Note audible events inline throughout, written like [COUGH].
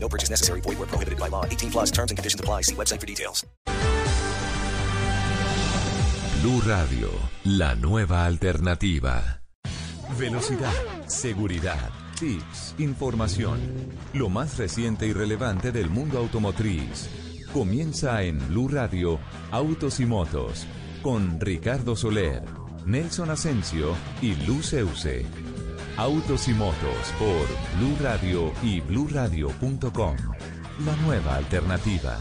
No purchase necessary. Void where prohibited by law. 18 plus terms and conditions apply. See website for details. Blue Radio, la nueva alternativa. Velocidad, seguridad, tips, información. Lo más reciente y relevante del mundo automotriz. Comienza en Blue Radio, Autos y Motos, con Ricardo Soler, Nelson Asensio y Luz Euse. Autos y Motos por Blue Radio y bluradio.com. La nueva alternativa.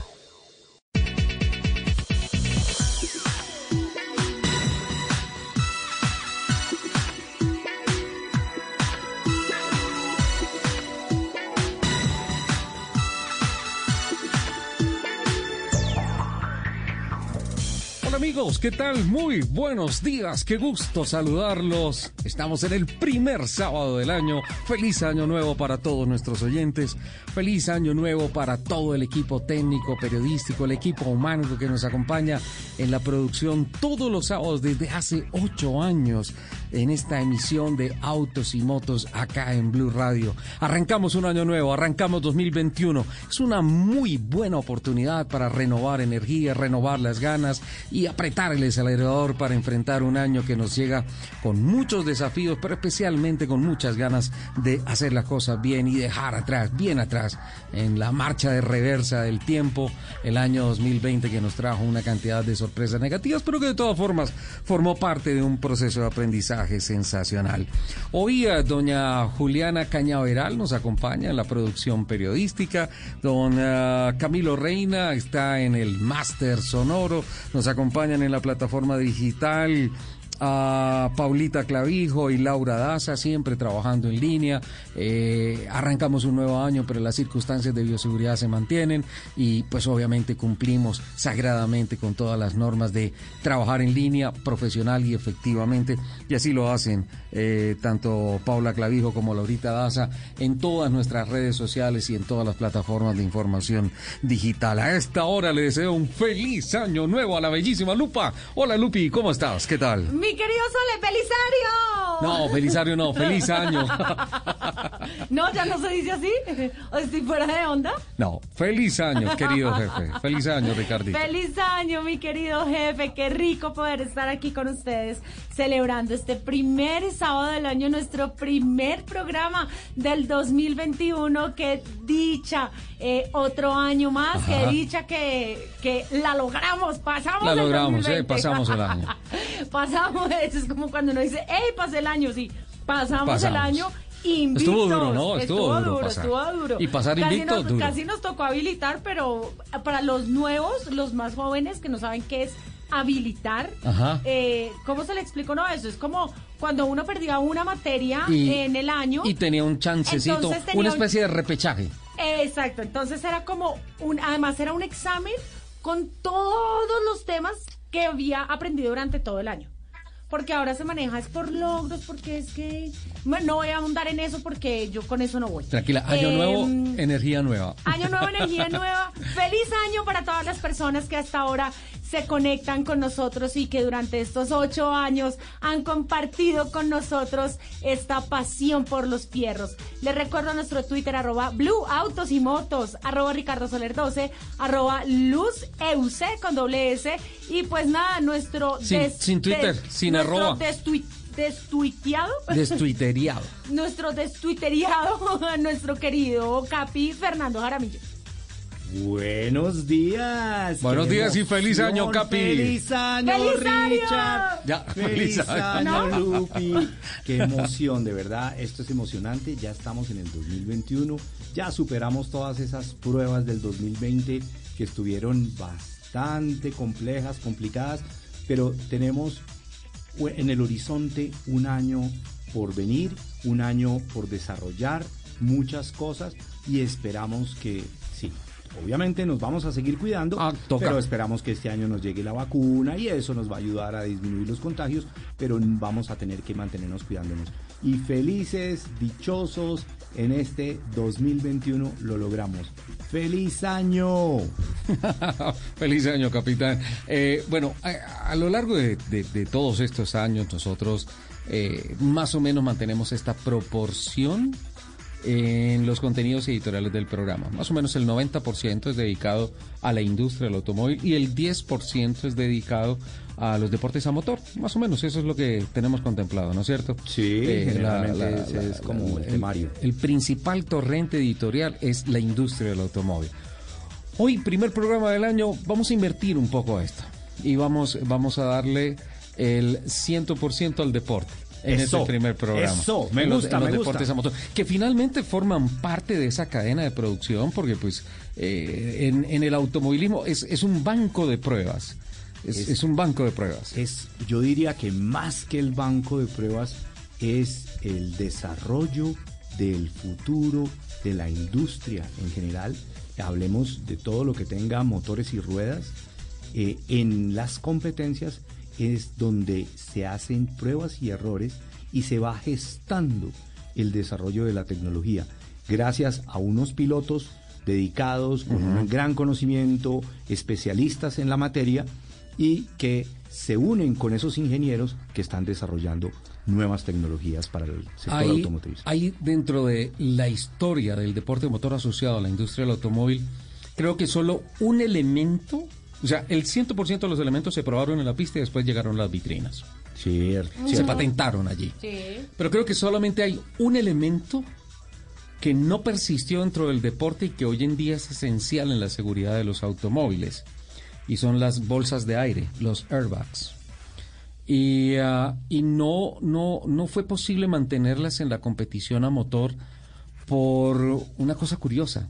¿Qué tal? Muy buenos días, qué gusto saludarlos. Estamos en el primer sábado del año. Feliz año nuevo para todos nuestros oyentes. Feliz año nuevo para todo el equipo técnico, periodístico, el equipo humano que nos acompaña en la producción todos los sábados desde hace ocho años en esta emisión de Autos y Motos acá en Blue Radio. Arrancamos un año nuevo, arrancamos 2021. Es una muy buena oportunidad para renovar energía, renovar las ganas y apretar el acelerador para enfrentar un año que nos llega con muchos desafíos, pero especialmente con muchas ganas de hacer las cosas bien y dejar atrás, bien atrás, en la marcha de reversa del tiempo, el año 2020 que nos trajo una cantidad de sorpresas negativas, pero que de todas formas formó parte de un proceso de aprendizaje sensacional. Hoy eh, doña Juliana Cañaveral nos acompaña en la producción periodística, don eh, Camilo Reina está en el máster sonoro, nos acompañan en la plataforma digital a Paulita Clavijo y Laura Daza, siempre trabajando en línea. Eh, arrancamos un nuevo año, pero las circunstancias de bioseguridad se mantienen y pues obviamente cumplimos sagradamente con todas las normas de trabajar en línea profesional y efectivamente. Y así lo hacen eh, tanto Paula Clavijo como Laurita Daza en todas nuestras redes sociales y en todas las plataformas de información digital. A esta hora le deseo un feliz año nuevo a la bellísima Lupa. Hola Lupi, ¿cómo estás? ¿Qué tal? Mi querido Sole, Belisario. No, Belisario no, feliz [LAUGHS] año. no, ya no se dice así. ¿O estoy fuera de onda? No, feliz año, querido jefe. Feliz año, Ricardito. Feliz año, mi querido jefe. Qué rico poder estar aquí con ustedes celebrando este primer sábado del año, nuestro primer programa del 2021. Qué dicha. Eh, otro año más. Ajá. Qué dicha que, que la logramos. Pasamos La logramos, eh, pasamos el año. [LAUGHS] pasamos, [LAUGHS] eso es como cuando uno dice, hey, pasé el año, sí. Pasamos, pasamos. el año invictos. Estuvo duro, ¿no? Estuvo, estuvo duro, estuvo duro. Y pasar casi invicto, nos, duro. Casi nos tocó habilitar, pero para los nuevos, los más jóvenes que no saben qué es habilitar, Ajá. eh, ¿cómo se le explico? No, eso es como cuando uno perdía una materia Y- en el año. Y tenía un chancecito, tenía una un- especie de repechaje. Exacto, entonces era como un, además era un examen con todos los temas que había aprendido durante todo el año. Porque ahora se maneja es por logros, porque es que bueno, no voy a ahondar en eso porque yo con eso no voy. Tranquila, año Em, nuevo, energía nueva. Año nuevo, [LAUGHS] energía nueva. Feliz año para todas las personas que hasta ahora se conectan con nosotros y que durante estos ocho años han compartido con nosotros esta pasión por los fierros. Les recuerdo nuestro Twitter, arroba Blue Autos y Motos, arroba Ricardo Soler 12, arroba Luz Euse con doble S. Y pues nada, nuestro... Sin- sin Twitter, sin nuestro arroba. Destuiteado. [LAUGHS] Destuiteriado. nuestro destuiteriado, [LAUGHS] nuestro querido Capi Fernando Jaramillo. Buenos días. Buenos días y feliz año, Capi. Feliz año, ¡Feliz! Richard. Ya, feliz feliz año. año, ¿No? Lupi. [LAUGHS] Qué emoción, de verdad. Esto es emocionante. Ya estamos en el 2021. Ya superamos todas esas pruebas del 2020 que estuvieron bastante complejas, complicadas, pero tenemos en el horizonte un año por venir, un año por desarrollar muchas cosas y esperamos que sí, Obviamente nos vamos a seguir cuidando, Ah, pero esperamos que este año nos llegue la vacuna y eso nos va a ayudar a disminuir los contagios, pero vamos a tener que mantenernos cuidándonos. Y felices, dichosos, en este 2021 lo logramos. ¡Feliz año! [LAUGHS] Feliz año, capitán. Eh, bueno, a, lo largo de todos estos años nosotros eh, más o menos mantenemos esta proporción en los contenidos editoriales del programa. Más o menos el 90% es dedicado a la industria del automóvil y el 10% es dedicado a los deportes a motor. Más o menos eso es lo que tenemos contemplado, ¿no es cierto? Eh, Sí, ese es como el temario. el principal torrente editorial es la industria del automóvil. Hoy, primer programa del año, vamos a invertir un poco esto y vamos, vamos a darle el 100% al deporte. En Eso, este primer programa. eso, me En los- gusta, en los me gusta. deportes a motor, que finalmente forman parte de esa cadena de producción, porque pues eh, en, en el automovilismo es, es un banco de pruebas. Es, Es- es un banco de pruebas. Es, yo diría que más que el banco de pruebas es el desarrollo del futuro de la industria en general. Hablemos de todo lo que tenga motores y ruedas. Eh, en las competencias es donde se hacen pruebas y errores y se va gestando el desarrollo de la tecnología. Gracias a unos pilotos dedicados, con un gran conocimiento, especialistas en la materia y que se unen con esos ingenieros que están desarrollando nuevas tecnologías para el sector hay, automotriz. hay dentro de la historia del deporte motor asociado a la industria del automóvil, creo que solo un elemento, o sea, el 100% de los elementos se probaron en la pista y después llegaron las vitrinas. Cierto, Se cierto. patentaron allí. Sí. Pero creo que solamente hay un elemento que no persistió dentro del deporte y que hoy en día es esencial en la seguridad de los automóviles. Y son las bolsas de aire, los airbags. Y, ah, y no, no, no fue posible mantenerlas en la competición a motor por una cosa curiosa.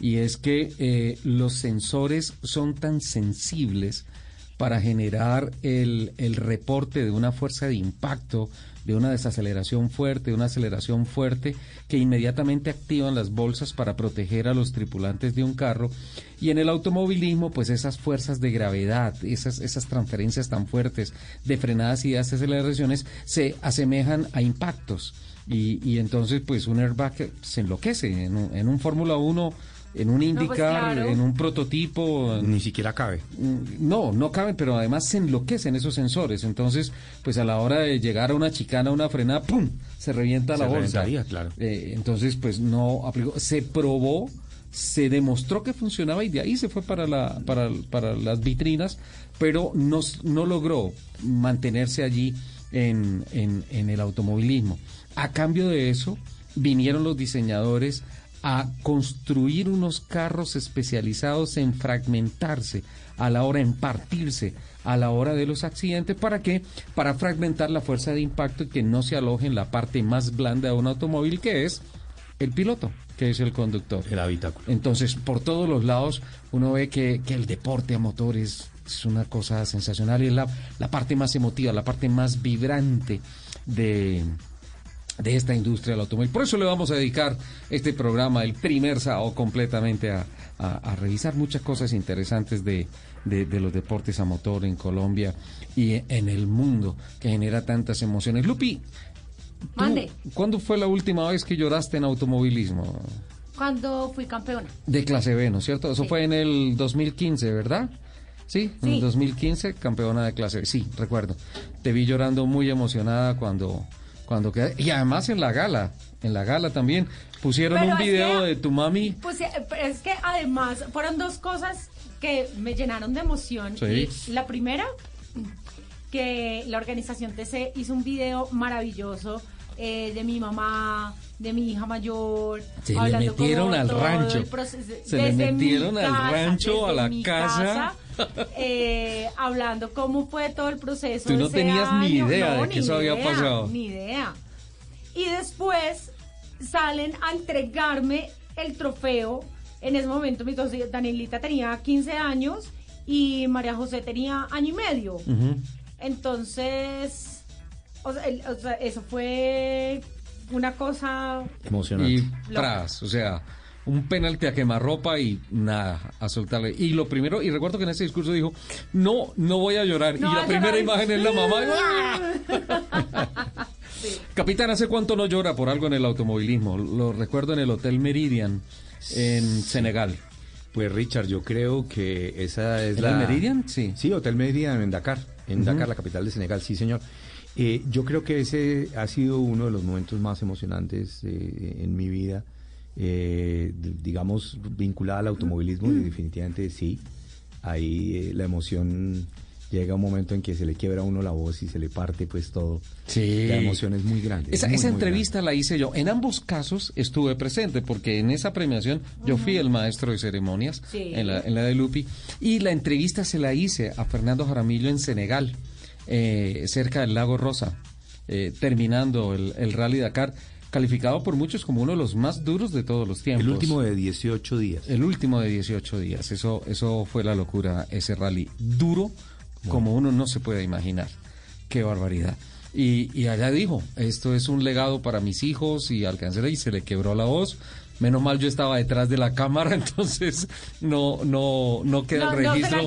Y es que eh, los sensores son tan sensibles para generar el, el reporte de una fuerza de impacto, de una desaceleración fuerte, de una aceleración fuerte, que inmediatamente activan las bolsas para proteger a los tripulantes de un carro. Y en el automovilismo, pues esas fuerzas de gravedad, esas, esas transferencias tan fuertes de frenadas y de aceleraciones se asemejan a impactos. Y, y entonces, pues un airbag se enloquece en un, en un Fórmula 1 en un IndyCar, claro. en un prototipo, Ni siquiera cabe. Mm, no, no caben, pero además se enloquecen esos sensores. Entonces, pues a la hora de llegar a una chicana, a una frenada, ¡pum! Se revienta Se la bolsa. claro. Eh, entonces, pues no aplicó. Se probó, se demostró que funcionaba y de ahí se fue para, la, para, para las vitrinas, pero no, no logró mantenerse allí en, en, en el automovilismo. A cambio de eso, vinieron los diseñadores a construir unos carros especializados en fragmentarse a la hora en partirse a la hora de los accidentes. Para qué para fragmentar la fuerza de impacto y que no se aloje en la parte más blanda de un automóvil que es el piloto que es el conductor. El habitáculo. entonces, por todos los lados, uno ve que, que el deporte a motor es, es una cosa sensacional y es la, la parte más emotiva, la parte más vibrante de, de esta industria del automóvil. Por eso le vamos a dedicar este programa, el primer sábado, completamente a, a- a revisar muchas cosas interesantes de, de- de los deportes a motor en Colombia y en el mundo que genera tantas emociones. Lupi, ¿tú Mande. ¿cuándo fue la última vez que lloraste en automovilismo? Cuando fui campeona. De clase B, ¿no es cierto? Eso Sí. fue en el 2015, ¿verdad? Sí, en el Sí. 2015, campeona de clase B. Sí, recuerdo. Te vi llorando muy emocionada cuando cuando queda- y además en la gala, en la gala también pusieron Pero un video que- de tu mami. Pues es que además fueron dos cosas que me llenaron de emoción. Sí. Y la primera, que la organización TC hizo un video maravilloso eh, de mi mamá, de mi hija mayor. Se le metieron al rancho. proceso- Se le metieron al rancho, a la casa. [LAUGHS] eh, hablando cómo fue todo el proceso. Tú no tenías ni idea No, de que eso había idea, pasado. Ni idea. Y después salen a entregarme el trofeo. En ese momento, mi tos- Danielita tenía 15 años y María José tenía año y medio. Entonces, o sea, el- o sea, eso fue una cosa Emocionante. Y tras, o sea, un penalti a quemarropa y nada, a soltarle. Y lo primero, y recuerdo que en ese discurso dijo, no, no voy a llorar. No y la primera llorar. imagen es la mamá. [LAUGHS] Capitán, ¿hace cuánto no llora por algo en el automovilismo? Lo recuerdo en el Hotel Meridian en Senegal. Pues Richard, yo creo que esa es ¿En la... el Meridian? Sí. Sí, Hotel Meridian en Dakar, en Dakar, la capital de Senegal, sí señor. Eh, yo creo que ese ha sido uno de los momentos más emocionantes eh, en mi vida, eh, digamos, vinculada al automovilismo, y definitivamente sí. Ahí eh, la emoción llega a un momento en que se le quiebra a uno la voz y se le parte pues todo. Sí. La emoción es muy grande. Esa, muy, esa muy entrevista la hice yo. En ambos casos estuve presente porque en esa premiación yo fui el maestro de ceremonias Sí. en, la, en la de Lupi y la entrevista se la hice a Fernando Jaramillo en Senegal, eh, cerca del lago Rosa, eh, terminando el, el Rally Dakar, calificado por muchos como uno de los más duros de todos los tiempos. El último de 18 días. El último de 18 días. Eso, eso fue la locura, ese rally. Duro como uno no se puede imaginar. Qué barbaridad. Y, y allá dijo, esto es un legado para mis hijos y alcancé y se le quebró la voz. Menos mal yo estaba detrás de la cámara, [LAUGHS] entonces no, no, no queda No- el registro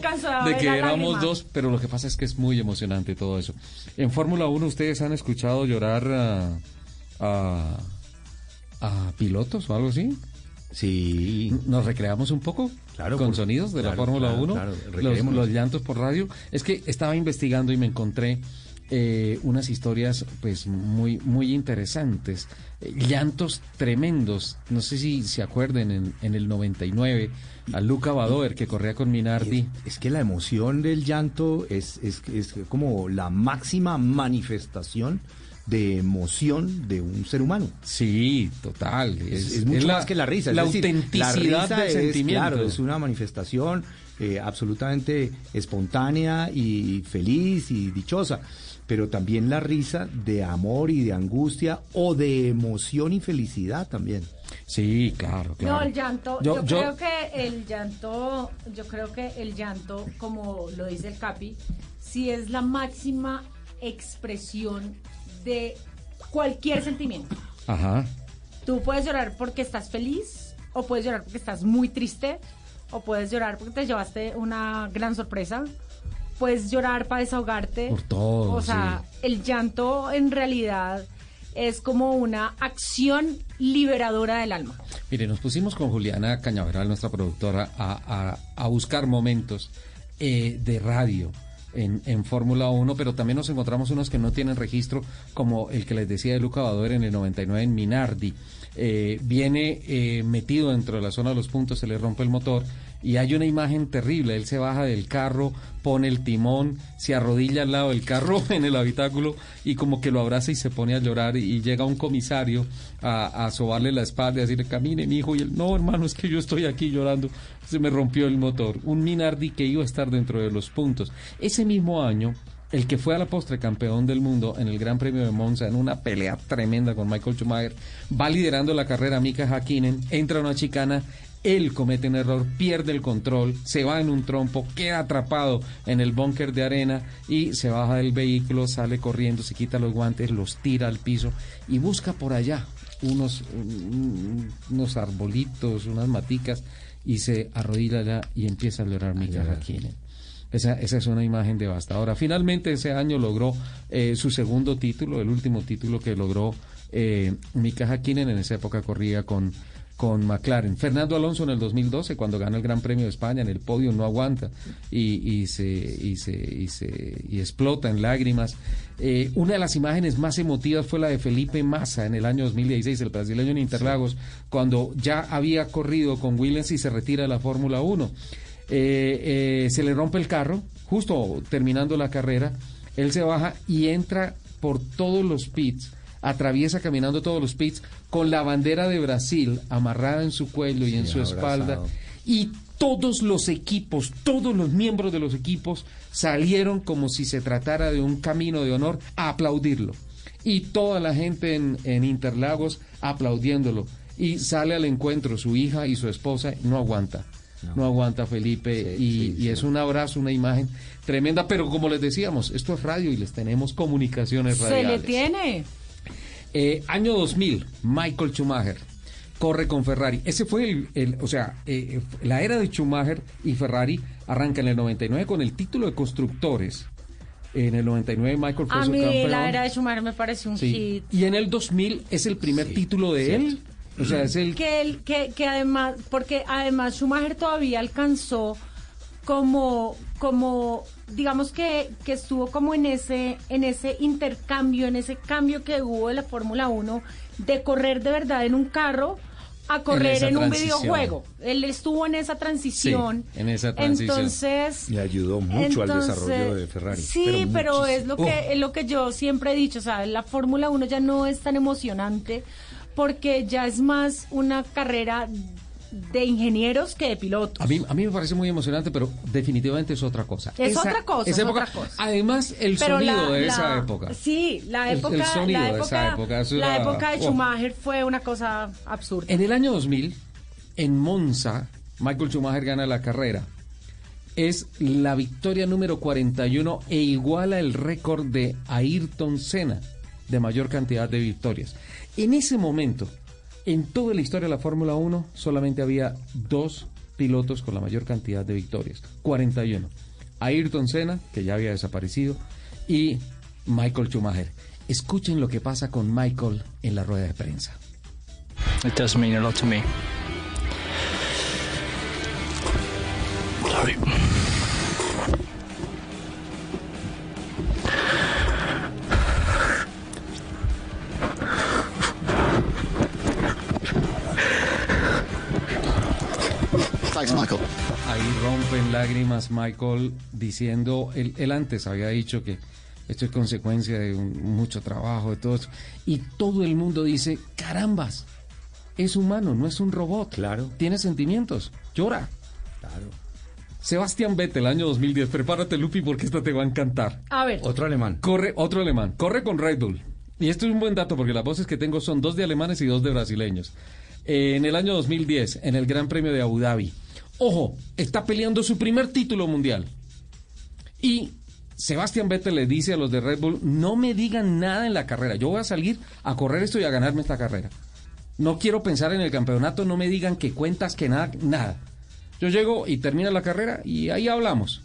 de que éramos lágrima. dos, pero lo que pasa es que es muy emocionante todo eso. En Fórmula 1 ustedes han escuchado llorar a, a, a pilotos o algo así. Sí. ¿Nos recreamos un poco? Claro, Con por- sonidos de la Fórmula claro, 1. claro, los, los llantos por radio. Es que estaba investigando y me encontré eh, unas historias pues muy, muy interesantes. Eh, llantos tremendos. No sé si se acuerden en, en el 99 a Luca Badoer que corría con Minardi. Es, es que la emoción del llanto es, es, es como la máxima manifestación de emoción de un ser humano. Sí, total. Es, es mucho más que la risa. es La decir, autenticidad la risa del es, sentimiento. Claro, es una manifestación eh, absolutamente espontánea y feliz y dichosa. Pero también la risa de amor y de angustia o de emoción y felicidad también. Sí, claro, claro. No, el llanto, yo, Yo- yo- creo que el llanto, yo creo que el llanto, como lo dice el Capi, sí es la máxima expresión de cualquier sentimiento. Ajá. Tú puedes llorar porque estás feliz, o puedes llorar porque estás muy triste, o puedes llorar porque te llevaste una gran sorpresa, puedes llorar para desahogarte. Por todo, O sea, el llanto en realidad es como una acción liberadora del alma. Mire, nos pusimos con Juliana Cañaveral, nuestra productora, a, a- a buscar momentos eh, de radio en, en Fórmula 1, pero también nos encontramos unos que no tienen registro, como el que les decía de Luca Badoer en el 99 en Minardi. Eh, viene eh, metido dentro de la zona de los puntos, se le rompe el motor y hay una imagen terrible. Él se baja del carro, pone el timón, se arrodilla al lado del carro [LAUGHS] en el habitáculo y como que lo abraza y se pone a llorar y, llega un comisario a, a sobarle la espalda y a decirle, camine mi hijo y él, no hermano, es que yo estoy aquí llorando, se me rompió el motor. Un Minardi que iba a estar dentro de los puntos. Ese mismo año, el que fue a la postre campeón del mundo en el Gran Premio de Monza en una pelea tremenda con Michael Schumacher, va liderando la carrera Mika Hakkinen, entra una chicana, él comete un error, pierde el control, se va en un trompo, queda atrapado en el búnker de arena y se baja del vehículo, sale corriendo, se quita los guantes, los tira al piso y busca por allá unos, un- unos arbolitos, unas maticas y se arrodilla allá y empieza a llorar Mika Hakkinen. Esa, esa es una imagen devastadora. Finalmente ese año logró eh, su segundo título, el último título que logró eh, Mika Hakkinen. En esa época corría con, con McLaren. Fernando Alonso en el 2012, cuando gana el Gran Premio de España, en el podio no aguanta y, y se, y, se, y, se, explota en lágrimas. Eh, una de las imágenes más emotivas fue la de Felipe Massa en el año 2016, el brasileño en Interlagos, cuando ya había corrido con Williams y se retira de la Fórmula 1 eh, eh, se le rompe el carro, justo terminando la carrera, él se baja y entra por todos los pits, atraviesa caminando todos los pits con la bandera de Brasil amarrada en su cuello y en su espalda y todos los equipos, todos los miembros de los equipos salieron como si se tratara de un camino de honor a aplaudirlo. Y toda la gente en, en Interlagos aplaudiéndolo. Y sale al encuentro su hija y su esposa, no aguanta. No, aguanta Felipe Sí, y, sí, y sí. es un abrazo, una imagen tremenda, pero como les decíamos, esto es radio y les tenemos comunicaciones Se radiales. le tiene. Eh, año 2000, Michael Schumacher. corre con Ferrari. Ese fue el, el- o sea, eh, la era de Schumacher y Ferrari arranca en el 99 con el título de constructores. En el 99 Michael fue A su mí campeón. la era de Schumacher me parece un Sí. hit. Y en el 2000 es el primer título de él. O sea, es el que, él- que, que además, porque además Schumacher todavía alcanzó como, como digamos que, que estuvo como en ese, en ese intercambio, en ese cambio que hubo de la Fórmula 1, de correr de verdad en un carro a correr en, un videojuego. Él estuvo en esa transición. Sí, en esa transición. Entonces, Le ayudó mucho al desarrollo de Ferrari. Sí, pero, es lo que es lo que yo siempre he dicho, o sea, la Fórmula 1 ya no es tan emocionante porque ya es más una carrera de ingenieros que de pilotos. A mí, a mí me parece muy emocionante, pero definitivamente es otra cosa. Es otra cosa, esa es época- otra cosa. Además, el Pero sonido la- de la- esa época. Sí, la El- el época, sonido la de época, esa época, eso la era- época de oh. Schumacher fue una cosa absurda. En el año 2000, en Monza, Michael Schumacher gana la carrera. Es la victoria número 41 e iguala el récord de Ayrton Senna de mayor cantidad de victorias. En ese momento, en toda la historia de la Fórmula 1, solamente había dos pilotos con la mayor cantidad de victorias, 41. Ayrton Senna, que ya había desaparecido, y Michael Schumacher. Escuchen lo que pasa con Michael en la rueda de prensa. It does mean a lot to me. Lágrimas Michael diciendo, él, él antes había dicho que esto es consecuencia de un- mucho trabajo, de todo eso. Y todo el mundo dice, carambas, es humano, no es un robot. Claro. Tiene sentimientos, llora. Claro. Sebastián Vettel, año 2010, prepárate Lupi porque esta te va a encantar. A ver, Otro alemán. Corre, otro alemán, corre con Red Bull. Y esto es un buen dato porque las voces que tengo son dos de alemanes y dos de brasileños. Eh, en el año 2010, en el Gran Premio de Abu Dhabi. Ojo, está peleando su primer título mundial. Y Sebastián Vettel le dice a los de Red Bull, no me digan nada en la carrera. Yo voy a salir a correr esto y a ganarme esta carrera. No quiero pensar en el campeonato, no me digan que cuentas, que nada, nada. Yo llego y termina la carrera y ahí hablamos.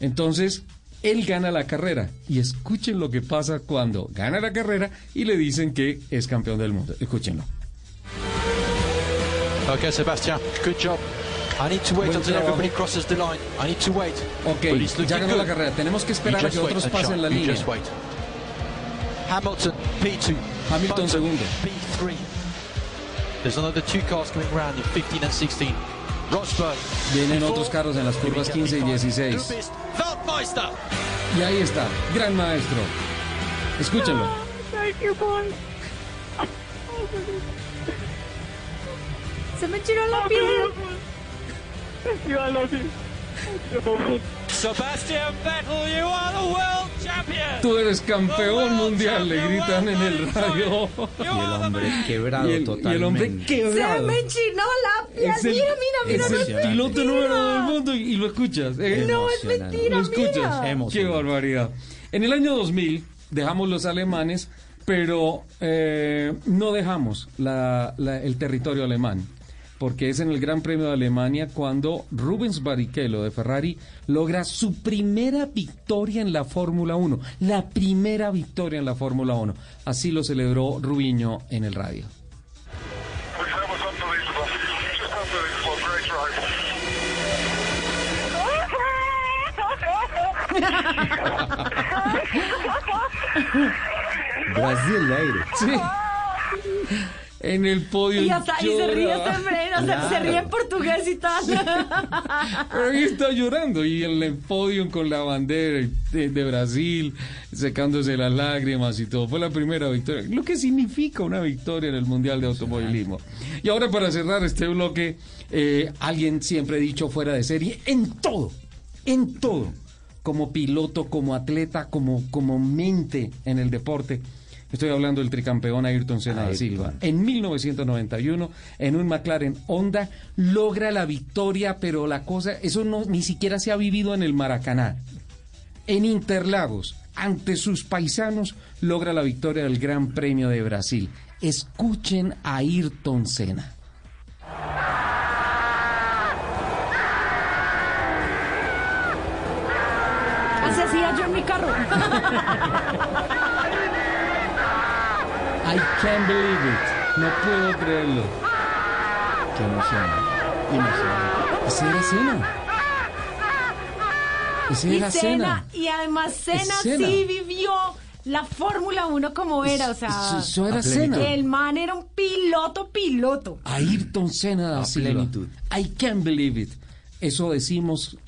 Entonces, él gana la carrera. Y escuchen lo que pasa cuando gana la carrera y le dicen que es campeón del mundo. Escúchenlo. Okay, Sebastian, good job. I need to wait until everybody crosses the line. I need to wait. Ok, ya ganó good. la carrera. Tenemos que esperar a just que wait otros pasen la You línea. just wait. Hamilton, P2. Hamilton Button, segundo. P3. There's another two cars coming round in 15 and 16. Rosberg. Vienen P4. otros carros en las curvas go, 15 y P5. 16. Who missed? Weltmeister. Y ahí está, gran maestro. Escúchenlo. [LAUGHS] se me tiró la piel. Sebastian Vettel, you are the world champion. Tú eres campeón mundial, le gritan en el radio. Y el hombre quebrado Y el, y totalmente. el hombre Se quebrado. me chinó la piel. El, mira, mira, mira. es no el es mentira. piloto número uno del mundo y, y lo escuchas. ¿eh? No, es mentira, ¿Lo escuchas? mira. Qué barbaridad. En el año 2000 dejamos los alemanes, pero eh, no dejamos la- la- el territorio alemán, porque es en el Gran Premio de Alemania cuando Rubens Barrichello de Ferrari logra su primera victoria en la Fórmula 1, la primera victoria en la Fórmula 1. Así lo celebró Rubiño en el radio. [LAUGHS] That was [LAUGHS] En el podio. Y, hasta, y se ríe llora. este o sea, se ríe en portugués y tal. Pero ahí está llorando y en el podio con la bandera de, de Brasil, secándose las lágrimas y todo. Fue la primera victoria. Lo que significa una victoria en el Mundial de Automovilismo. Y ahora para cerrar este bloque, eh, alguien siempre dicho fuera de serie, en todo, en todo, como piloto, como atleta, como, como mente en el deporte. Estoy hablando del tricampeón Ayrton Senna da Silva. En 1991, en un McLaren Honda, logra la victoria, pero la cosa, eso no, ni siquiera se ha vivido en el Maracaná. En Interlagos, ante sus paisanos, logra la victoria del Gran Premio de Brasil. Escuchen a Ayrton Senna. Así hacía yo en mi carro. [LAUGHS] I can't believe it. No puedo creerlo. Qué emoción. Emoción. Ese era Cena. Ese Y era Cena, Cena. y además Cena Cena. sí vivió la Fórmula 1 como era, o sea, Eso, era a plenitud. Cena. el man era un piloto, piloto. Ayrton Senna da A plenitud. I can't believe it. Eso decimos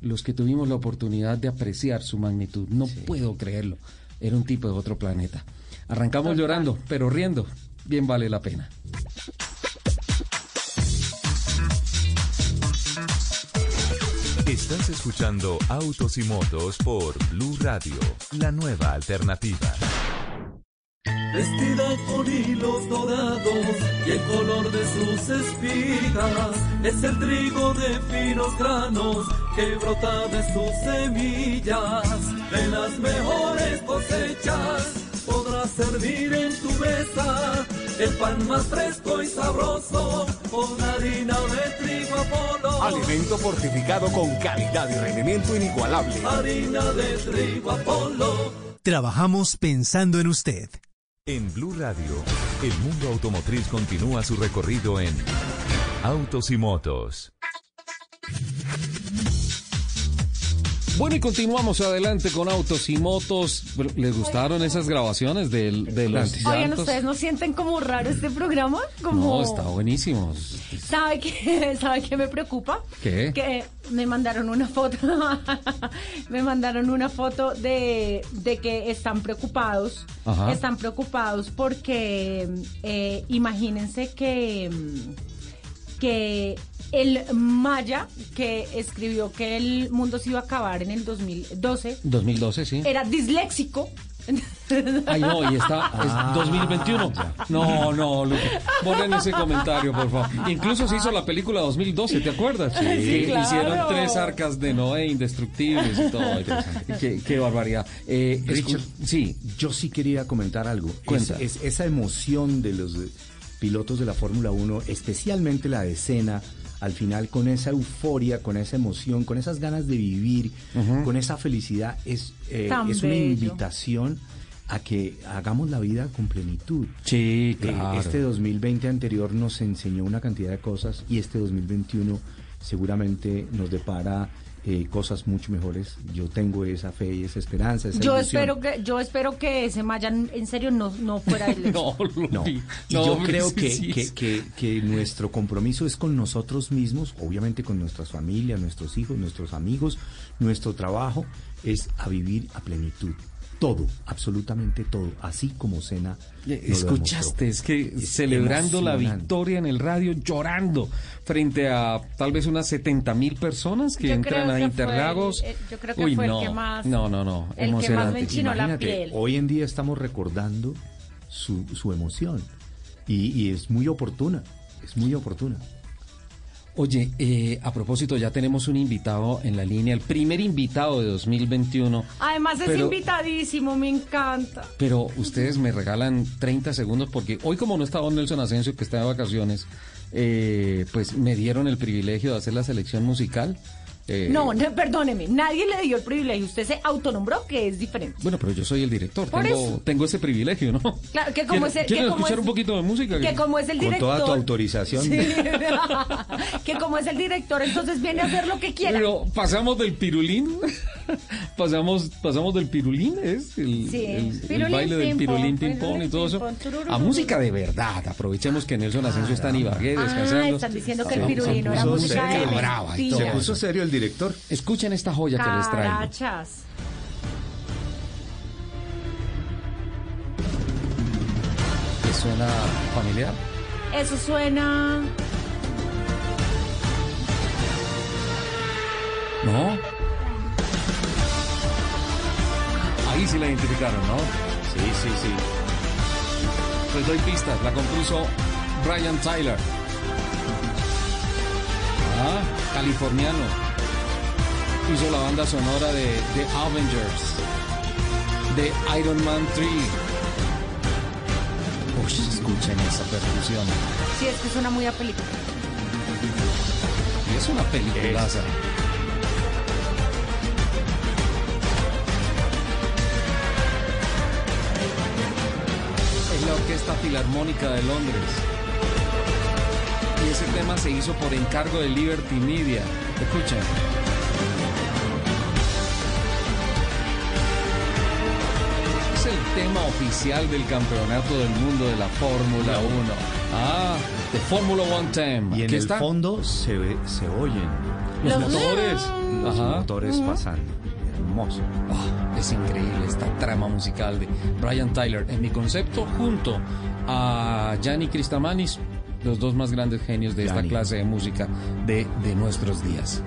los que tuvimos la oportunidad de apreciar su magnitud. No puedo creerlo. Era un tipo de otro planeta. Arrancamos llorando, pero riendo. Bien vale la pena. Estás escuchando Autos y Motos por Blue Radio, la nueva alternativa. Vestida con hilos dorados y el color de sus espigas es el trigo de finos granos que brota de sus semillas. De las mejores cosechas servir en tu mesa el pan más fresco y sabroso con harina de trigo Apolo. Alimento fortificado con calidad y rendimiento inigualable. Harina de trigo Apolo. Trabajamos pensando en usted. En Blue Radio, el mundo automotriz continúa su recorrido en Autos y Motos. Bueno, y continuamos adelante con autos y motos. ¿Les gustaron esas grabaciones del- de, los Oigan, llantos? ¿ustedes no sienten como raro este programa? Como... No, está buenísimo. ¿Sabe qué, [LAUGHS] ¿Sabe qué me preocupa? ¿Qué? Que me mandaron una foto, [LAUGHS] me mandaron una foto de, de que están preocupados, Ajá. están preocupados porque eh, imagínense que, que el Maya que escribió que el mundo se iba a acabar en el 2012 2012, sí. era disléxico. Ay, no, y está es Ah, 2021. No, no, Lupe, ponen ese comentario, por favor. Incluso se hizo la película 2012, ¿te acuerdas? Sí, claro. Hicieron tres arcas de Noé indestructibles y todo. Qué, qué barbaridad. Eh, Richard, sí, Yo sí quería comentar algo. Cuenta. Es, es- esa emoción de los pilotos de la Fórmula 1, especialmente la de Senna, al final con esa euforia, con esa emoción, con esas ganas de vivir, con esa felicidad, es, eh, es una bello. invitación a que hagamos la vida con plenitud. sí, Eh, claro. Este 2020 anterior nos enseñó una cantidad de cosas y este 2021 seguramente nos depara eh, cosas mucho mejores. Yo tengo esa fe y esa esperanza. Esa Yo ilusión. espero que yo espero que ese Maya en serio no, no fuera disléxico. [LAUGHS] No, No, y no, yo creo sí, que, sí, que, sí. que- que nuestro compromiso es con nosotros mismos, obviamente con nuestras familias, nuestros hijos, nuestros amigos, nuestro trabajo, es a vivir a plenitud. Todo, absolutamente todo, así como Cena. Eh, Escuchaste, es que Es celebrando la victoria en el radio, llorando frente a tal vez unas 70 mil personas que Yo entran a que Interlagos. el- eh, yo creo que Uy, fue el no, que más- no, no, no, el que más me emocionante. enchinó la Imagínate, piel. hoy en día estamos recordando su, su emoción y, y es muy oportuna, es muy oportuna. Oye, eh, a propósito, ya tenemos un invitado en la línea, el primer invitado de 2021. Además es Pero- invitadísimo, me encanta. Pero ustedes me regalan 30 segundos porque hoy como no estaba Nelson Asensio, que está de vacaciones, eh, pues me dieron el privilegio de hacer la selección musical. Eh, No, no, perdóneme, nadie le dio el privilegio. Usted se autonombró que es diferente. Bueno, pero yo soy el director, Por tengo, eso. tengo ese privilegio, ¿no? Claro, que [LAUGHS] como ¿Quieren- es el, que como escuchar es- un poquito de música? Que como es el Con director. toda tu autorización. Sí. [LAUGHS] que como es el director, entonces viene a hacer lo que quiera. Pero pasamos del pirulín, pasamos, pasamos del pirulín, es el, Sí, el- el pirulín, baile del pirulín pong, ping pong y todo eso, a música de verdad. Aprovechemos que Nelson Asensio está en Ibagué Ah, descansando. están diciendo que el pirulín era música Se puso serio el director. Escuchen esta joya que les traigo. Carachas. ¿Les suena familiar? Eso suena. ¿No? Ahí sí la identificaron, ¿no? Sí, sí, sí. Pues doy pistas, la compuso Brian Tyler. Ah, californiano hizo la banda sonora de The Avengers, de Iron Man 3. Uy, escuchen esa percusión. Sí, es que suena muy a película. Es una peliculaza. Es la Orquesta Filarmónica de Londres. Y ese tema se hizo por encargo de Liberty Media. Escuchen. Tema oficial del Campeonato del Mundo de la Fórmula 1. Ah, de Fórmula One Time. Y en el está. fondo se, ve- se oyen Los Los- motores. los Ajá. motores pasando. Hermoso. Ah, es increíble esta trama musical de Brian Tyler. En mi concepto, junto a Gianni Cristamanis, los dos más grandes genios de esta Gianni. clase de música de, de nuestros días.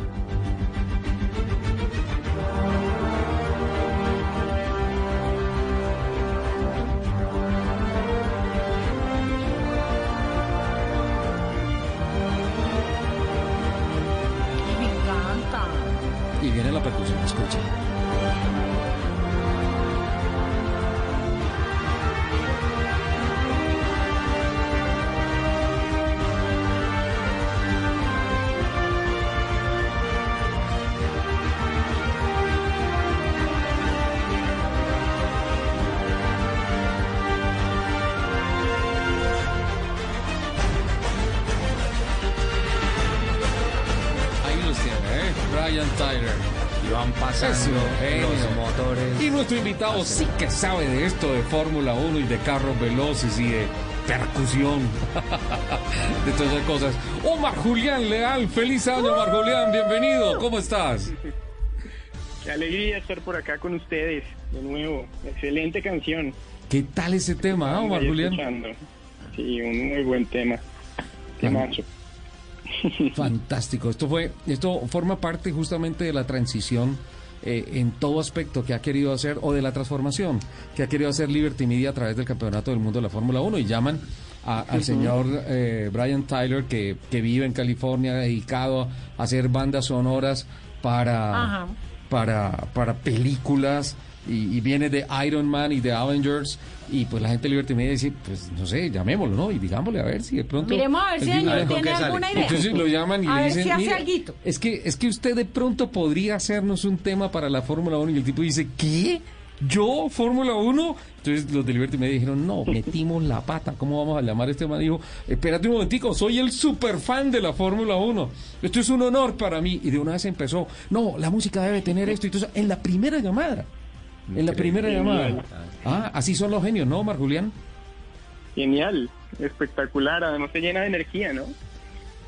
Que sabe de esto de Fórmula 1 y de carros veloces y de percusión. [LAUGHS] de todas esas cosas. Omar Julián Leal, feliz año, Omar Julián, bienvenido. ¿Cómo estás? Qué alegría estar por acá con ustedes de nuevo. Excelente canción. ¿Qué tal ese tema, ah, Omar Julián? escuchando. Sí, un muy buen tema. Temazo. [LAUGHS] Fantástico. Esto fue, esto forma parte justamente de la transición eh, en todo aspecto que ha querido hacer o de la transformación que ha querido hacer Liberty Media a través del Campeonato del Mundo de la Fórmula 1 y llaman a- al señor eh, Brian Tyler que, que vive en California dedicado a hacer bandas sonoras para para, para películas y, y viene de Iron Man y de Avengers y pues la gente de Liberty Media dice pues no sé llamémoslo no y digámosle a ver si de pronto Miremos a ver si Daniel tiene alguna idea. entonces lo llaman y A le ver dicen si hace "Mire, alguito". es que es que usted de pronto podría hacernos un tema para la Fórmula 1 y el tipo dice ¿qué? ¿Yo? ¿Fórmula 1? Entonces los de Liberty Media dijeron, no, metimos la pata, ¿cómo vamos a llamar a este man? Dijo, espérate un momentico, soy el super fan de la Fórmula 1. Esto es un honor para mí. Y de una vez empezó, no, la música debe tener esto. Entonces, en la primera llamada, en la primera llamada. Ah, así son los genios, ¿no, Mar Julián? Genial, espectacular. Además se llena de energía, ¿no?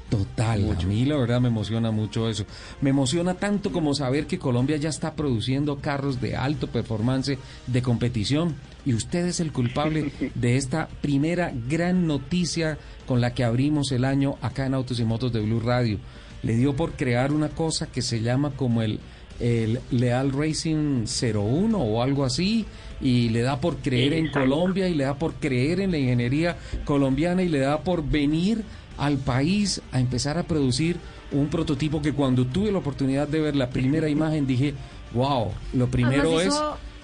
Total, a mí la verdad me emociona mucho eso. Me emociona tanto como saber que Colombia ya está produciendo carros de alto performance de competición y usted es el culpable [LAUGHS] de esta primera gran noticia con la que abrimos el año acá en Autos y Motos de Blue Radio. Le dio por crear una cosa que se llama como el, el Leal Racing 01 o algo así y le da por creer en. Colombia y le da por creer en la ingeniería colombiana y le da por venir al país a empezar a producir un prototipo que cuando tuve la oportunidad de ver la primera imagen dije, wow, lo primero es,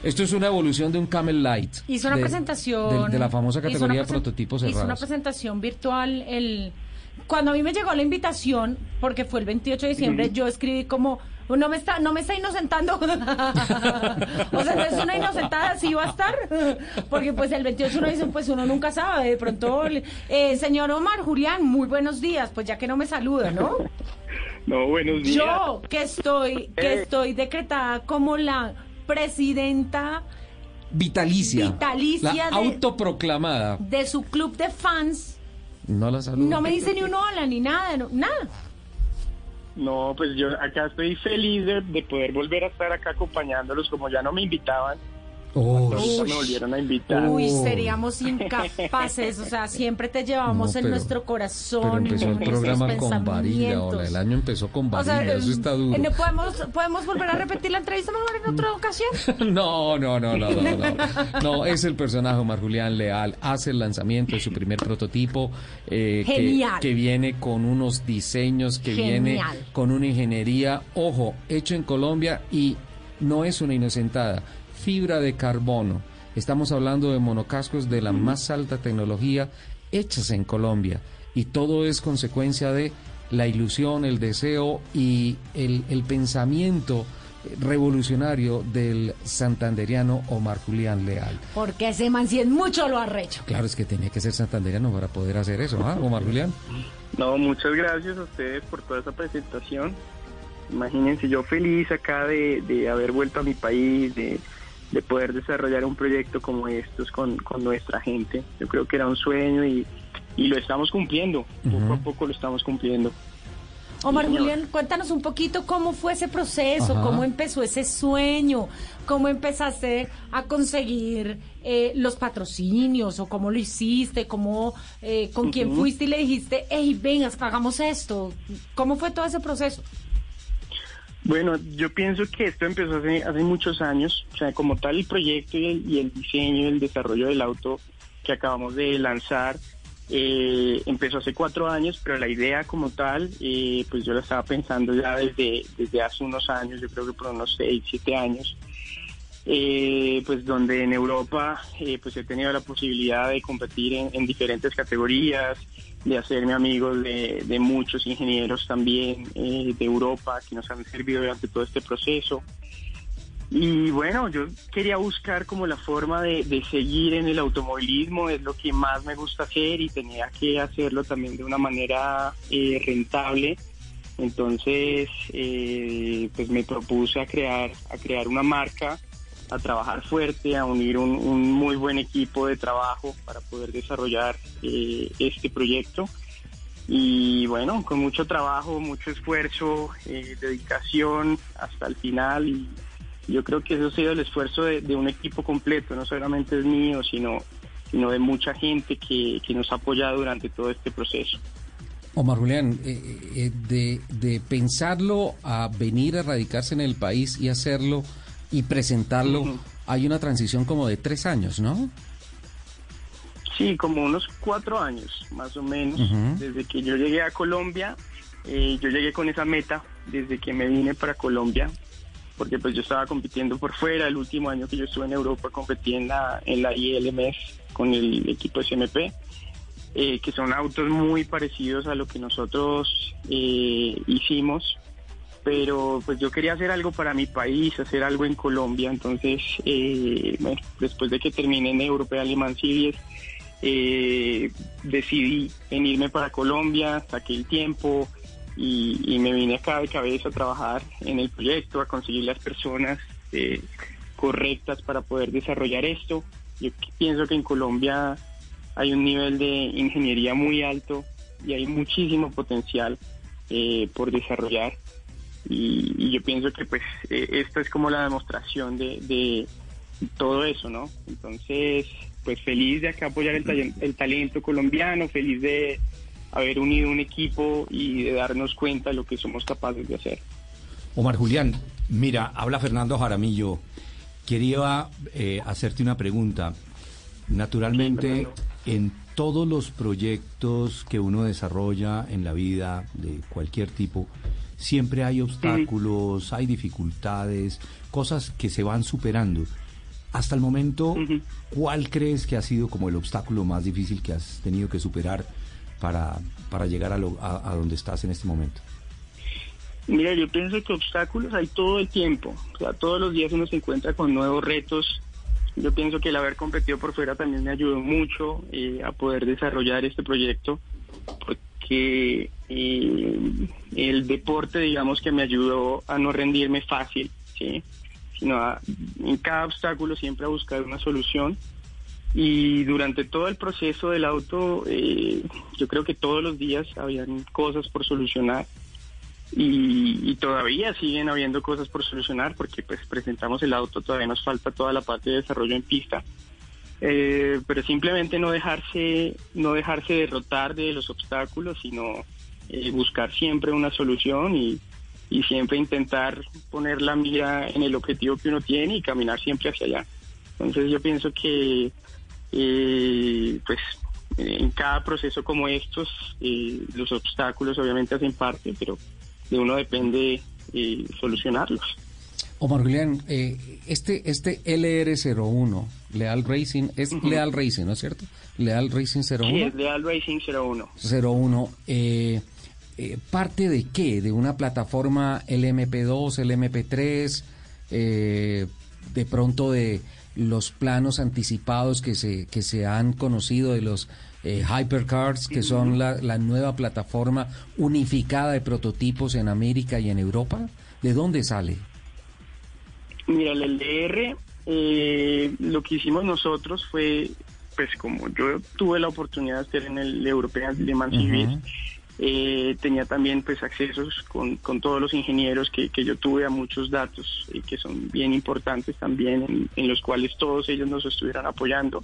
esto es una evolución de un Camel Light. Hizo una de- presentación. De, de la famosa categoría de prototipos Hizo una cerrados. presentación virtual. El, cuando a mí me llegó la invitación, porque fue el 28 de diciembre, yo escribí como. No me está, no me está inocentando. [LAUGHS] o sea, no es una inocentada, sí va a estar. Porque pues el 28 uno dice, pues uno nunca sabe. De pronto, eh, señor Omar, Julián, muy buenos días. Pues ya que no me saluda, ¿no? No, buenos días. Yo que estoy, que Eh. estoy decretada como la presidenta Vitalicia. Vitalicia La de- autoproclamada. de su club de fans, No la saludo. no me dice ni un hola ni nada, no- nada. No, pues yo acá estoy feliz de, de poder volver a estar acá acompañándolos como ya no me invitaban. Oh. Uy. me volvieron a invitar. Uy, seríamos incapaces, o sea, siempre te llevamos No, en pero- nuestro corazón. Pero empezó en el programa con varilla, hola, el año empezó con O sea, varilla, eso está eh, duro. ¿no podemos, podemos volver a repetir la entrevista mejor en otra ocasión? [LAUGHS] No, no, no, no, no, no. No, es el personaje Omar Julián Leal. Hace el lanzamiento de su primer prototipo. eh, que- Genial. Que, viene con unos diseños, que viene Genial. con una ingeniería, ojo, hecho en Colombia y no es una inocentada. Fibra de carbono. Estamos hablando de monocascos de la más alta tecnología hechas en Colombia. Y todo es consecuencia de la ilusión, el deseo y el, el pensamiento revolucionario del santanderiano Omar Julián Leal. Porque ese man sí es mucho lo arrecho. Claro, es que tenía que ser santanderiano para poder hacer eso, ¿ah, Omar Julián? No, muchas gracias a ustedes por toda esa presentación. Imagínense, yo feliz acá de, de haber vuelto a mi país, de, de poder desarrollar un proyecto como estos con, con nuestra gente. Yo creo que era un sueño y, y lo estamos cumpliendo, poco a poco lo estamos cumpliendo. Omar Julián, cuéntanos un poquito cómo fue ese proceso, Ajá. cómo empezó ese sueño, cómo empezaste a conseguir eh, los patrocinios o cómo lo hiciste, cómo, eh, con quién fuiste y le dijiste, hey, venga, hagamos esto. ¿Cómo fue todo ese proceso? Bueno, yo pienso que esto empezó hace, hace muchos años, o sea, como tal el proyecto y el, y el diseño, el desarrollo del auto que acabamos de lanzar, eh, empezó hace cuatro años, pero la idea como tal, eh, pues yo la estaba pensando ya desde, desde hace unos años, yo creo que por unos seis, siete años, eh, pues donde en Europa eh, pues he tenido la posibilidad de competir en, en diferentes categorías, de hacerme amigos de, de muchos ingenieros también eh, de Europa que nos han servido durante todo este proceso. Y bueno, yo quería buscar como la forma de, de seguir en el automovilismo, es lo que más me gusta hacer y tenía que hacerlo también de una manera eh, rentable. Entonces, eh, pues me propuse a crear, a crear una marca, a trabajar fuerte, a unir un, muy buen equipo de trabajo para poder desarrollar eh, este proyecto. Y bueno, con mucho trabajo, mucho esfuerzo, eh, dedicación hasta el final. Y yo creo que eso ha sido el esfuerzo de, de un equipo completo, no solamente es mío, sino, sino de mucha gente que, que nos ha apoyado durante todo este proceso. Omar Julián, eh, eh, de, de pensarlo a venir a radicarse en el país y hacerlo y presentarlo, hay una transición como de tres años, ¿no? Sí, como unos cuatro años, más o menos, desde que yo llegué a Colombia, eh, yo llegué con esa meta desde que me vine para Colombia, porque pues yo estaba compitiendo por fuera, el último año que yo estuve en Europa competí en la, en la ILMS con el equipo SMP, eh, que son autos muy parecidos a lo que nosotros eh, hicimos, pero pues yo quería hacer algo para mi país, hacer algo en Colombia, entonces eh, bueno, después de que terminé en European Le Mans Series, eh, decidí venirme para Colombia, saqué el tiempo y, y me vine acá de cabeza a trabajar en el proyecto, a conseguir las personas eh, correctas para poder desarrollar esto. Yo pienso que en Colombia hay un nivel de ingeniería muy alto y hay muchísimo potencial eh, por desarrollar y, y yo pienso que pues eh, esta es como la demostración de, de todo eso, ¿no? Entonces, pues feliz de acá apoyar el, talen- el talento colombiano, feliz de haber unido un equipo y de darnos cuenta de lo que somos capaces de hacer. Omar Julián, mira, habla Fernando Jaramillo. Quería eh, hacerte una pregunta. Naturalmente, en todos los proyectos que uno desarrolla en la vida de cualquier tipo, siempre hay obstáculos, hay dificultades, cosas que se van superando. Hasta el momento, ¿cuál crees que ha sido como el obstáculo más difícil que has tenido que superar para, para llegar a, lo- a- a donde estás en este momento? Mira, yo pienso que obstáculos hay todo el tiempo. O sea, todos los días uno se encuentra con nuevos retos. Yo pienso que el haber competido por fuera también me ayudó mucho eh, a poder desarrollar este proyecto, porque eh, el deporte, digamos, que me ayudó a no rendirme fácil, ¿sí? sino a, en cada obstáculo siempre a buscar una solución. Y durante todo el proceso del auto, eh, yo creo que todos los días habían cosas por solucionar y, y todavía siguen habiendo cosas por solucionar porque pues presentamos el auto, todavía nos falta toda la parte de desarrollo en pista. Eh, pero simplemente no dejarse, no dejarse derrotar de los obstáculos, sino eh, buscar siempre una solución y, y siempre intentar poner la mira en el objetivo que uno tiene y caminar siempre hacia allá. Entonces yo pienso que eh, pues en cada proceso como estos eh, los obstáculos obviamente hacen parte, pero de uno depende eh, solucionarlos. Omar Julián, eh, este, este LR01, Leal Racing, es Leal Racing, ¿no es cierto? Leal Racing 01. Sí, es Leal Racing 01. 01. eh, eh, parte de qué? ¿De una plataforma LMP2, LMP3? Eh, de pronto de los planos anticipados que se, que se han conocido de los eh, Hypercards, que son la, la nueva plataforma unificada de prototipos en América y en Europa? ¿De dónde sale? Mira, el LDR, eh, lo que hicimos nosotros fue, pues como yo tuve la oportunidad de estar en el European Le Mans Series, eh, tenía también pues accesos con, con todos los ingenieros que, que yo tuve a muchos datos eh, que son bien importantes también, en, en los cuales todos ellos nos estuvieran apoyando.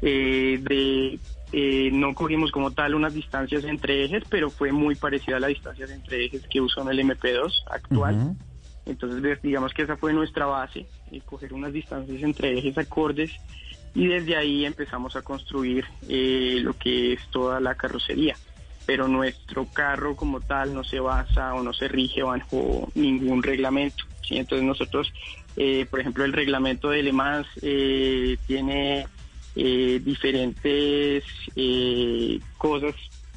Eh, de eh, no cogimos como tal unas distancias entre ejes, pero fue muy parecida a las distancias entre ejes que usa en el MP2 actual. Entonces, ve- digamos que esa fue nuestra base, eh, coger unas distancias entre ejes acordes y desde ahí empezamos a construir lo que es toda la carrocería. Pero nuestro carro como tal no se basa o no se rige bajo ningún reglamento. ¿sí? Entonces nosotros, eh, por ejemplo, el reglamento de Le Mans eh, tiene eh, diferentes eh, cosas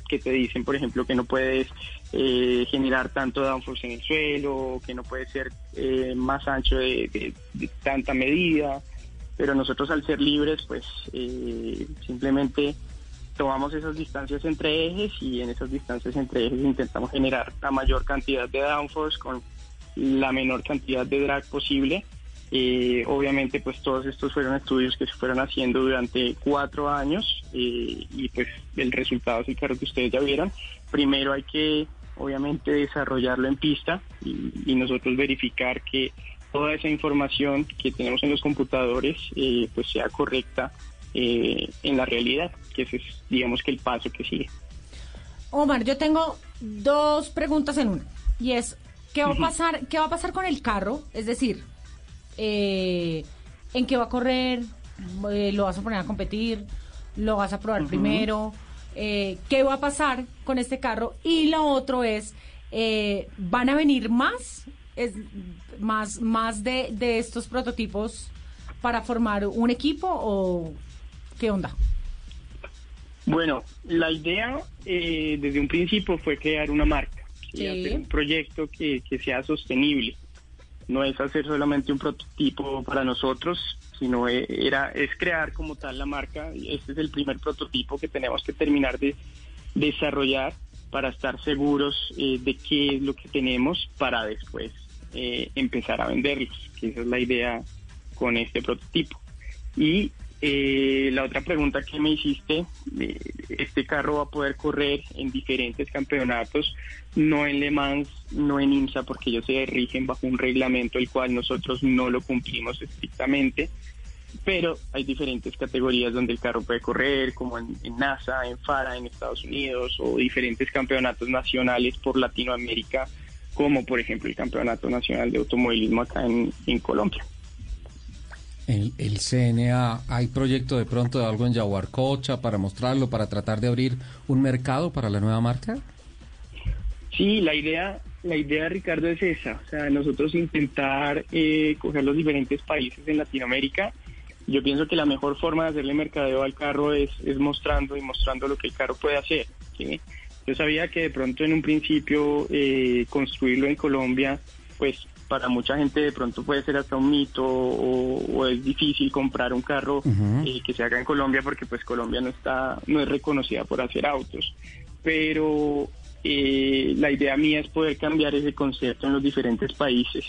que te dicen, por ejemplo, que no puedes eh, generar tanto downforce en el suelo, que no puede ser eh, más ancho de, de- de tanta medida, pero nosotros al ser libres, pues simplemente tomamos esas distancias entre ejes y en esas distancias entre ejes intentamos generar la mayor cantidad de downforce con la menor cantidad de drag posible. Eh, obviamente, pues todos estos fueron estudios que se fueron haciendo durante cuatro años eh, y pues el resultado es el carro que ustedes ya vieron. Primero hay que, obviamente, desarrollarlo en pista y, nosotros verificar que toda esa información que tenemos en los computadores eh, pues sea correcta en la realidad, que ese es, digamos, que el paso que sigue. Omar, yo tengo dos preguntas en una. Y es, ¿qué va a pasar, qué va a pasar con el carro? Es decir, eh, ¿en qué va a correr? Eh, ¿Lo vas a poner a competir? ¿Lo vas a probar primero? Eh, ¿Qué va a pasar con este carro? Y lo otro es, eh, ¿van a venir más? Es, más más de, de estos prototipos para formar un equipo o qué onda? Bueno, la idea eh, desde un principio fue crear una marca, hacer un proyecto que, que sea sostenible. No es hacer solamente un prototipo para nosotros, sino eh, era es crear como tal la marca. Este es el primer prototipo que tenemos que terminar de desarrollar para estar seguros eh, de qué es lo que tenemos para después eh, empezar a venderlos, que esa es la idea con este prototipo. Y eh, la otra pregunta que me hiciste, eh, este carro va a poder correr en diferentes campeonatos, no en Le Mans, no en IMSA, porque ellos se rigen bajo un reglamento el cual nosotros no lo cumplimos estrictamente, pero hay diferentes categorías donde el carro puede correr, como en, en NASA, en FARA, en Estados Unidos, o diferentes campeonatos nacionales por Latinoamérica, como por ejemplo el Campeonato Nacional de Automovilismo acá en, en Colombia. El, el CNA, ¿hay proyecto de pronto de algo en Yaguarcocha para mostrarlo, para tratar de abrir un mercado para la nueva marca? Sí, la idea, la idea, Ricardo, es esa. O sea, nosotros intentar eh, coger los diferentes países en Latinoamérica. Yo pienso que la mejor forma de hacerle mercadeo al carro es, mostrando y mostrando lo que el carro puede hacer. Yo sabía que de pronto en un principio eh, construirlo en Colombia, pues para mucha gente de pronto puede ser hasta un mito o, o es difícil comprar un carro eh, que se haga en Colombia porque pues Colombia no está no es reconocida por hacer autos. Pero eh, la idea mía es poder cambiar ese concepto en los diferentes países.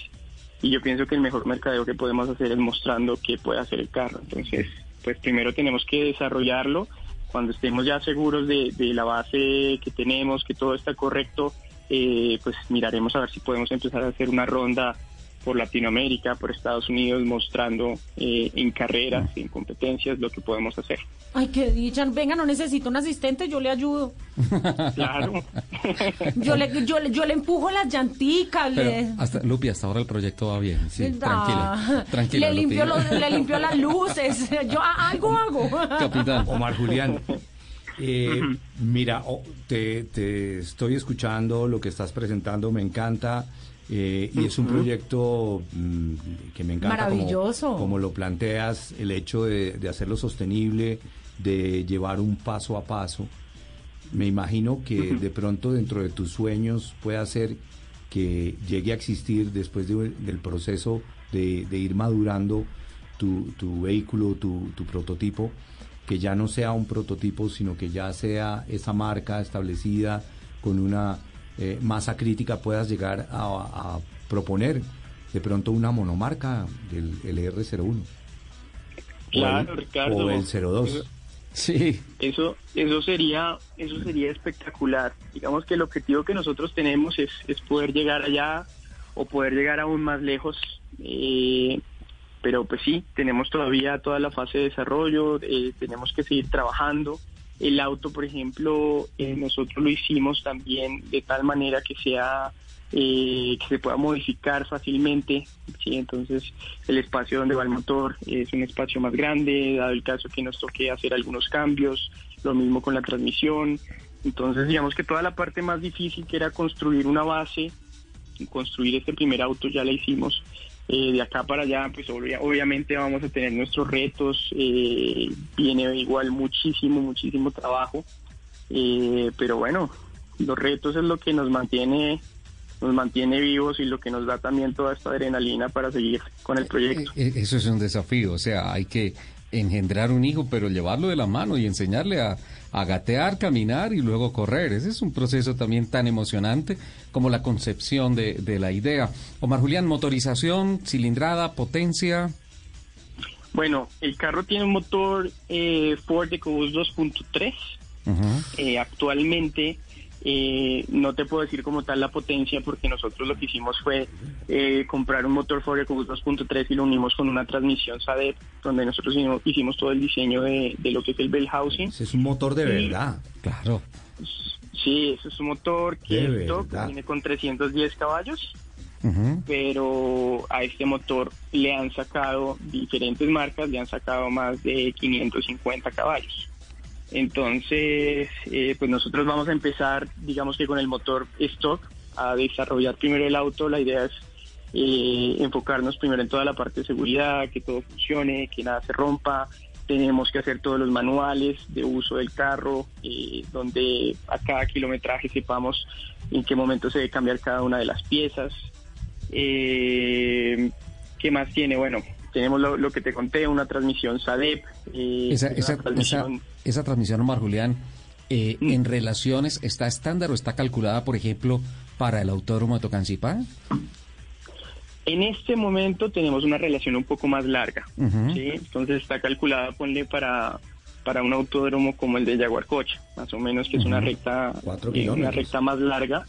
Y yo pienso que el mejor mercadeo que podemos hacer es mostrando qué puede hacer el carro. Entonces pues primero tenemos que desarrollarlo. Cuando estemos ya seguros de, de la base que tenemos que todo está correcto eh, pues miraremos a ver si podemos empezar a hacer una ronda por Latinoamérica, por Estados Unidos, mostrando eh, en carreras, en competencias, lo que podemos hacer. Ay, qué dicha. Venga, no necesito un asistente, yo le ayudo. [LAUGHS] Claro. [LAUGHS] Yo le, yo, le- yo le empujo las llanticas. Pero le, hasta, Lupi, hasta ahora el proyecto va bien. Sí, Ah, tranquila. Tranquila, le limpio, los- le limpio las [LAUGHS] luces. Yo algo hago. Omar Julián. Eh, mira, oh, te, te estoy escuchando lo que estás presentando, me encanta. eh, y es un proyecto mm, que me encanta. Maravilloso. Como, lo planteas, el hecho de, de hacerlo sostenible, de llevar un paso a paso. me imagino que de pronto dentro de tus sueños pueda ser que llegue a existir después de- del proceso de, de ir madurando tu, tu vehículo, tu, tu prototipo, que ya no sea un prototipo, sino que ya sea esa marca establecida con una eh, masa crítica, puedas llegar a, a proponer de pronto una monomarca del LR01. Claro, o el, Ricardo. O el 02. Sí. Eso, eso sería, eso sería espectacular. Digamos que el objetivo que nosotros tenemos es, es poder llegar allá o poder llegar aún más lejos. Eh, pero pues sí, tenemos todavía toda la fase de desarrollo, eh, tenemos que seguir trabajando. El auto, por ejemplo, eh, nosotros lo hicimos también de tal manera que sea eh, que se pueda modificar fácilmente. ¿sí? Entonces, el espacio donde va el motor es un espacio más grande, dado el caso que nos toque hacer algunos cambios, lo mismo con la transmisión. Entonces, digamos que toda la parte más difícil que era construir una base, construir este primer auto, ya la hicimos. Eh, de acá para allá, pues obvia- obviamente vamos a tener nuestros retos, eh, viene igual muchísimo, muchísimo trabajo, Eh, pero bueno, los retos es lo que nos mantiene nos mantiene vivos y lo que nos da también toda esta adrenalina para seguir con el proyecto. E- Eso es un desafío, o sea, hay que engendrar un hijo, pero llevarlo de la mano y enseñarle a, a gatear, caminar y luego correr. Ese es un proceso también tan emocionante como la concepción de, de la idea. Omar Julián, motorización, cilindrada, potencia. Bueno, el carro tiene un motor eh, Ford EcoBoost 2.3. Eh, actualmente eh, no te puedo decir como tal la potencia porque nosotros lo que hicimos fue eh, comprar un motor Ford EcoBoost 2.3 y lo unimos con una transmisión SADEP donde nosotros hicimos, hicimos todo el diseño de, de lo que es el bell housing. Ese es un motor de Y- verdad. Claro. Sí, ese es un motor que viene con 310 caballos. pero a este motor le han sacado diferentes marcas, le han sacado más de 550 caballos. Entonces, eh, pues nosotros vamos a empezar, digamos que con el motor stock, a desarrollar primero el auto. La idea es eh, enfocarnos primero en toda la parte de seguridad, que todo funcione, que nada se rompa. Tenemos que hacer todos los manuales de uso del carro, eh, donde a cada kilometraje sepamos en qué momento se debe cambiar cada una de las piezas. Eh, ¿Qué más tiene? Bueno, tenemos lo, lo que te conté, una transmisión SADEP. eh, Esa, transmisión- esa transmisión, Omar Julián, eh, ¿en relaciones está estándar o está calculada, por ejemplo, para el autódromo de Tocancipá? En este momento tenemos una relación un poco más larga. ¿sí? Entonces está calculada, ponle para para un autódromo como el de Yaguarcocha, más o menos que es una recta eh, una recta más larga.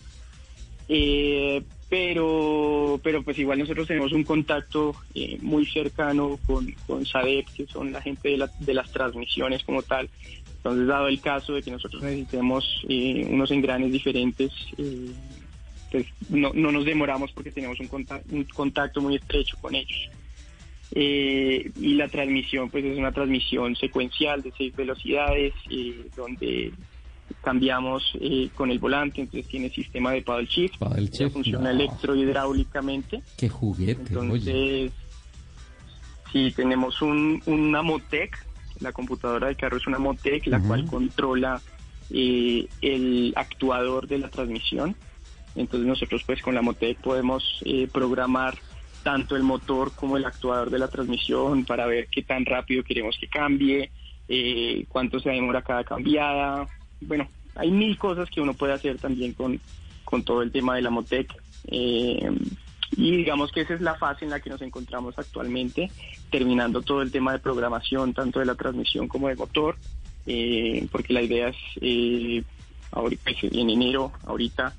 Eh, pero pero pues igual nosotros tenemos un contacto eh, muy cercano con, con SADEP, que son la gente de, la- de las transmisiones como tal. Entonces, dado el caso de que nosotros necesitemos eh, unos engranes diferentes, eh, pues no, no nos demoramos porque tenemos un contacto, un contacto muy estrecho con ellos. Y la transmisión, pues es una transmisión secuencial de seis velocidades, donde cambiamos eh, con el volante, entonces tiene sistema de paddle shift, Paddle shift, funciona no. electrohidráulicamente. Qué juguete, oye. Entonces, sí, tenemos un, una Motec, la computadora del carro es una Motec, la cual controla eh, el actuador de la transmisión. Entonces nosotros pues con la Motec podemos eh, programar tanto el motor como el actuador de la transmisión para ver qué tan rápido queremos que cambie, eh, cuánto se demora cada cambiada. Bueno, hay mil cosas que uno puede hacer también con, con todo el tema de la Motec. Eh, y digamos que esa es la fase en la que nos encontramos actualmente, terminando todo el tema de programación, tanto de la transmisión como del motor, eh, porque la idea es eh, ahorita, pues, en enero, ahorita,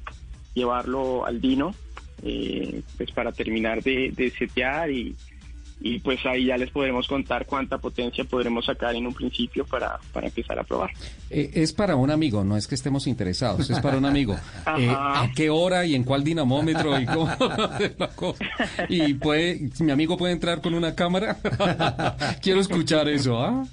llevarlo al Dino, eh, pues para terminar de, de setear y, y pues ahí ya les podremos contar cuánta potencia podremos sacar en un principio para, para empezar a probar. Eh, es para un amigo, no es que estemos interesados, es para un amigo. [LAUGHS] Eh. ¿A qué hora y en cuál dinamómetro y cómo? [LAUGHS] y puede, mi amigo puede entrar con una cámara. [LAUGHS] Quiero escuchar eso, ¿ah?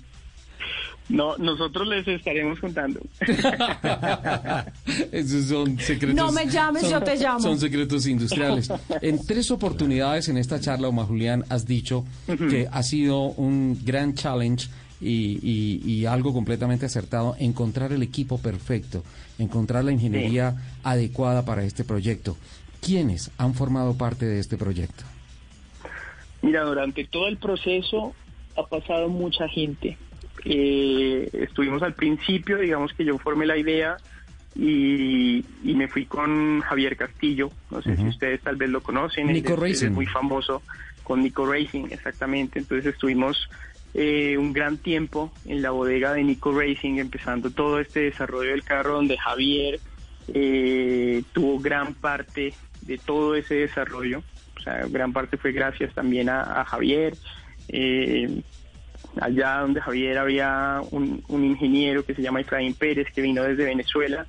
No, nosotros les estaremos contando. [LAUGHS] Esos son secretos. No me llames, son- yo te llamo. Son secretos industriales. En tres oportunidades en esta charla, Omar Julián, has dicho que ha sido un gran challenge y, y- y algo completamente acertado, encontrar el equipo perfecto, encontrar la ingeniería adecuada para este proyecto. ¿Quiénes han formado parte de este proyecto? Mira, durante todo el proceso ha pasado mucha gente. Eh, estuvimos al principio, digamos que yo formé la idea y, y me fui con Javier Castillo, no sé si ustedes tal vez lo conocen, Nico es- él Racing. es muy famoso con Nico Racing, exactamente. Entonces estuvimos eh, un gran tiempo en la bodega de Nico Racing, empezando todo este desarrollo del carro donde Javier eh, tuvo gran parte de todo ese desarrollo. O sea, gran parte fue gracias también a, a Javier. Eh, allá donde Javier había un, ingeniero que se llama Efraín Pérez, que vino desde Venezuela,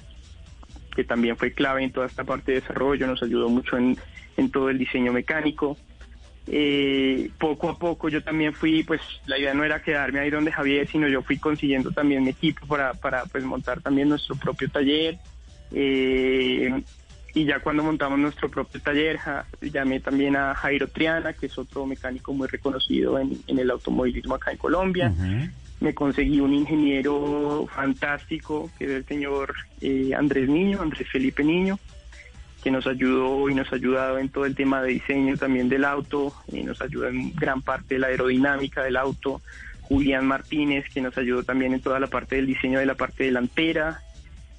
que también fue clave en toda esta parte de desarrollo, nos ayudó mucho en, en todo el diseño mecánico. Eh, poco a poco yo también fui, pues la idea no era quedarme ahí donde Javier, sino yo fui consiguiendo también mi equipo para, para pues montar también nuestro propio taller. Eh, y ya cuando montamos nuestro propio taller, ja- llamé también a Jairo Triana, que es otro mecánico muy reconocido en, en el automovilismo acá en Colombia. Me conseguí un ingeniero fantástico, que es el señor eh, Andrés Niño, Andrés Felipe Niño, que nos ayudó y nos ha ayudado en todo el tema de diseño también del auto, y nos ayuda en gran parte de la aerodinámica del auto. Julián Martínez, que nos ayudó también en toda la parte del diseño de la parte delantera.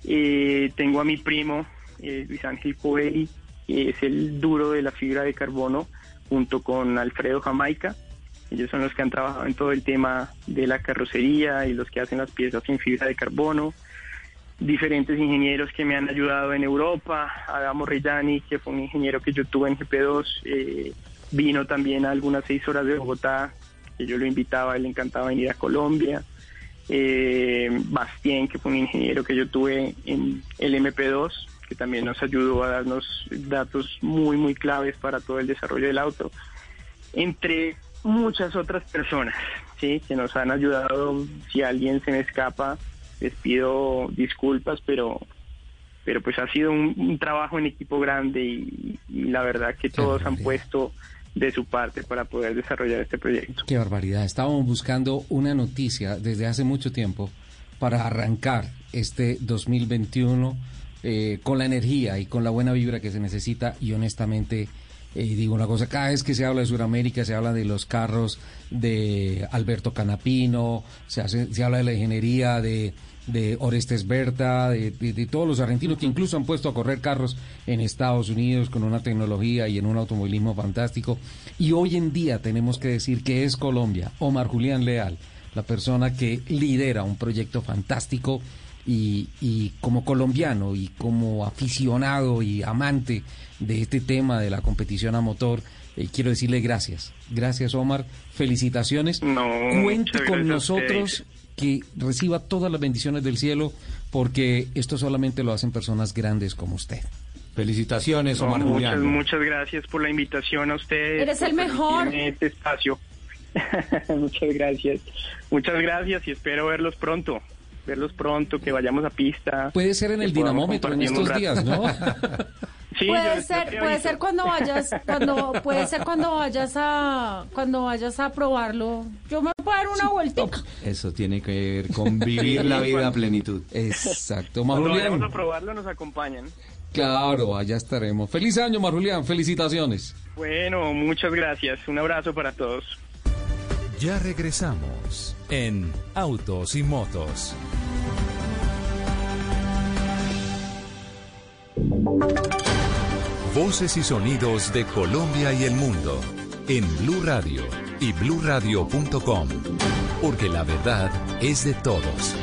Eh, tengo a mi primo, eh, Luis Ángel Coeli, que es el duro de la fibra de carbono, junto con Alfredo Jamaica. Ellos son los que han trabajado en todo el tema de la carrocería y los que hacen las piezas en fibra de carbono. Diferentes ingenieros que me han ayudado en Europa. Adamo Reyani, que fue un ingeniero que yo tuve en GP2, eh, vino también a algunas seis horas de Bogotá, que yo lo invitaba, él le encantaba venir a Colombia. Eh, Bastien, que fue un ingeniero que yo tuve en el MP2, que también nos ayudó a darnos datos muy, muy claves para todo el desarrollo del auto. Entre muchas otras personas, ¿sí? Que nos han ayudado. Si alguien se me escapa, les pido disculpas, pero pero pues ha sido un, un trabajo en equipo grande y, y la verdad que todos han puesto de su parte para poder desarrollar este proyecto. Qué barbaridad. Estábamos buscando una noticia desde hace mucho tiempo para arrancar este 2021 eh, con la energía y con la buena vibra que se necesita y honestamente eh, digo una cosa, cada vez que se habla de Sudamérica se habla de los carros de Alberto Canapino, se, hace, se habla de la ingeniería de, de Orestes Berta, de, de- de todos los argentinos que incluso han puesto a correr carros en Estados Unidos con una tecnología y en un automovilismo fantástico. Y hoy en día tenemos que decir que es Colombia, Omar Julián Leal, la persona que lidera un proyecto fantástico y, y como colombiano y como aficionado y amante de este tema de la competición a motor, eh, quiero decirle gracias. Gracias Omar, felicitaciones. Cuente con nosotros que reciba todas las bendiciones del cielo porque esto solamente lo hacen personas grandes como usted. Felicitaciones, No, Omar muchas, Julián. muchas gracias por la invitación a ustedes. Eres el mejor. permitirme Este espacio. [LAUGHS] muchas gracias. Muchas gracias y espero verlos pronto. Verlos pronto, que vayamos a pista. Puede ser en el dinamómetro en estos días, ¿no? [LAUGHS] Sí, puede yo ser, puede ser cuando vayas, cuando, puede ser cuando vayas a, cuando vayas a probarlo. Yo me puedo dar una vueltica. Eso tiene que ver con [LAUGHS] vivir la vida a plenitud. Exacto, Omar Cuando vayamos a probarlo nos acompañan. Claro, allá estaremos. Feliz año, Omar Julián. Felicitaciones. Bueno, muchas gracias. Un abrazo para todos. Ya regresamos en Autos y Motos. Voces y sonidos de Colombia y el mundo en Blue Radio y bluradio.com, porque la verdad es de todos.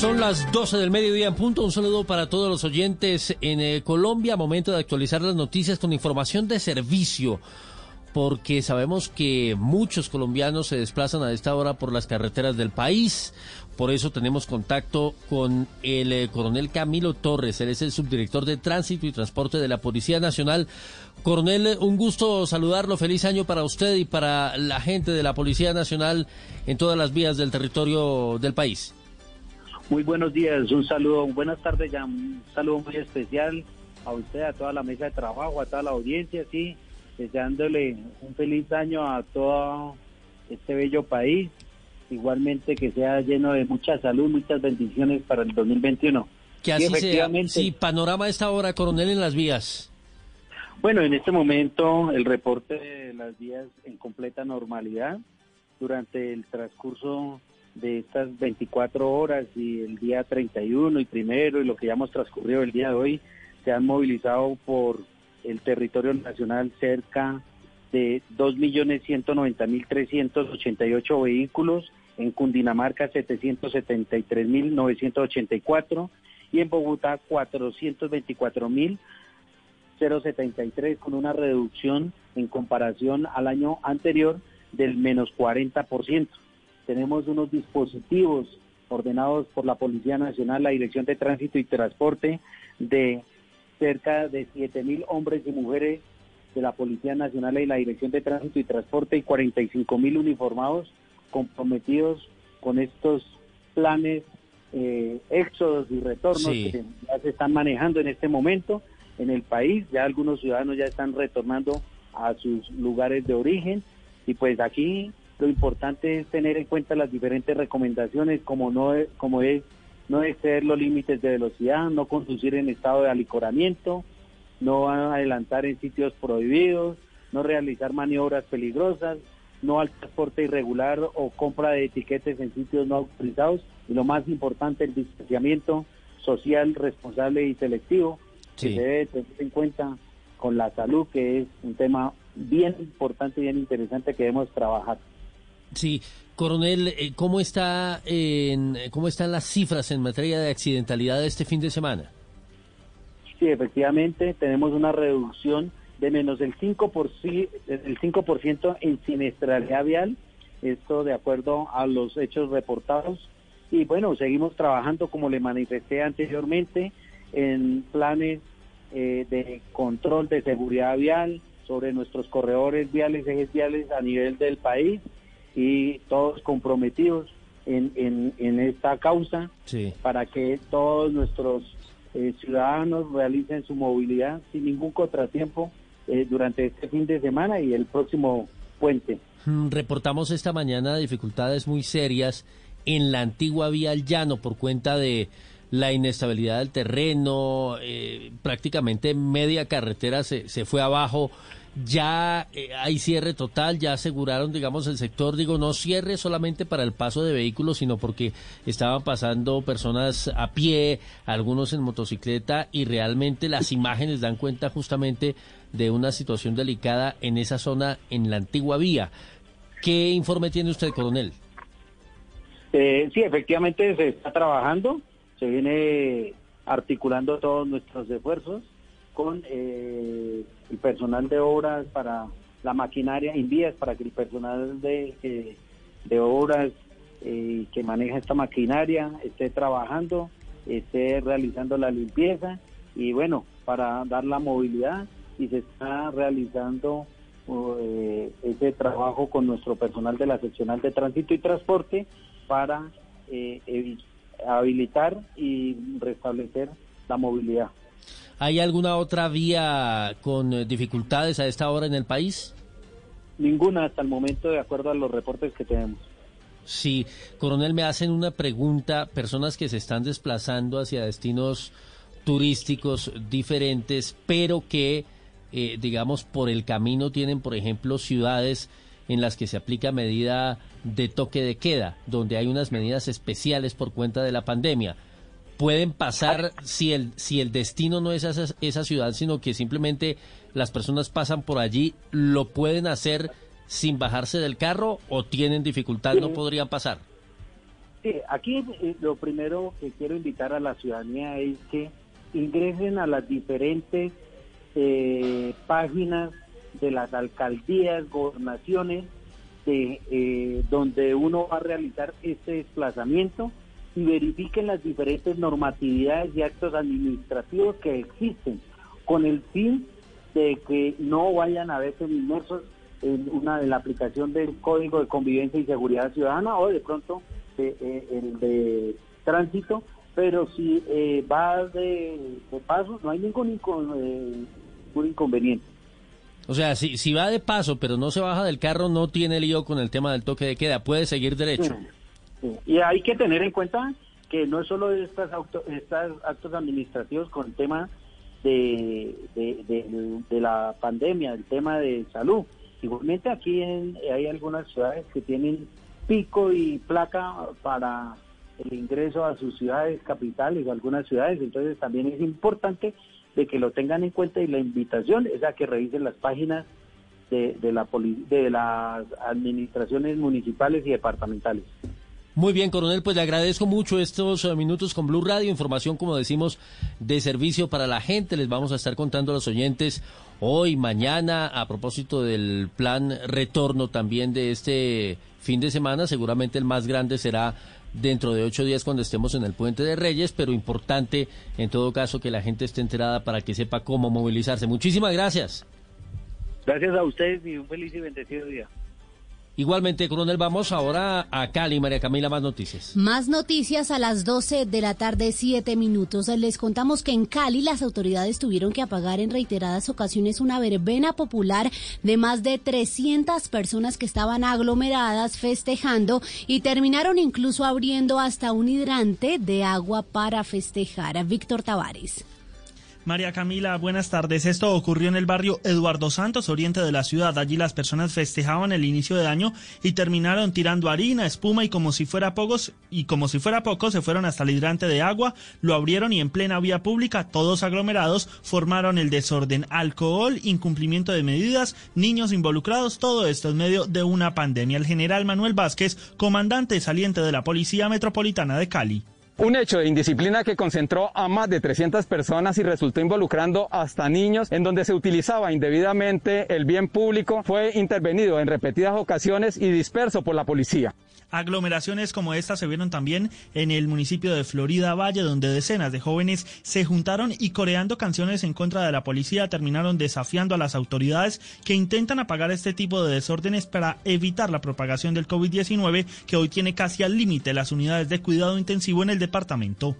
Son las 12 del mediodía en punto. Un saludo para todos los oyentes en eh, Colombia. Momento de actualizar las noticias con información de servicio. Porque sabemos que muchos colombianos se desplazan a esta hora por las carreteras del país. Por eso tenemos contacto con el eh, coronel Camilo Torres. Él es el subdirector de Tránsito y Transporte de la Policía Nacional. Coronel, un gusto saludarlo. Feliz año para usted y para la gente de la Policía Nacional en todas las vías del territorio del país. Muy buenos días, un saludo, buenas tardes ya, un saludo muy especial a usted, a toda la mesa de trabajo, a toda la audiencia, sí, deseándole un feliz año a todo este bello país. Igualmente que sea lleno de mucha salud, muchas bendiciones para el 2021. Que así sea. Sí, panorama a esta hora, coronel, en las vías. Bueno, en este momento el reporte de las vías en completa normalidad. Durante el transcurso de estas 24 horas y el día 31 y primero y lo que ya hemos transcurrido el día de hoy, se han movilizado por el territorio nacional cerca de 2.190.388 vehículos, en Cundinamarca 773.984 y en Bogotá 424.073 con una reducción en comparación al año anterior del menos 40%. Tenemos unos dispositivos ordenados por la Policía Nacional, la Dirección de Tránsito y Transporte de cerca de 7.000 hombres y mujeres de la Policía Nacional y la Dirección de Tránsito y Transporte y 45.000 uniformados comprometidos con estos planes eh, éxodos y retornos que ya se están manejando en este momento en el país. Ya algunos ciudadanos ya están retornando a sus lugares de origen y pues aquí lo importante es tener en cuenta las diferentes recomendaciones como no como es no exceder los límites de velocidad, no conducir en estado de alicoramiento, no adelantar en sitios prohibidos, no realizar maniobras peligrosas, no al transporte irregular o compra de etiquetes en sitios no autorizados y lo más importante, el distanciamiento social responsable y selectivo que se debe tener en cuenta con la salud, que es un tema bien importante y bien interesante que debemos trabajar. Sí, coronel, eh, ¿cómo está en, cómo están las cifras en materia de accidentalidad este fin de semana? Sí, efectivamente, tenemos una reducción de menos del 5%, el 5 en siniestralidad vial, esto de acuerdo a los hechos reportados. Y bueno, seguimos trabajando, como le manifesté anteriormente, en planes eh, de control de seguridad vial sobre nuestros corredores viales, ejes viales a nivel del país y todos comprometidos en, en, esta causa para que todos nuestros eh, ciudadanos realicen su movilidad sin ningún contratiempo eh, durante este fin de semana y el próximo puente. Mm, reportamos esta mañana dificultades muy serias en la antigua vía al llano por cuenta de la inestabilidad del terreno, eh, prácticamente media carretera se, se fue abajo ya eh, hay cierre total, ya aseguraron, digamos, el sector, digo, no cierre solamente para el paso de vehículos, sino porque estaban pasando personas a pie, algunos en motocicleta, y realmente las imágenes dan cuenta justamente de una situación delicada en esa zona, en la antigua vía. ¿Qué informe tiene usted, coronel? Eh, sí, efectivamente se está trabajando, se viene articulando todos nuestros esfuerzos con eh, el personal de obras para la maquinaria en vías para que el personal de, eh, de obras eh, que maneja esta maquinaria esté trabajando, esté realizando la limpieza y bueno, para dar la movilidad y se está realizando ese trabajo con nuestro personal de la seccional de tránsito y transporte para habilitar y restablecer la movilidad. ¿Hay alguna otra vía con eh, dificultades a esta hora en el país? Ninguna hasta el momento, de acuerdo a los reportes que tenemos. Sí, coronel, me hacen una pregunta, personas que se están desplazando hacia destinos turísticos diferentes, pero que, eh, digamos, por el camino tienen, por ejemplo, ciudades en las que se aplica medida de toque de queda, donde hay unas medidas especiales por cuenta de la pandemia pueden pasar si el si el destino no es esa, esa ciudad, sino que simplemente las personas pasan por allí, lo pueden hacer sin bajarse del carro o tienen dificultad, no podrían pasar. Sí, aquí eh, lo primero que quiero invitar a la ciudadanía es que ingresen a las diferentes eh, páginas de las alcaldías, gobernaciones, de, eh, donde uno va a realizar este desplazamiento y verifiquen las diferentes normatividades y actos administrativos que existen con el fin de que no vayan a verse inmersos en una de la aplicación del Código de Convivencia y Seguridad Ciudadana o de pronto eh, el de tránsito, pero si eh, va de, paso no hay ningún, eh, ningún inconveniente. O sea, si, si va de paso, pero no se baja del carro, no tiene lío con el tema del toque de queda, puede seguir derecho. Sí. Y hay que tener en cuenta que no es solo estas, auto- estas actos administrativos con el tema de, la pandemia, el tema de salud. Igualmente aquí hay algunas ciudades que tienen pico y placa para el ingreso a sus ciudades capitales o algunas ciudades, entonces también es importante de que lo tengan en cuenta y la invitación es a que revisen las páginas de las administraciones municipales y departamentales. Muy bien, coronel, pues le agradezco mucho estos eh, minutos con Blue Radio, información, como decimos, de servicio para la gente. Les vamos a estar contando a los oyentes hoy, mañana, a propósito del plan retorno también de este fin de semana. Seguramente el más grande será dentro de ocho días cuando estemos en el Puente de Reyes, pero importante en todo caso que la gente esté enterada para que sepa cómo movilizarse. Muchísimas gracias. Gracias a ustedes y un feliz y bendecido día. Igualmente, coronel, vamos ahora a Cali, María Camila, más noticias. Más noticias a las 12 de la tarde, 7 minutos. Les contamos que en Cali las autoridades tuvieron que apagar en reiteradas ocasiones una verbena popular de más de 300 personas que estaban aglomeradas festejando y terminaron incluso abriendo hasta un hidrante de agua para festejar. Víctor Tavares. María Camila, buenas tardes. Esto ocurrió en el barrio Eduardo Santos, oriente de la ciudad. Allí las personas festejaban el inicio de año y terminaron tirando harina, espuma y como si fuera pocos y como si fuera poco se fueron hasta el hidrante de agua, lo abrieron y en plena vía pública, todos aglomerados, formaron el desorden, alcohol, incumplimiento de medidas, niños involucrados, todo esto en medio de una pandemia. El general Manuel Vázquez, comandante saliente de la Policía Metropolitana de Cali. Un hecho de indisciplina que concentró a más de 300 personas y resultó involucrando hasta niños, en donde se utilizaba indebidamente el bien público, fue intervenido en repetidas ocasiones y disperso por la policía. Aglomeraciones como esta se vieron también en el municipio de Florida Valle, donde decenas de jóvenes se juntaron y coreando canciones en contra de la policía terminaron desafiando a las autoridades que intentan apagar este tipo de desórdenes para evitar la propagación del COVID-19 que hoy tiene casi al límite las unidades de cuidado intensivo en el departamento.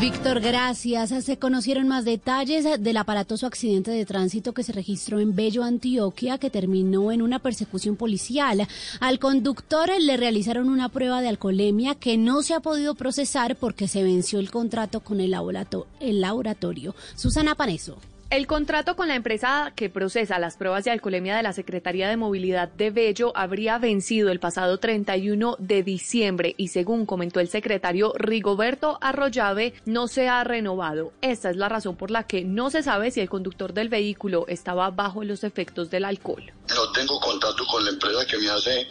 Víctor, gracias. Se conocieron más detalles del aparatoso accidente de tránsito que se registró en Bello, Antioquia, que terminó en una persecución policial. Al conductor le realizaron una prueba de alcoholemia que no se ha podido procesar porque se venció el contrato con el, laborato- el laboratorio. Susana Paneso. El contrato con la empresa que procesa las pruebas de alcoholemia de la Secretaría de Movilidad de Bello habría vencido el pasado 31 de diciembre y según comentó el secretario Rigoberto Arroyave, no se ha renovado. Esta es la razón por la que no se sabe si el conductor del vehículo estaba bajo los efectos del alcohol. No tengo contacto con la empresa que me hace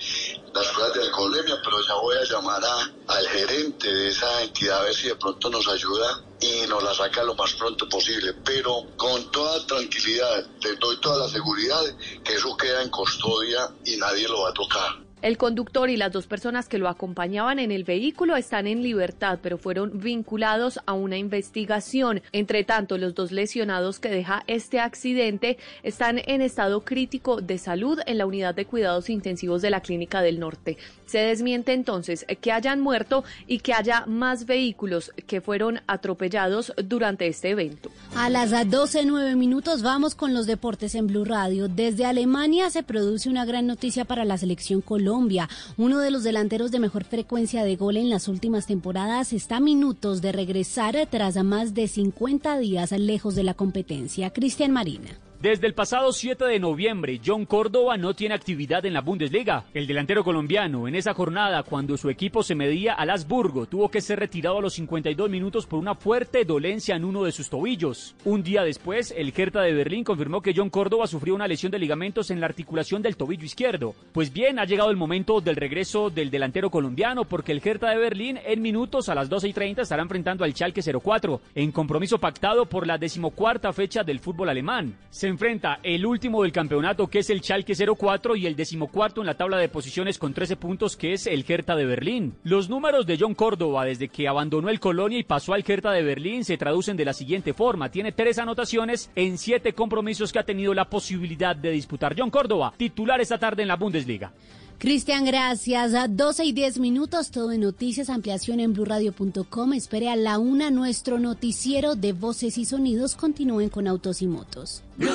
las pruebas de alcoholemia, pero ya voy a llamar a, al gerente de esa entidad a ver si de pronto nos ayuda y nos la saca lo más pronto posible. Pero con toda tranquilidad, te doy toda la seguridad que eso queda en custodia y nadie lo va a tocar. El conductor y las dos personas que lo acompañaban en el vehículo están en libertad, pero fueron vinculados a una investigación. Entre tanto, los dos lesionados que deja este accidente están en estado crítico de salud en la unidad de cuidados intensivos de la Clínica del Norte. Se desmiente entonces que hayan muerto y que haya más vehículos que fueron atropellados durante este evento. A las 12.09 minutos vamos con los deportes en Blue Radio. Desde Alemania se produce una gran noticia para la selección Colombia. Uno de los delanteros de mejor frecuencia de gol en las últimas temporadas está a minutos de regresar tras más de 50 días lejos de la competencia. Cristian Marina. Desde el pasado 7 de noviembre, John Córdoba no tiene actividad en la Bundesliga. El delantero colombiano, en esa jornada, cuando su equipo se medía al Asburgo, tuvo que ser retirado a los 52 minutos por una fuerte dolencia en uno de sus tobillos. Un día después, el Hertha de Berlín confirmó que John Córdoba sufrió una lesión de ligamentos en la articulación del tobillo izquierdo. Pues bien, ha llegado el momento del regreso del delantero colombiano, porque el Hertha de Berlín en minutos a las 12 y 30 estará enfrentando al Schalke 04, en compromiso pactado por la decimocuarta fecha del fútbol alemán. Se enfrenta el último del campeonato que es el Schalke 04 y el decimocuarto en la tabla de posiciones con 13 puntos que es el Hertha de Berlín. Los números de John Córdoba desde que abandonó el Colonia y pasó al Hertha de Berlín se traducen de la siguiente forma. Tiene tres anotaciones en siete compromisos que ha tenido la posibilidad de disputar. John Córdoba, titular esta tarde en la Bundesliga. Cristian, gracias. A 12 y 10 minutos, todo en noticias, ampliación en blurradio.com. Espere a la una nuestro noticiero de voces y sonidos. Continúen con autos y motos. Blue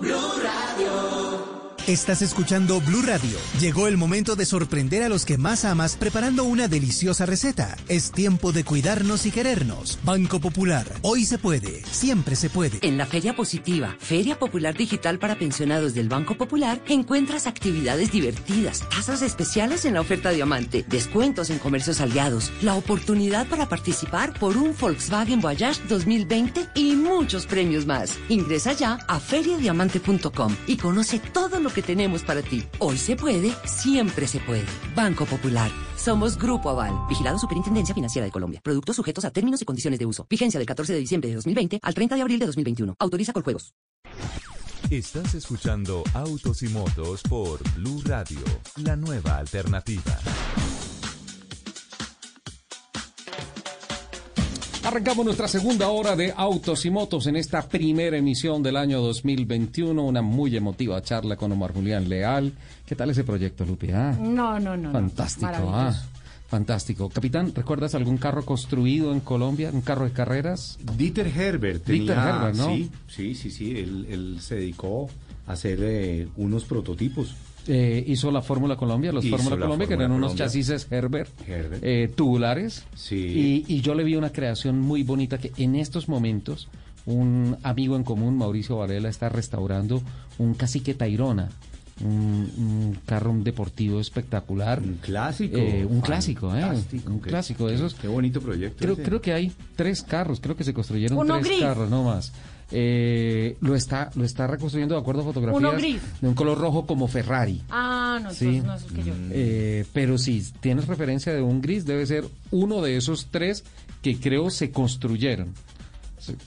Blue. Estás escuchando Blue Radio. Llegó el momento de sorprender a los que más amas preparando una deliciosa receta. Es tiempo de cuidarnos y querernos. Banco Popular. Hoy se puede. Siempre se puede. En la Feria Positiva, Feria Popular Digital para pensionados del Banco Popular, encuentras actividades divertidas, tasas especiales en la oferta Diamante, descuentos en comercios aliados, la oportunidad para participar por un Volkswagen Voyage 2020 y muchos premios más. Ingresa ya a feriadiamante.com y conoce todo lo que tenemos para ti. Hoy se puede, siempre se puede. Banco Popular. Somos Grupo Aval. Vigilado Superintendencia Financiera de Colombia. Productos sujetos a términos y condiciones de uso. Vigencia del 14 de diciembre de 2020 al 30 de abril de 2021. Autoriza con juegos. Estás escuchando Autos y Motos por Blue Radio, la nueva alternativa. Arrancamos nuestra segunda hora de Autos y Motos en esta primera emisión del año 2021. Una muy emotiva charla con Omar Julián Leal. ¿Qué tal ese proyecto, Lupi? Ah, No, no, no. no. fantástico, ah, fantástico. Capitán, ¿recuerdas algún carro construido en Colombia? ¿Un carro de carreras? Dieter Herbert Dieter tenía, Herbert, ¿no? Sí, sí, sí, sí. Él, él se dedicó a hacer eh, unos prototipos. Eh, hizo la Fórmula Colombia, los Fórmula la Colombia, que eran unos chasis Herbert, Herbert. eh, tubulares. Sí. Y, y yo le vi una creación muy bonita que en estos momentos un amigo en común, Mauricio Varela, está restaurando un cacique Tairona. Un, un carro deportivo espectacular. Un clásico. un clásico, ¿eh? fantástico, Un qué- clásico de esos. Qué bonito proyecto. Creo, ese. creo que hay tres carros, creo que se construyeron Uno tres gris. carros, no más. Eh, lo está lo está reconstruyendo de acuerdo a fotografías Uno gris. de un color rojo como Ferrari. Ah, no, Sí. entonces no es el que yo. Eh, pero si tienes referencia de un gris, debe ser uno de esos tres que creo se construyeron.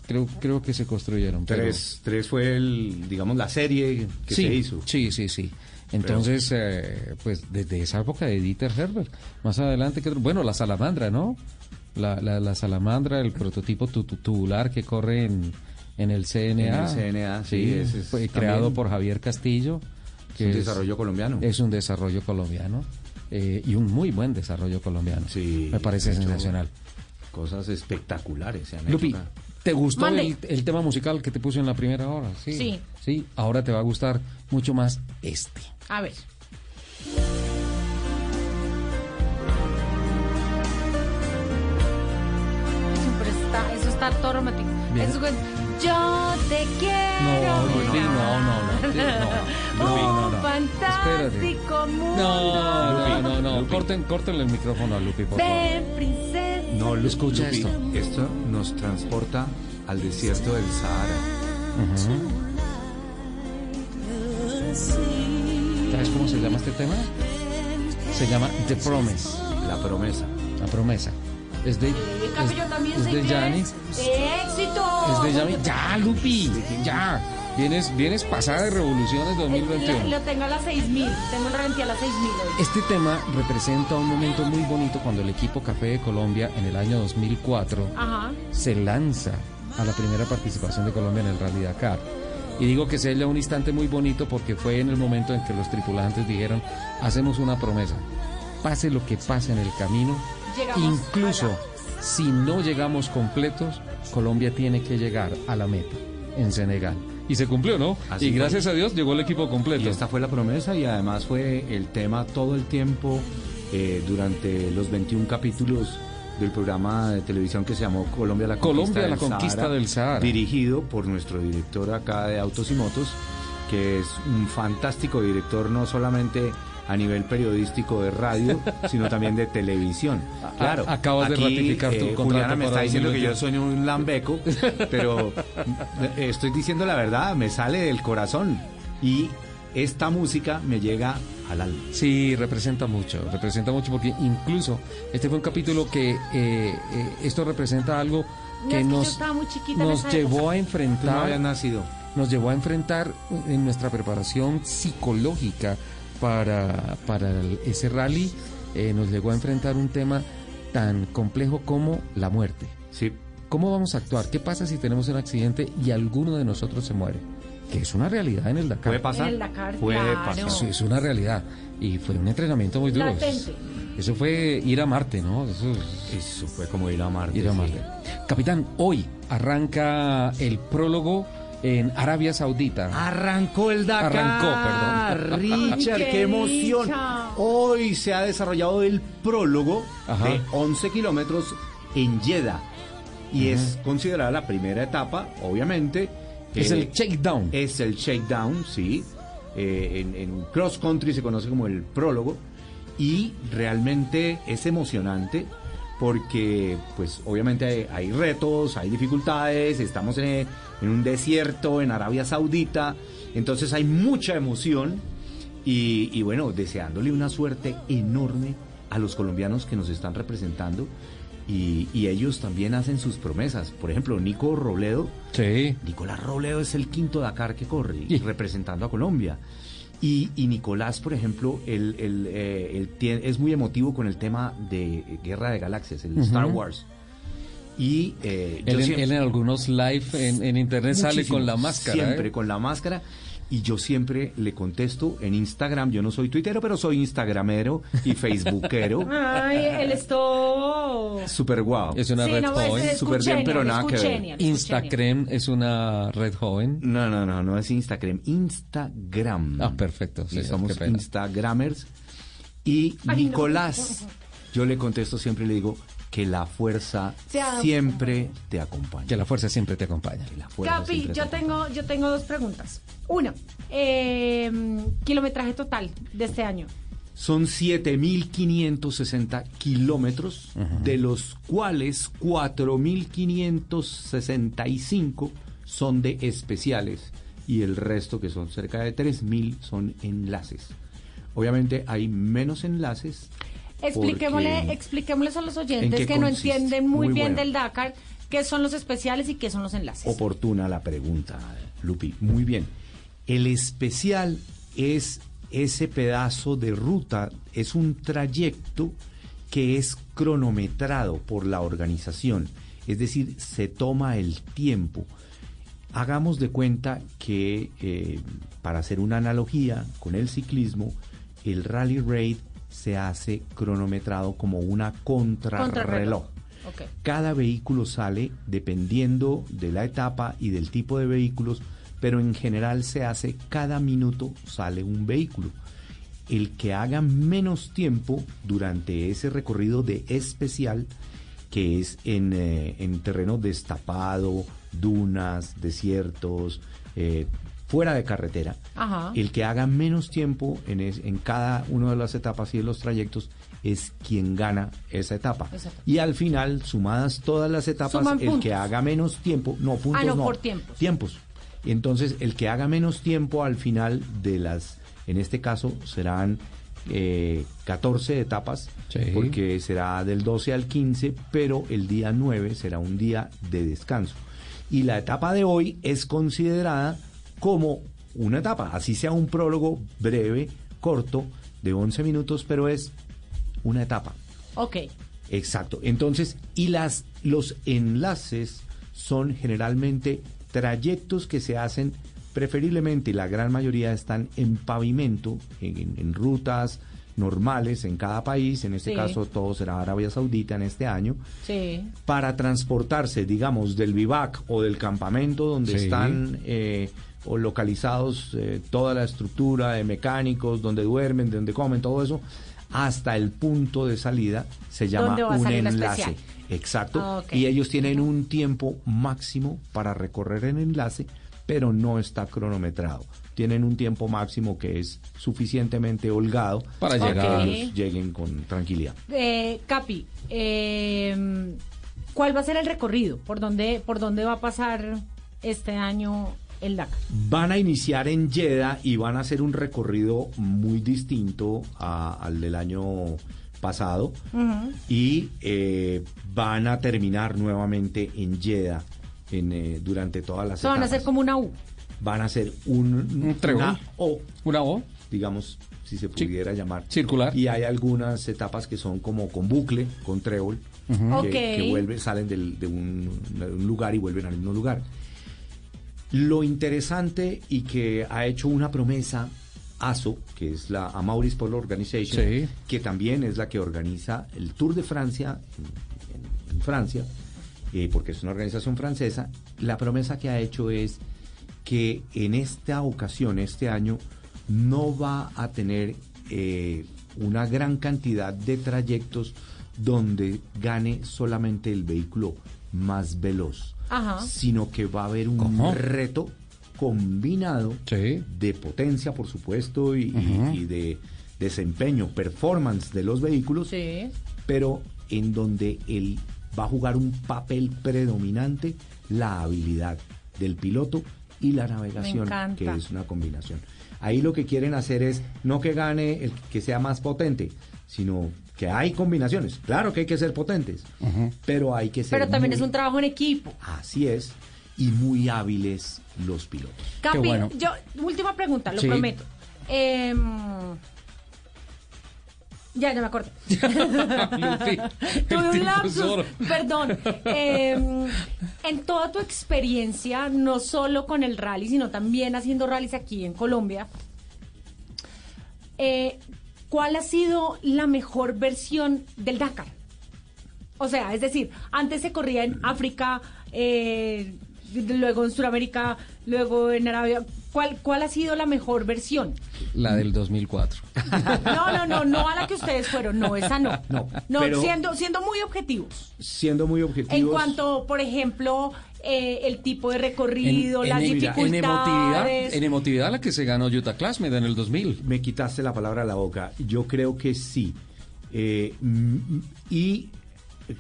Creo, creo que se construyeron. pero- Tres, tres fue el, digamos, la serie que sí, se hizo. Sí, sí, sí. Entonces, eh, pues desde esa época de Dieter Herbert. Más adelante, ¿qué otro? bueno, la salamandra, ¿no? La, la, la salamandra, el prototipo tu- tu- tubular que corre en, en el CNA. En el CNA, sí, ese es fue también- creado por Javier Castillo. Es un desarrollo colombiano. Es un desarrollo colombiano. eh, y un muy buen desarrollo colombiano. Sí, Me parece sensacional. Cosas espectaculares se han hecho Lupi. ¿te gustó el, el tema musical que te puse en la primera hora? Sí. Sí. Sí, ahora te va a gustar mucho más este. A ver. Siempre está, eso está todo romántico. Bien. Eso es, yo te quiero. No, Lupi, no, no, no, no, no, no, fantástico mundo. No, no, no, no. Corten, córtenle el micrófono a Lupi, por favor. Ven, princesa. No, Lu- Escucha Lupi, esto. Esto nos transporta al desierto del Sahara. ¿Sabes cómo se llama este tema? Se llama The Promise, La promesa. la promesa. Es de, yo es, también es de. Janis. ¡Éxito! Es de Yami. Ya, Lupi, ya. Vienes, vienes pasada de revoluciones Lo, 2021. lo tengo a las 6000. Tengo el ralentí a las 6000 hoy. Este tema representa un momento muy bonito cuando el equipo Café de Colombia en el año 2004 Ajá. se lanza a la primera participación de Colombia en el Rally Dakar. Y digo que sella un instante muy bonito porque fue en el momento en que los tripulantes dijeron, hacemos una promesa, pase lo que pase en el camino, Llegamos incluso allá. si no llegamos completos, Colombia tiene que llegar a la meta en Senegal. Y se cumplió, ¿no? Así y fue. gracias a Dios llegó el equipo completo. Y esta fue la promesa y además fue el tema todo el tiempo eh, durante los 21 capítulos del programa de televisión que se llamó Colombia la Conquista, Colombia, la del, conquista Sahara, del Sahara. dirigido por nuestro director acá de Autos y Motos, que es un fantástico director no solamente a nivel periodístico de radio, [LAUGHS] sino también de televisión. Claro, A- acabas de ratificar tu eh, contrato Juliana me está diciendo que yo 2021. soy un lambeco, pero [LAUGHS] estoy diciendo la verdad, me sale del corazón y esta música me llega al alma. Sí, representa mucho, representa mucho porque incluso este fue un capítulo que eh, eh, esto representa algo No, que es que yo nos, estaba muy chiquita en nos llevó a Tú no enfrentar, habías nacido. nos llevó a enfrentar en nuestra preparación psicológica para, para ese rally, eh, nos llegó a enfrentar un tema tan complejo como la muerte. Sí. ¿Cómo vamos a actuar? ¿Qué pasa si tenemos un accidente y alguno de nosotros se muere? Que es una realidad en el Dakar. ¿Puede pasar? En el Dakar, Puede claro. pasar. Eso es una realidad. Y fue un entrenamiento muy duro. Eso fue ir a Marte, ¿no? Eso, Eso fue como ir a Marte. ir a sí. Marte. Capitán, hoy arranca el prólogo en Arabia Saudita. Arrancó el Dakar. Arrancó, perdón. Richard, [LAUGHS] ¡Qué qué, emoción. dicha! Hoy se ha desarrollado el prólogo Ajá. de 11 kilómetros en Jeddah. Y es considerada la primera etapa, obviamente. Es Eh, el shakedown. Es el shakedown, sí. Eh, en, en cross country se conoce como el prólogo. Y realmente es emocionante porque, pues, obviamente hay, hay retos, hay dificultades. Estamos en, en un desierto en Arabia Saudita. Entonces hay mucha emoción. Y, y bueno, deseándole una suerte enorme a los colombianos que nos están representando. Y, y ellos también hacen sus promesas. Por ejemplo, Nico Robledo. Sí. Nicolás Robledo es el quinto Dakar que corre, y representando a Colombia. Y, y Nicolás, por ejemplo, él, él, eh, él tiene- es muy emotivo con el tema de Guerra de Galaxias, el. Star Wars. Y eh, Él, en- siempre- él en algunos live en, en internet sale con la máscara. Siempre ¿eh? con la máscara. Y yo siempre le contesto en Instagram. Yo no soy tuitero, pero soy instagramero y facebookero. [LAUGHS] Ay, él es todo. Super guau. Es una Sí, red no, es- joven. es Súper bien, pero nada que ver. Instacrem es una red joven. No, no, no, no es Instagram. Instagram. Ah, perfecto. Sí, somos. Instagramers. Y Ay, no. Nicolás, yo le contesto siempre y le digo que la fuerza siempre te acompaña. Que la fuerza siempre te acompaña. Que la fuerza Capi, te yo tengo, yo tengo dos preguntas. Una, eh, kilometraje total de este año. Son 7.560 kilómetros, de los cuales 4.565 son de especiales y el resto, que son cerca de 3.000, son enlaces. Obviamente hay menos enlaces. Expliquémosle, porque- expliquémosles a los ¿En oyentes que no entienden muy, Muy bien bueno. del Dakar qué son los especiales y qué son los enlaces. Oportuna la pregunta, Lupi. Muy bien. El especial es ese pedazo de ruta, es un trayecto que es cronometrado por la organización, es decir, se toma el tiempo. Hagamos de cuenta que, eh, para hacer una analogía con el ciclismo, el rally raid se hace cronometrado como una contrarreloj. Cada vehículo sale dependiendo de la etapa y del tipo de vehículos, pero en general se hace cada minuto sale un vehículo. El que haga menos tiempo durante ese recorrido de especial, que es en, eh, en terreno destapado, dunas, desiertos, eh, fuera de carretera, Ajá. el que haga menos tiempo en, es- en cada una de las etapas y de los trayectos es quien gana esa etapa. Exacto. Y al final, sumadas todas las etapas, Suman el puntos. que haga menos tiempo, no, puntos Ah, no, no, por tiempos. Tiempos. Entonces, el que haga menos tiempo al final de las, en este caso, serán eh, 14 etapas, Sí. porque será del 12 al 15, pero el día 9 será un día de descanso. Y la etapa de hoy es considerada como una etapa, así sea un prólogo breve, corto, de 11 minutos, pero es una etapa. Ok. Exacto. Entonces, y las los enlaces son generalmente trayectos que se hacen preferiblemente, la gran mayoría están en pavimento, en, en rutas normales en cada país, en este Sí. caso todo será Arabia Saudita en este año, Sí. para transportarse, digamos, del vivac o del campamento donde Sí. están eh, o localizados eh, toda la estructura de mecánicos, donde duermen, donde comen, todo eso, hasta el punto de salida se llama ¿Dónde va a un enlace. Exacto. Ah. Y ellos tienen un tiempo máximo para recorrer el enlace, pero no está cronometrado. Tienen un tiempo máximo que es suficientemente holgado Para que llegar. ellos lleguen con tranquilidad. Eh, Capi, eh, ¿cuál va a ser el recorrido? ¿Por dónde, ¿Por dónde va a pasar este año el Dakar? Van a iniciar en Jeddah y van a hacer un recorrido muy distinto a- al del año pasado y eh, van a terminar nuevamente en Jeddah en, eh, durante todas las van a ser como una U. Van a ser un, Un trébol. una O, Una O. digamos, si se pudiera llamar. Circular. Y hay algunas etapas que son como con bucle, con trébol, que, Ok. que vuelven, salen del- de, un, de un lugar y vuelven al mismo lugar. Lo interesante y que ha hecho una promesa ASO, que es la Amaury Polo Organization, Sí. que también es la que organiza el Tour de Francia en, en- en Francia, eh, porque es una organización francesa, la promesa que ha hecho es que en esta ocasión, este año, no va a tener eh, una gran cantidad de trayectos donde gane solamente el vehículo más veloz, Ajá. sino que va a haber un ¿Cómo? reto combinado de potencia, por supuesto, y, de desempeño, performance de los vehículos, Sí. pero en donde él va a jugar un papel predominante la habilidad del piloto y la navegación, que es una combinación. Ahí lo que quieren hacer es no que gane el que sea más potente, sino que hay combinaciones. Claro que hay que ser potentes, pero hay que ser Pero también muy- es un trabajo en equipo. así es y muy hábiles los pilotos. Capi, yo, última pregunta, lo Sí. prometo. Em, ya, ya me acordé. [LAUGHS] [LAUGHS] Tuve un lapsus, perdón. Em, [LAUGHS] en toda tu experiencia, no solo con el rally, sino también haciendo rallies aquí en Colombia, eh, ¿cuál ha sido la mejor versión del Dakar? O sea, es decir, antes se corría en África, eh, luego en Sudamérica, luego en Arabia. ¿Cuál, ¿Cuál ha sido la mejor versión? La del 2004. [LAUGHS] No, no, no, no a la que ustedes fueron, no, esa no. No, No, pero siendo, siendo muy objetivos. siendo muy objetivos. En cuanto, por ejemplo, eh, el tipo de recorrido, las en, mira, en emotividad, dificultades. en emotividad la que se ganó Utah Classmate en el 2000. Me quitaste la palabra a la boca. Yo creo que sí. Eh, mm, y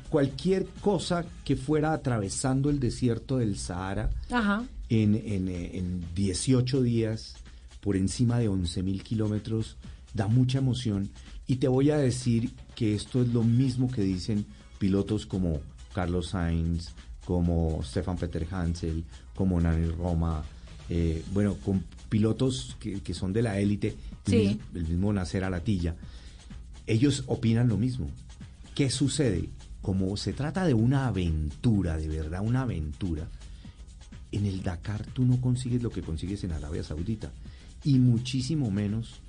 cualquier cosa que fuera atravesando el desierto del Sahara Ajá. en, en, eh, en 18 días, por encima de 11 mil kilómetros, da mucha emoción. Y te voy a decir que esto es lo mismo que dicen pilotos como Carlos Sainz, como Stefan Peter Hansel, como Nani Roma, eh, bueno, con pilotos que, que son de la élite, el Sí. mis- el mismo Nacer Alatilla, ellos opinan lo mismo. ¿Qué sucede? Como se trata de una aventura, de verdad, una aventura, en el Dakar tú no consigues lo que consigues en Arabia Saudita y muchísimo menos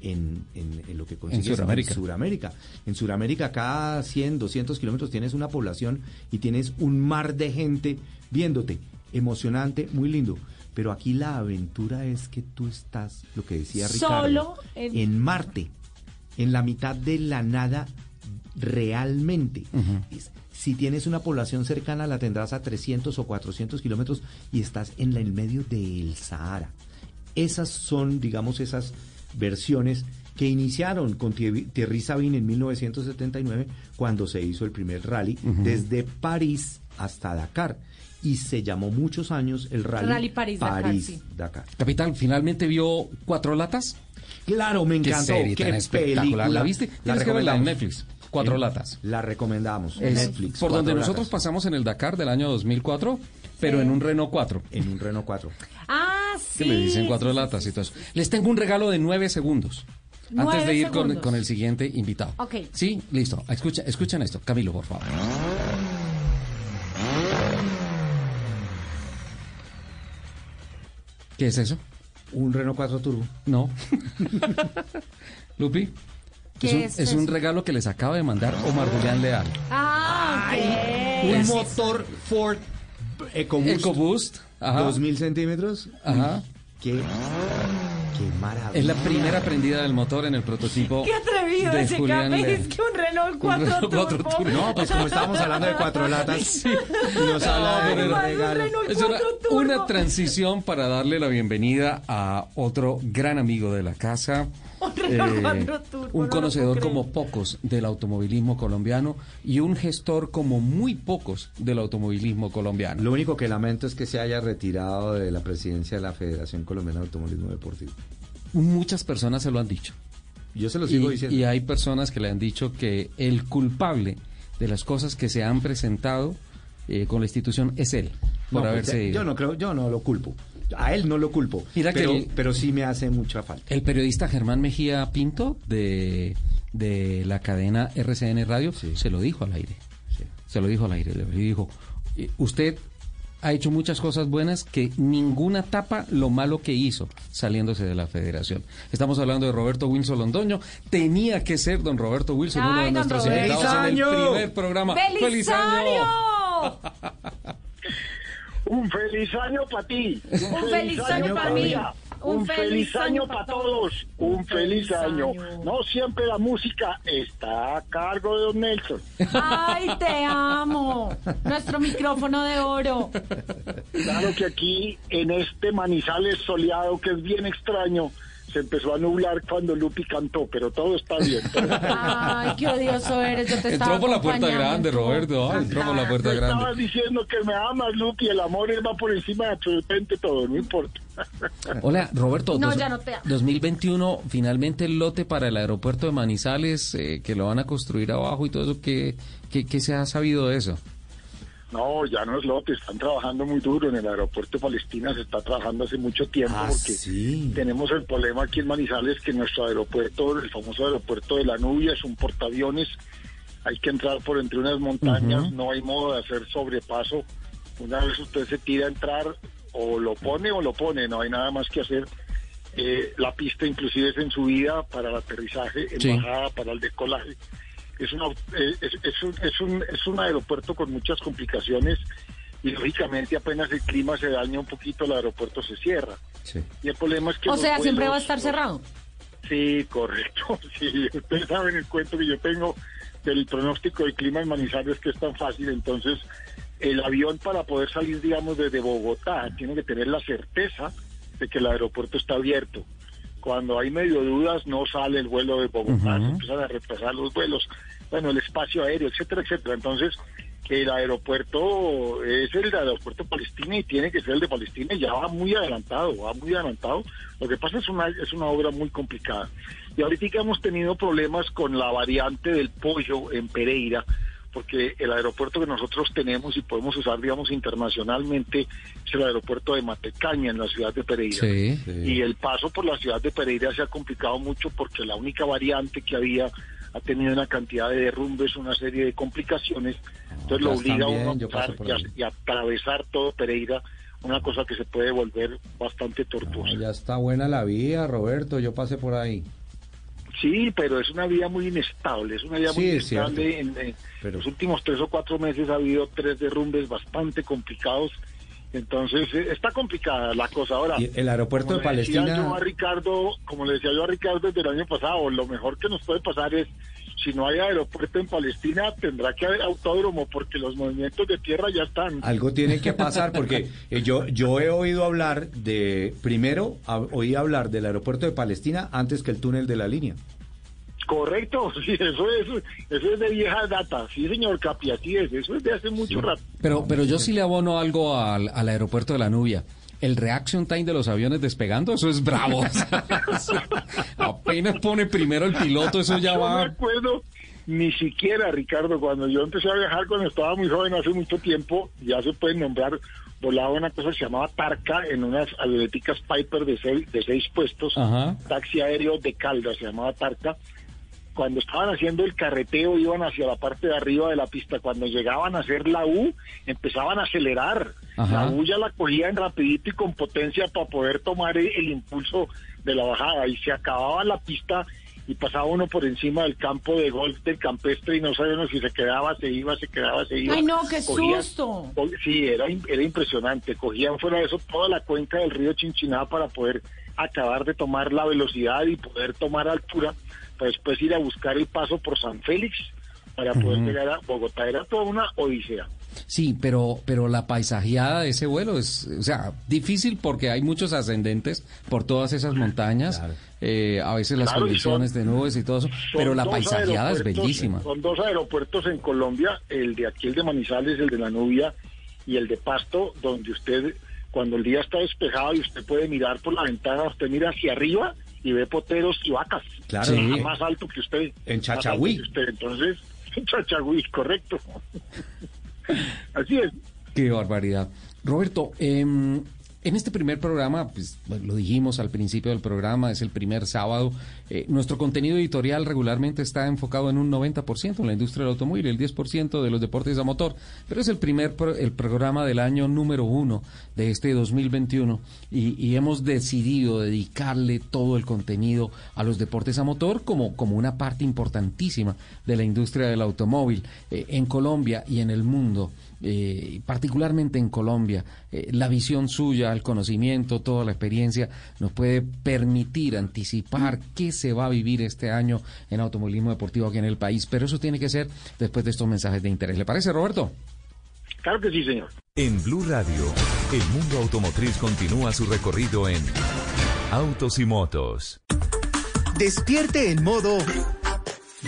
en, en- en lo que consigues Sudamérica. En Sudamérica. En Sudamérica cada 100, 200 kilómetros tienes una población y tienes un mar de gente viéndote. Emocionante, muy lindo. Pero aquí la aventura es que tú estás, lo que decía Ricardo, Solo en- en Marte, en la mitad de la nada realmente. Es- Si tienes una población cercana, la tendrás a 300 o 400 kilómetros y estás en la- el medio del Sahara. Esas son, digamos, esas versiones que iniciaron con Thierry Sabine en 1979, cuando se hizo el primer rally desde París hasta Dakar. Y se llamó muchos años el rally, Rally París-Dakar, sí. Dakar. Capital, ¿finalmente vio Cuatro Latas? Claro, me Qué encantó. serie Qué tan espectacular. película. ¿La viste? Tienes que verla en. Netflix. Cuatro Latas. La recomendamos. en Es Netflix. por donde Latas. nosotros pasamos en el Dakar del año 2004, pero en un Renault 4. En un Renault 4. Ah, sí. Que le dicen cuatro sí, sí, latas y todo eso. Les tengo un regalo de nueve segundos. Antes de ir con, el siguiente invitado. Ok. Sí, listo. Escucha, escuchen esto. Camilo, por favor. ¿Qué es eso? Un Renault 4 Turbo. No. [LAUGHS] Lupi. ¿Qué es, un, es es un regalo que les acaba de mandar Omar Julián Leal. Ah, ok. Un motor Ford EcoBoost. EcoBoost. Ajá. 2000 centímetros. Ajá. Qué, qué maravilla. Es la primera prendida del motor en el prototipo. Qué atrevido de ese Julián Leal. es que un Renault 4 Renault 4 Turbo. Turbo. No, pues como estábamos hablando de [LAUGHS] cuatro latas, y nos habla de un regalo. Es una, una transición para darle la bienvenida a otro gran amigo de la casa. [LAUGHS] Eh, 4 Turbo, un conocedor como pocos del automovilismo colombiano y un gestor como muy pocos del automovilismo colombiano. Lo único que lamento es que se haya retirado de la presidencia de la Federación Colombiana de Automovilismo Deportivo. Muchas personas se lo han dicho. Yo se lo sigo y, diciendo. y hay personas que le han dicho que el culpable de las cosas que se han presentado eh, con la institución es él, por No, pues, haberse ido. yo no creo, yo no lo culpo. A él no lo culpo. Mira que pero, el- pero sí me hace mucha falta. El periodista Germán Mejía Pinto de, de la cadena RCN Radio se lo dijo al aire. Se lo dijo al aire. Le dijo, "Eh, usted ha hecho muchas cosas buenas que ninguna tapa lo malo que hizo saliéndose de la federación. Estamos hablando de Roberto Wilson Londoño. Tenía que ser don Roberto Wilson, uno de nuestros Roberto. invitados en el ¡Feliz año! primer programa. ¡Feliz, año! [LAUGHS] Un feliz año para ti. Un feliz año pa' mí. Un feliz año para todos. Un feliz año. No siempre la música está a cargo de Don Nelson. Ay, te amo. Nuestro micrófono de oro. Claro que aquí, en este Manizales soleado, que es bien extraño, se empezó a nublar cuando Lupi cantó, pero todo está bien. [LAUGHS] Ay, qué odioso eres. Yo te Entró por la puerta grande, Roberto. Ay, entró por la puerta grande. Estabas diciendo que me amas, Lupi, el amor va por encima de absolutamente todo, no importa. Hola, Roberto. No, dos- ya no te amo. 2021, finalmente el lote para el aeropuerto de Manizales, eh, que lo van a construir abajo y todo eso, ¿qué, qué, qué se ha sabido de eso? No, ya no es lote, están trabajando muy duro en el aeropuerto de Palestina, se está trabajando hace mucho tiempo Ah, porque sí. tenemos el problema aquí en Manizales que nuestro aeropuerto, el famoso aeropuerto de la Nubia, es un portaaviones, hay que entrar por entre unas montañas, no hay modo de hacer sobrepaso, una vez usted se tira a entrar, o lo pone o lo pone, no hay nada más que hacer. Eh, la pista inclusive es en subida para el aterrizaje, en Sí. bajada para el decolaje. Es, una, eh, es, es un, es, un, es un aeropuerto con muchas complicaciones y lógicamente apenas el clima se daña un poquito el aeropuerto se cierra. Y el problema es que... O sea, siempre vuelos- va a estar cerrado. Sí, correcto. [LAUGHS] Sí, ustedes saben el cuento que yo tengo del pronóstico del clima en Manizales que es tan fácil. Entonces, el avión para poder salir, digamos, desde Bogotá tiene que tener la certeza de que el aeropuerto está abierto. Cuando hay medio dudas, no sale el vuelo de Bogotá, se empiezan a retrasar los vuelos, bueno, el espacio aéreo, etcétera, etcétera. Entonces, el aeropuerto es el de aeropuerto Palestina y tiene que ser el de Palestina y ya va muy adelantado, va muy adelantado. Lo que pasa es una, es una obra muy complicada. Y ahorita que hemos tenido problemas con la variante del pollo en Pereira, porque el aeropuerto que nosotros tenemos y podemos usar, digamos, internacionalmente es el aeropuerto de Matecaña en la ciudad de Pereira. Sí. Y el paso por la ciudad de Pereira se ha complicado mucho porque la única variante que había ha tenido una cantidad de derrumbes, una serie de complicaciones. Entonces lo obliga a uno a pasar y, a- ahí. y a atravesar todo Pereira, una cosa que se puede volver bastante tortuosa. Ya está buena la vía, Roberto, yo pasé por ahí. Sí, pero es una vía muy inestable, es una vía Sí, muy inestable. En, en los últimos tres o cuatro meses ha habido tres derrumbes bastante complicados. Entonces, eh, está complicada la cosa. Ahora, Y el aeropuerto de decía Palestina- yo a Ricardo, como le decía yo a Ricardo desde el año pasado, lo mejor que nos puede pasar es, si no hay aeropuerto en Palestina, tendrá que haber autódromo, porque los movimientos de tierra ya están. Algo tiene que pasar porque [LAUGHS] eh, yo, yo he oído hablar de, primero a- oí hablar del aeropuerto de Palestina antes que el túnel de la línea. Correcto, [LAUGHS] sí, eso es, eso es de vieja data. Sí, señor Capi, así es, eso es de hace mucho rato. Pero, pero yo sí le abono algo al, al aeropuerto de la Nubia. El reaction time de los aviones despegando, eso es bravo. [LAUGHS] Apenas pone primero el piloto, eso ya Yo me va. acuerdo ni siquiera, Ricardo, cuando yo empecé a viajar cuando estaba muy joven, hace mucho tiempo, ya se pueden nombrar, volaba una cosa que se llamaba Tarca en unas atléticas Piper de seis, de seis puestos, Ajá. taxi aéreo de Calda, se llamaba Tarca. Cuando estaban haciendo el carreteo iban hacia la parte de arriba de la pista. Cuando llegaban a hacer la U, empezaban a acelerar. Ajá. La U ya la cogían rapidito y con potencia para poder tomar el, el impulso de la bajada. Y se acababa la pista y pasaba uno por encima del campo de golf del campestre y no sabía uno si se quedaba, se iba, se quedaba, se iba. Ay, no, qué Cogían- susto. co- Sí, era, era impresionante. Cogían fuera de eso toda la cuenca del río Chinchiná para poder acabar de tomar la velocidad y poder tomar altura, para después ir a buscar el paso por San Félix para poder Ujú. llegar a Bogotá. Era toda una odisea. Sí, pero, pero la paisajeada de ese vuelo es, o sea, difícil porque hay muchos ascendentes por todas esas montañas, eh, a veces las Claro, condiciones son- de nubes y todo eso, pero la paisajeada es bellísima. Son dos aeropuertos en Colombia, el de aquí, el de Manizales, el de la Nubia y el de Pasto, donde usted, cuando el día está despejado y usted puede mirar por la ventana, usted mira hacia arriba y ve poteros y vacas. Claro. Sí. Más alto que usted. En Chachagüí. usted. Entonces, [LAUGHS] en Chachagüí, correcto. Así es. Qué barbaridad. Roberto, em, en este primer programa, pues lo dijimos al principio del programa, es el primer sábado. Eh, nuestro contenido editorial regularmente está enfocado en un 90% en la industria del automóvil, el 10% de los deportes a motor, pero es el primer pro- el programa del año número uno de este 2021 y, y hemos decidido dedicarle todo el contenido a los deportes a motor como, como una parte importantísima de la industria del automóvil eh, en Colombia y en el mundo. eh, particularmente en Colombia, la visión suya, el conocimiento, toda la experiencia nos puede permitir anticipar qué se va a vivir este año en automovilismo deportivo aquí en el país. Pero eso tiene que ser después de estos mensajes de interés. ¿Le parece, Roberto? Claro que sí, señor. En Blue Radio, el mundo automotriz continúa su recorrido en Autos y Motos. Despierte en modo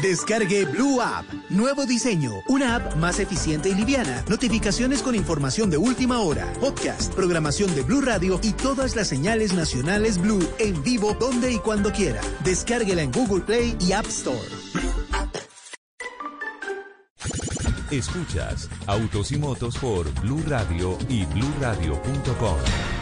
Descargue Blue App. Nuevo diseño. Una app más eficiente y liviana. Notificaciones con información de última hora. Podcast, programación de Blue Radio y todas las señales nacionales Blue en vivo donde y cuando quiera. Descárguela en Google Play y App Store. Escuchas Autos y Motos por Blue Radio y bluradio.com.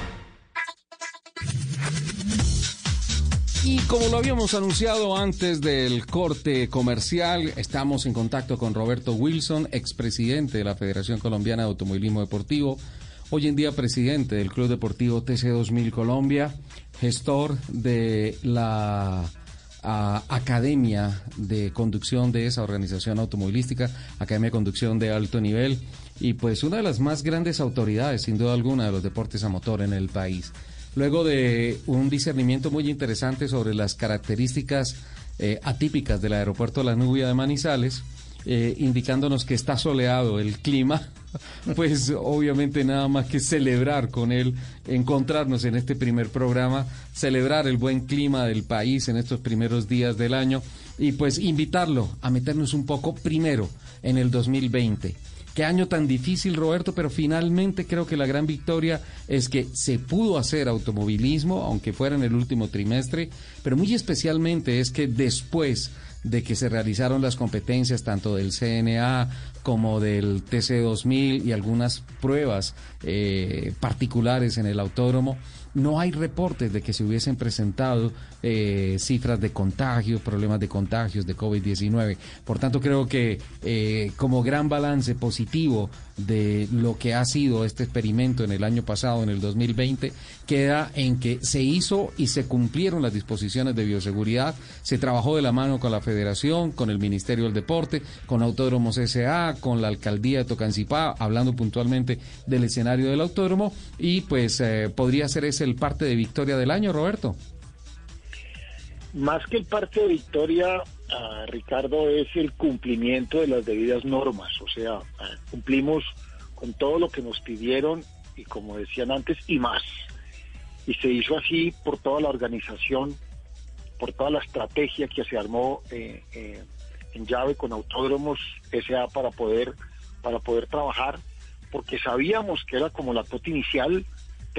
Y como lo habíamos anunciado antes del corte comercial, estamos en contacto con Roberto Wilson, expresidente de la Federación Colombiana de Automovilismo Deportivo, hoy en día presidente del Club Deportivo TC2000 Colombia, gestor de la Academia de Conducción de esa organización automovilística, Academia de Conducción de Alto Nivel, y pues una de las más grandes autoridades, sin duda alguna, de los deportes a motor en el país luego de un discernimiento muy interesante sobre las características eh, atípicas del aeropuerto La Nubia de Manizales, eh, indicándonos que está soleado el clima, [LAUGHS] pues obviamente nada más que celebrar con él, encontrarnos en este primer programa, celebrar el buen clima del país en estos primeros días del año y pues invitarlo a meternos un poco primero en el 2020 Qué año tan difícil, Roberto, pero finalmente creo que la gran victoria es que se pudo hacer automovilismo, aunque fuera en el último trimestre, pero muy especialmente es que después de que se realizaron las competencias tanto del CNA como del TC2000 y algunas pruebas eh, particulares en el autódromo, no hay reportes de que se hubiesen presentado eh, cifras de contagios, problemas de contagios de COVID-19. Por tanto, creo que eh, como gran balance positivo de lo que ha sido este experimento en el año pasado, en el 2020, queda en que se hizo y se cumplieron las disposiciones de bioseguridad, se trabajó de la mano con la Federación, con el Ministerio del Deporte, con Autódromos SA, con la Alcaldía de Tocancipá, hablando puntualmente del escenario del autódromo, y pues eh, podría ser ese el parte de victoria del año, Roberto. Más que el parte de victoria, ah, Ricardo, es el cumplimiento de las debidas normas. O sea, ah, cumplimos con todo lo que nos pidieron y como decían antes, y más. Y se hizo así por toda la organización, por toda la estrategia que se armó eh, eh, en llave con Autódromos SA para poder, para poder trabajar, porque sabíamos que era como la cuota inicial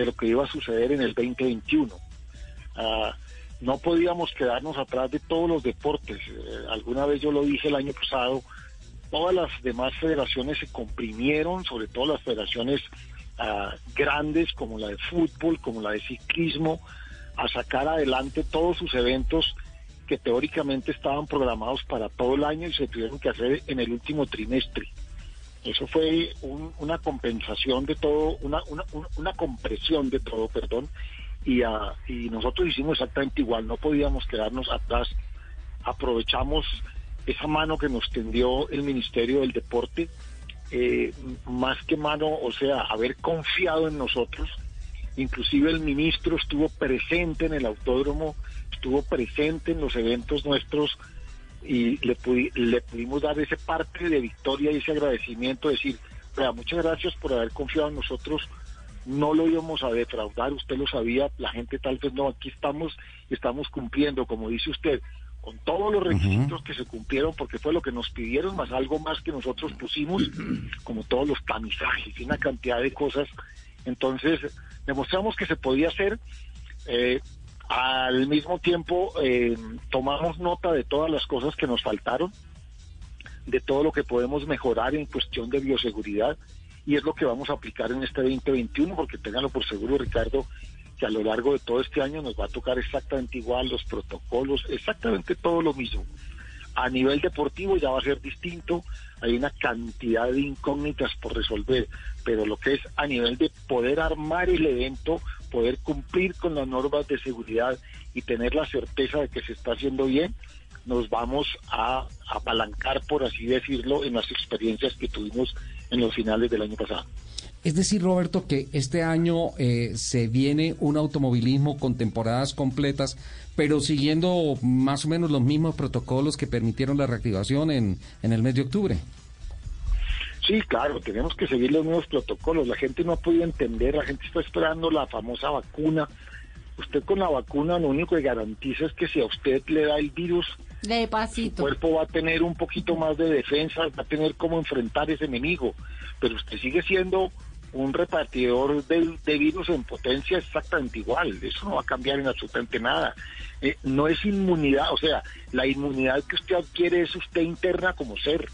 de lo que iba a suceder en el 2021. Ah, no podíamos quedarnos atrás de todos los deportes. Eh, alguna vez yo lo dije el año pasado, todas las demás federaciones se comprimieron, sobre todo las federaciones ah, grandes como la de fútbol, como la de ciclismo, a sacar adelante todos sus eventos que teóricamente estaban programados para todo el año y se tuvieron que hacer en el último trimestre. Eso fue una compensación de todo, una, una, compresión de todo, perdón, y, uh, y nosotros hicimos exactamente igual, no podíamos quedarnos atrás. Aprovechamos esa mano que nos tendió el Ministerio del Deporte, eh, más que mano, o sea, haber confiado en nosotros. Inclusive el ministro estuvo presente en el autódromo, estuvo presente en los eventos nuestros y le, le pudimos dar ese parte de victoria y ese agradecimiento, decir, muchas gracias por haber confiado en nosotros, no lo íbamos a defraudar, usted lo sabía, la gente tal vez no, aquí estamos, estamos cumpliendo, como dice usted, con todos los requisitos que se cumplieron, porque fue lo que nos pidieron, más algo más que nosotros pusimos, [CLEARS THROAT] como todos los tamizajes y una cantidad de cosas. Entonces, demostramos que se podía hacer. Eh, al mismo tiempo, eh, tomamos nota de todas las cosas que nos faltaron, de todo lo que podemos mejorar en cuestión de bioseguridad, y es lo que vamos a aplicar en este 2021, porque ténganlo por seguro, Ricardo, que a lo largo de todo este año nos va a tocar exactamente igual los protocolos, exactamente todo lo mismo. A nivel deportivo ya va a ser distinto, hay una cantidad de incógnitas por resolver, pero lo que es a nivel de poder armar el evento, poder cumplir con las normas de seguridad y tener la certeza de que se está haciendo bien, nos vamos a apalancar, por así decirlo, en las experiencias que tuvimos en los finales del año pasado. Es decir, Roberto, que este año eh, se viene un automovilismo con temporadas completas, pero siguiendo más o menos los mismos protocolos que permitieron la reactivación en, en el mes de octubre. Sí, claro, tenemos que seguir los nuevos protocolos. La gente no ha podido entender, la gente está esperando la famosa vacuna. Usted con la vacuna lo único que garantiza es que si a usted le da el virus, De su cuerpo va a tener un poquito más de defensa, va a tener cómo enfrentar ese enemigo. Pero usted sigue siendo un repartidor de, de virus en potencia exactamente igual. Eso no va a cambiar en absolutamente nada. Eh, no es inmunidad, o sea, la inmunidad que usted adquiere es usted interna como ser.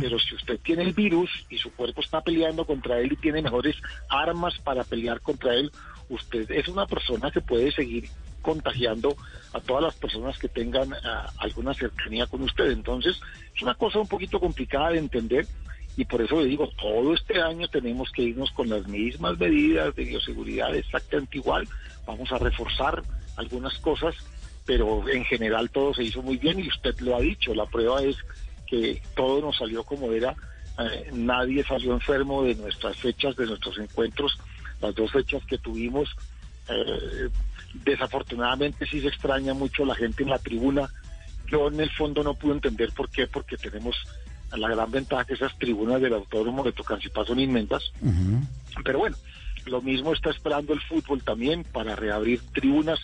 Pero si usted tiene el virus y su cuerpo está peleando contra él y tiene mejores armas para pelear contra él, usted es una persona que puede seguir contagiando a todas las personas que tengan ah, alguna cercanía con usted. Entonces, es una cosa un poquito complicada de entender y por eso le digo, todo este año tenemos que irnos con las mismas medidas de bioseguridad exactamente igual. Vamos a reforzar algunas cosas, pero en general todo se hizo muy bien y usted lo ha dicho, la prueba es que todo nos salió como era, eh, nadie salió enfermo de nuestras fechas, de nuestros encuentros, las dos fechas que tuvimos. eh, desafortunadamente sí se extraña mucho la gente en la tribuna. Yo en el fondo no pude entender por qué, porque tenemos la gran ventaja que esas tribunas del autódromo de Tocancipá son inmensas. Pero bueno, lo mismo está esperando el fútbol también para reabrir tribunas,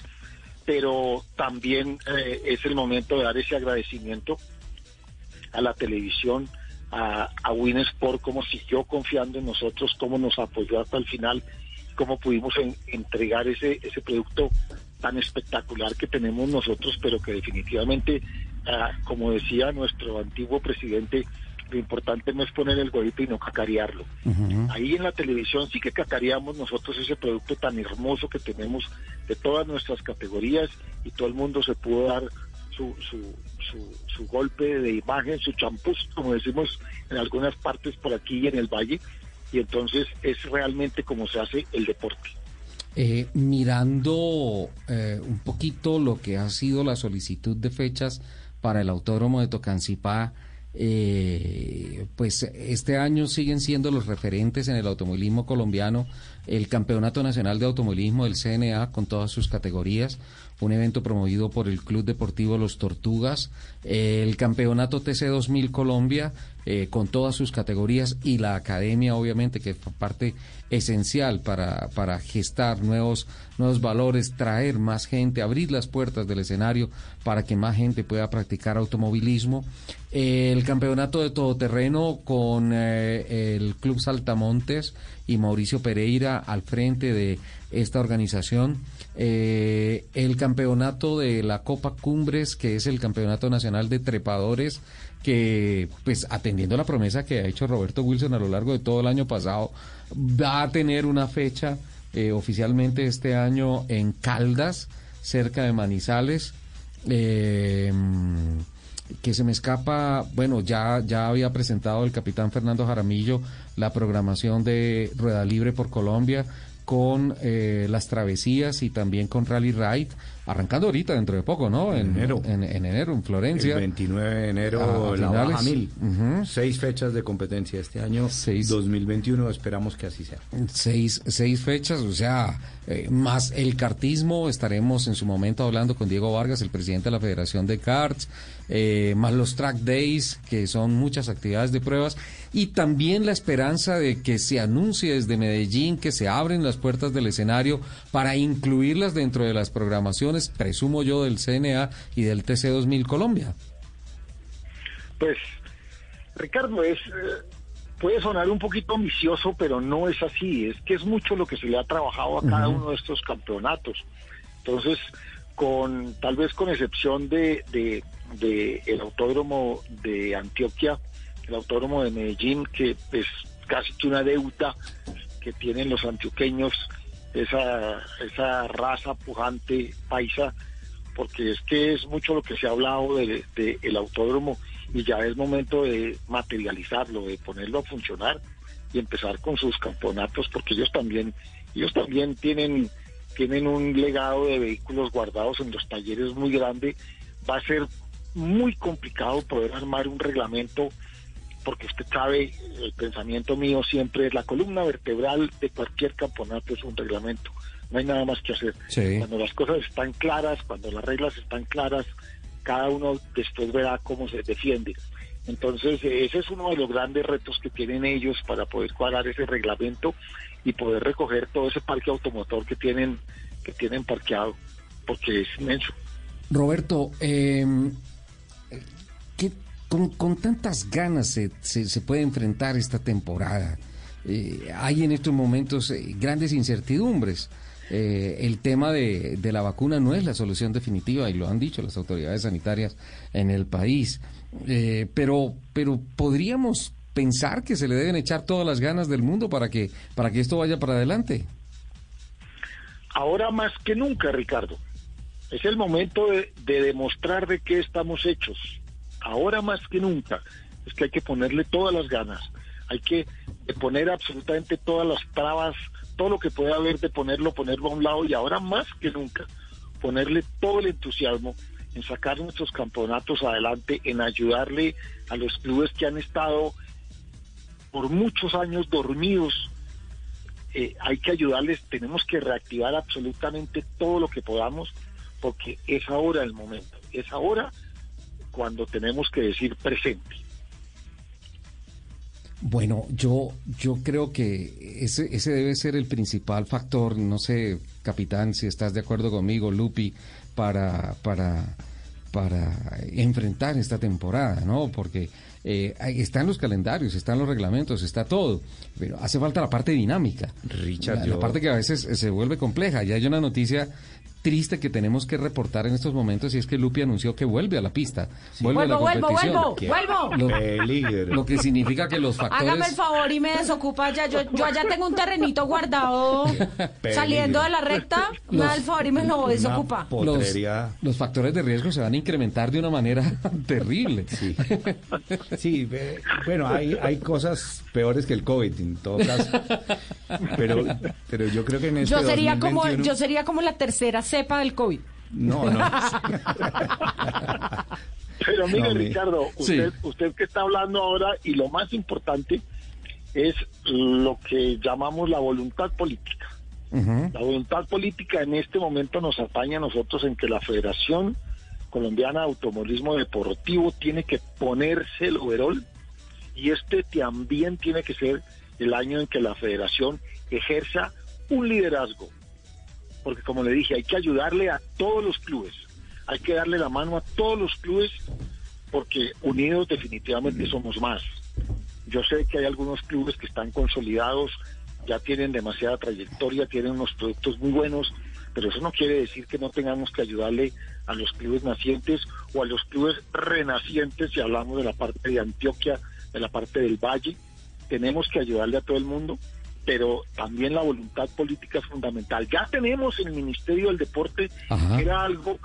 pero también eh, es el momento de dar ese agradecimiento a la televisión, a, a Win Sport, cómo siguió confiando en nosotros, cómo nos apoyó hasta el final, cómo pudimos en- entregar ese, ese producto tan espectacular que tenemos nosotros, pero que definitivamente, ah, como decía nuestro antiguo presidente, lo importante no es poner el huevito y no cacarearlo. Ahí en la televisión sí que cacareamos nosotros ese producto tan hermoso que tenemos de todas nuestras categorías y todo el mundo se pudo dar su, su, su, su golpe de imagen, su champús, como decimos en algunas partes por aquí y en el valle, y entonces es realmente como se hace el deporte. Eh, mirando eh, un poquito lo que ha sido la solicitud de fechas para el autódromo de Tocancipá, eh, pues este año siguen siendo los referentes en el automovilismo colombiano el Campeonato Nacional de Automovilismo del CNA con todas sus categorías, un evento promovido por el Club Deportivo Los Tortugas, eh, el Campeonato TC 2000 Colombia eh, con todas sus categorías y la academia obviamente que es parte esencial para, para gestar nuevos, nuevos valores, traer más gente, abrir las puertas del escenario para que más gente pueda practicar automovilismo. Eh, el campeonato de todoterreno con el Club Saltamontes y Mauricio Pereira al frente de esta organización. Eh, el campeonato de la Copa Cumbres, que es el campeonato nacional de trepadores, que pues atendiendo la promesa que ha hecho Roberto Wilson a lo largo de todo el año pasado, va a tener una fecha eh, oficialmente este año en Caldas, cerca de Manizales. Eh, que se me escapa, bueno, ya, ya había presentado el capitán Fernando Jaramillo la programación de Rueda Libre por Colombia con eh, las travesías y también con Rally Ride, arrancando ahorita dentro de poco, ¿no? En, enero. En, en enero, en Florencia. El 29 de enero, la. Baja Mil. Seis fechas de competencia este año. 2021, esperamos que así sea. Seis, seis fechas, o sea, eh, más el cartismo, estaremos en su momento hablando con Diego Vargas, el presidente de la Federación de Karts, eh, más los track days, que son muchas actividades de pruebas, y también la esperanza de que se anuncie desde Medellín que se abren las puertas del escenario para incluirlas dentro de las programaciones, presumo yo, del CNA y del TC 2000 Colombia. Pues, Ricardo, es eh, puede sonar un poquito ambicioso, pero no es así. Es que es mucho lo que se le ha trabajado a cada uno de estos campeonatos. Entonces, con tal vez con excepción de, de, de el autódromo de Antioquia, el autódromo de Medellín, que es casi que una deuda que tienen los antioqueños, esa, esa raza pujante paisa, porque es que es mucho lo que se ha hablado del de, el autódromo y ya es momento de materializarlo, de ponerlo a funcionar y empezar con sus campeonatos, porque ellos también, ellos también tienen, tienen un legado de vehículos guardados en los talleres muy grande. Va a ser muy complicado poder armar un reglamento porque usted sabe, el pensamiento mío siempre es la columna vertebral de cualquier campeonato es un reglamento. No hay nada más que hacer. Sí. Cuando las cosas están claras, cuando las reglas están claras, cada uno después verá cómo se defiende. Entonces, ese es uno de los grandes retos que tienen ellos para poder cuadrar ese reglamento y poder recoger todo ese parque automotor que tienen que tienen parqueado, porque es inmenso. Roberto, eh, ¿qué- con, tantas ganas se, se- puede enfrentar esta temporada. Eh, hay en estos momentos eh, grandes incertidumbres. Eh, el tema de, la vacuna no es la solución definitiva y lo han dicho las autoridades sanitarias en el país. Pero, pero podríamos pensar que se le deben echar todas las ganas del mundo para que, para que esto vaya para adelante. Ahora más que nunca, Ricardo, es el momento de, de demostrar de qué estamos hechos. Ahora más que nunca es que hay que ponerle todas las ganas, hay que eh, poner absolutamente todas las trabas, todo lo que pueda haber de ponerlo, ponerlo a un lado y ahora más que nunca ponerle todo el entusiasmo en sacar nuestros campeonatos adelante, en ayudarle a los clubes que han estado por muchos años dormidos eh, hay que ayudarles, tenemos que reactivar absolutamente todo lo que podamos, porque es ahora el momento, es ahora cuando tenemos que decir presente. Bueno, yo, yo creo que ese, ese debe ser el principal factor, no sé, capitán, si estás de acuerdo conmigo, Lupi, para, para, para enfrentar esta temporada, ¿no? Porque eh, ahí están los calendarios, están los reglamentos, está todo, pero hace falta la parte dinámica. Richard, la, yo- la parte que a veces se vuelve compleja. Ya hay una noticia triste que tenemos que reportar en estos momentos y es que Lupi anunció que vuelve a la pista, vuelve a la Vuelvo, vuelvo, competición. vuelvo, vuelvo. Lo, Peligro. lo que significa que los factores... Hágame el favor y me desocupa ya. Yo, yo allá tengo un terrenito guardado saliendo de la recta. Me da el favor y me lo desocupa. los, los factores de riesgo se van a incrementar de una manera [LAUGHS] terrible. Sí, sí bueno, hay, hay cosas peores que el COVID en todo caso. Pero, pero yo creo que en este Yo sería como 2021 yo sería como la tercera cepa del COVID. No, no. [LAUGHS] Pero mire, No, Ricardo, usted, usted que está hablando ahora, y lo más importante es lo que llamamos la voluntad política. La voluntad política en este momento nos atañe a nosotros en que la Federación Colombiana de Automovilismo Deportivo tiene que ponerse el overol y este también tiene que ser el año en que la federación ejerza un liderazgo. Porque como le dije, hay que ayudarle a todos los clubes, hay que darle la mano a todos los clubes porque unidos definitivamente somos más. Yo sé que hay algunos clubes que están consolidados, ya tienen demasiada trayectoria, tienen unos productos muy buenos, pero eso no quiere decir que no tengamos que ayudarle a los clubes nacientes o a los clubes renacientes, si hablamos de la parte de Antioquia, de la parte del Valle. Tenemos que ayudarle a todo el mundo, pero también la voluntad política es fundamental. Ya tenemos en el Ministerio del Deporte, Ajá. que era algo,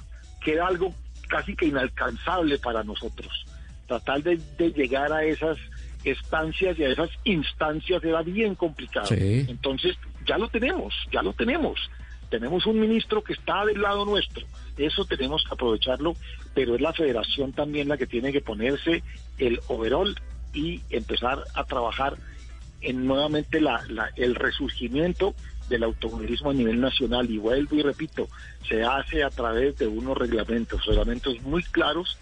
que era algo casi que inalcanzable para nosotros. Tratar de, de llegar a esas estancias y a esas instancias era bien complicado. Sí. Entonces, ya lo tenemos, ya lo tenemos. Tenemos un ministro que está del lado nuestro. Eso tenemos que aprovecharlo, pero es la federación también la que tiene que ponerse el overall y empezar a trabajar en nuevamente la, la- el resurgimiento del automovilismo a nivel nacional. Y vuelvo y repito, se hace a través de unos reglamentos, reglamentos muy claros.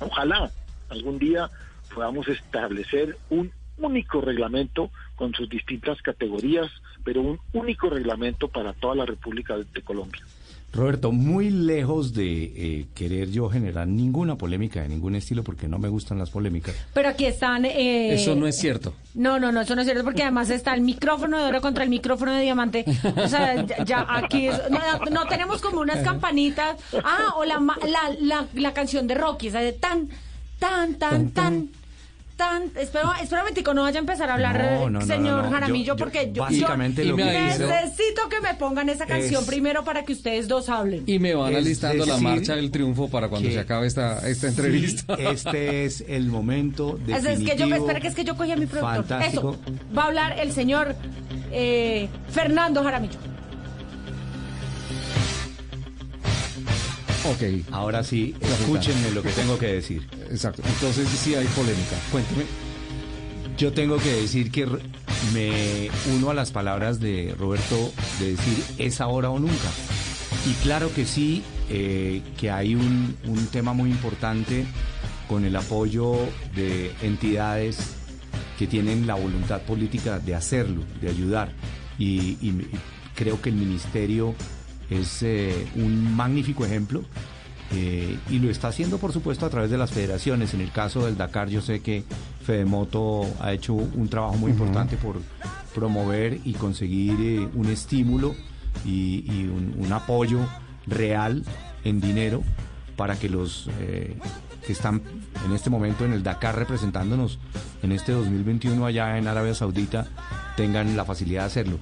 Ojalá algún día podamos establecer un único reglamento con sus distintas categorías, pero un único reglamento para toda la República de, de Colombia. Roberto, muy lejos de eh, querer yo generar ninguna polémica de ningún estilo, porque no me gustan las polémicas. Pero aquí están. eh, Eso no es cierto. No, no, no, eso no es cierto porque además está el micrófono de oro contra el micrófono de diamante. O sea, ya, ya aquí es- no, no tenemos como unas campanitas. Ah, o la, ma- la, la, la canción de Rocky, o sea, de tan, tan, tan, tan. Tan, espero, espera un momentico, no vaya a empezar a hablar, No, no, no, señor no, no. Jaramillo, Yo- porque yo, básicamente yo lo que necesito que me pongan esa canción es- primero para que ustedes dos hablen. Y me van alistando la marcha del triunfo para cuando se acabe esta, esta entrevista. Sí, este es el momento Es, definitivo. es que yo, espera que es que yo cogí a mi productor. fantástico. Eso, va a hablar el señor eh, Fernando Jaramillo. Ok. Ahora sí, escúchenme lo que tengo que decir. Exacto. Entonces sí hay polémica. Cuénteme. Yo tengo que decir que me uno a las palabras de Roberto de decir es ahora o nunca. Y claro que sí, eh, que hay un, un tema muy importante con el apoyo de entidades que tienen la voluntad política de hacerlo, de ayudar. Y creo que el ministerio es eh, un magnífico ejemplo eh, y lo está haciendo, por supuesto, a través de las federaciones. En el caso del Dakar, yo sé que Fedemoto ha hecho un trabajo muy importante por promover y conseguir eh, un estímulo y, y un, un apoyo real en dinero para que los que están en este momento en el Dakar representándonos en este 2021 allá en Arabia Saudita tengan la facilidad de hacerlo.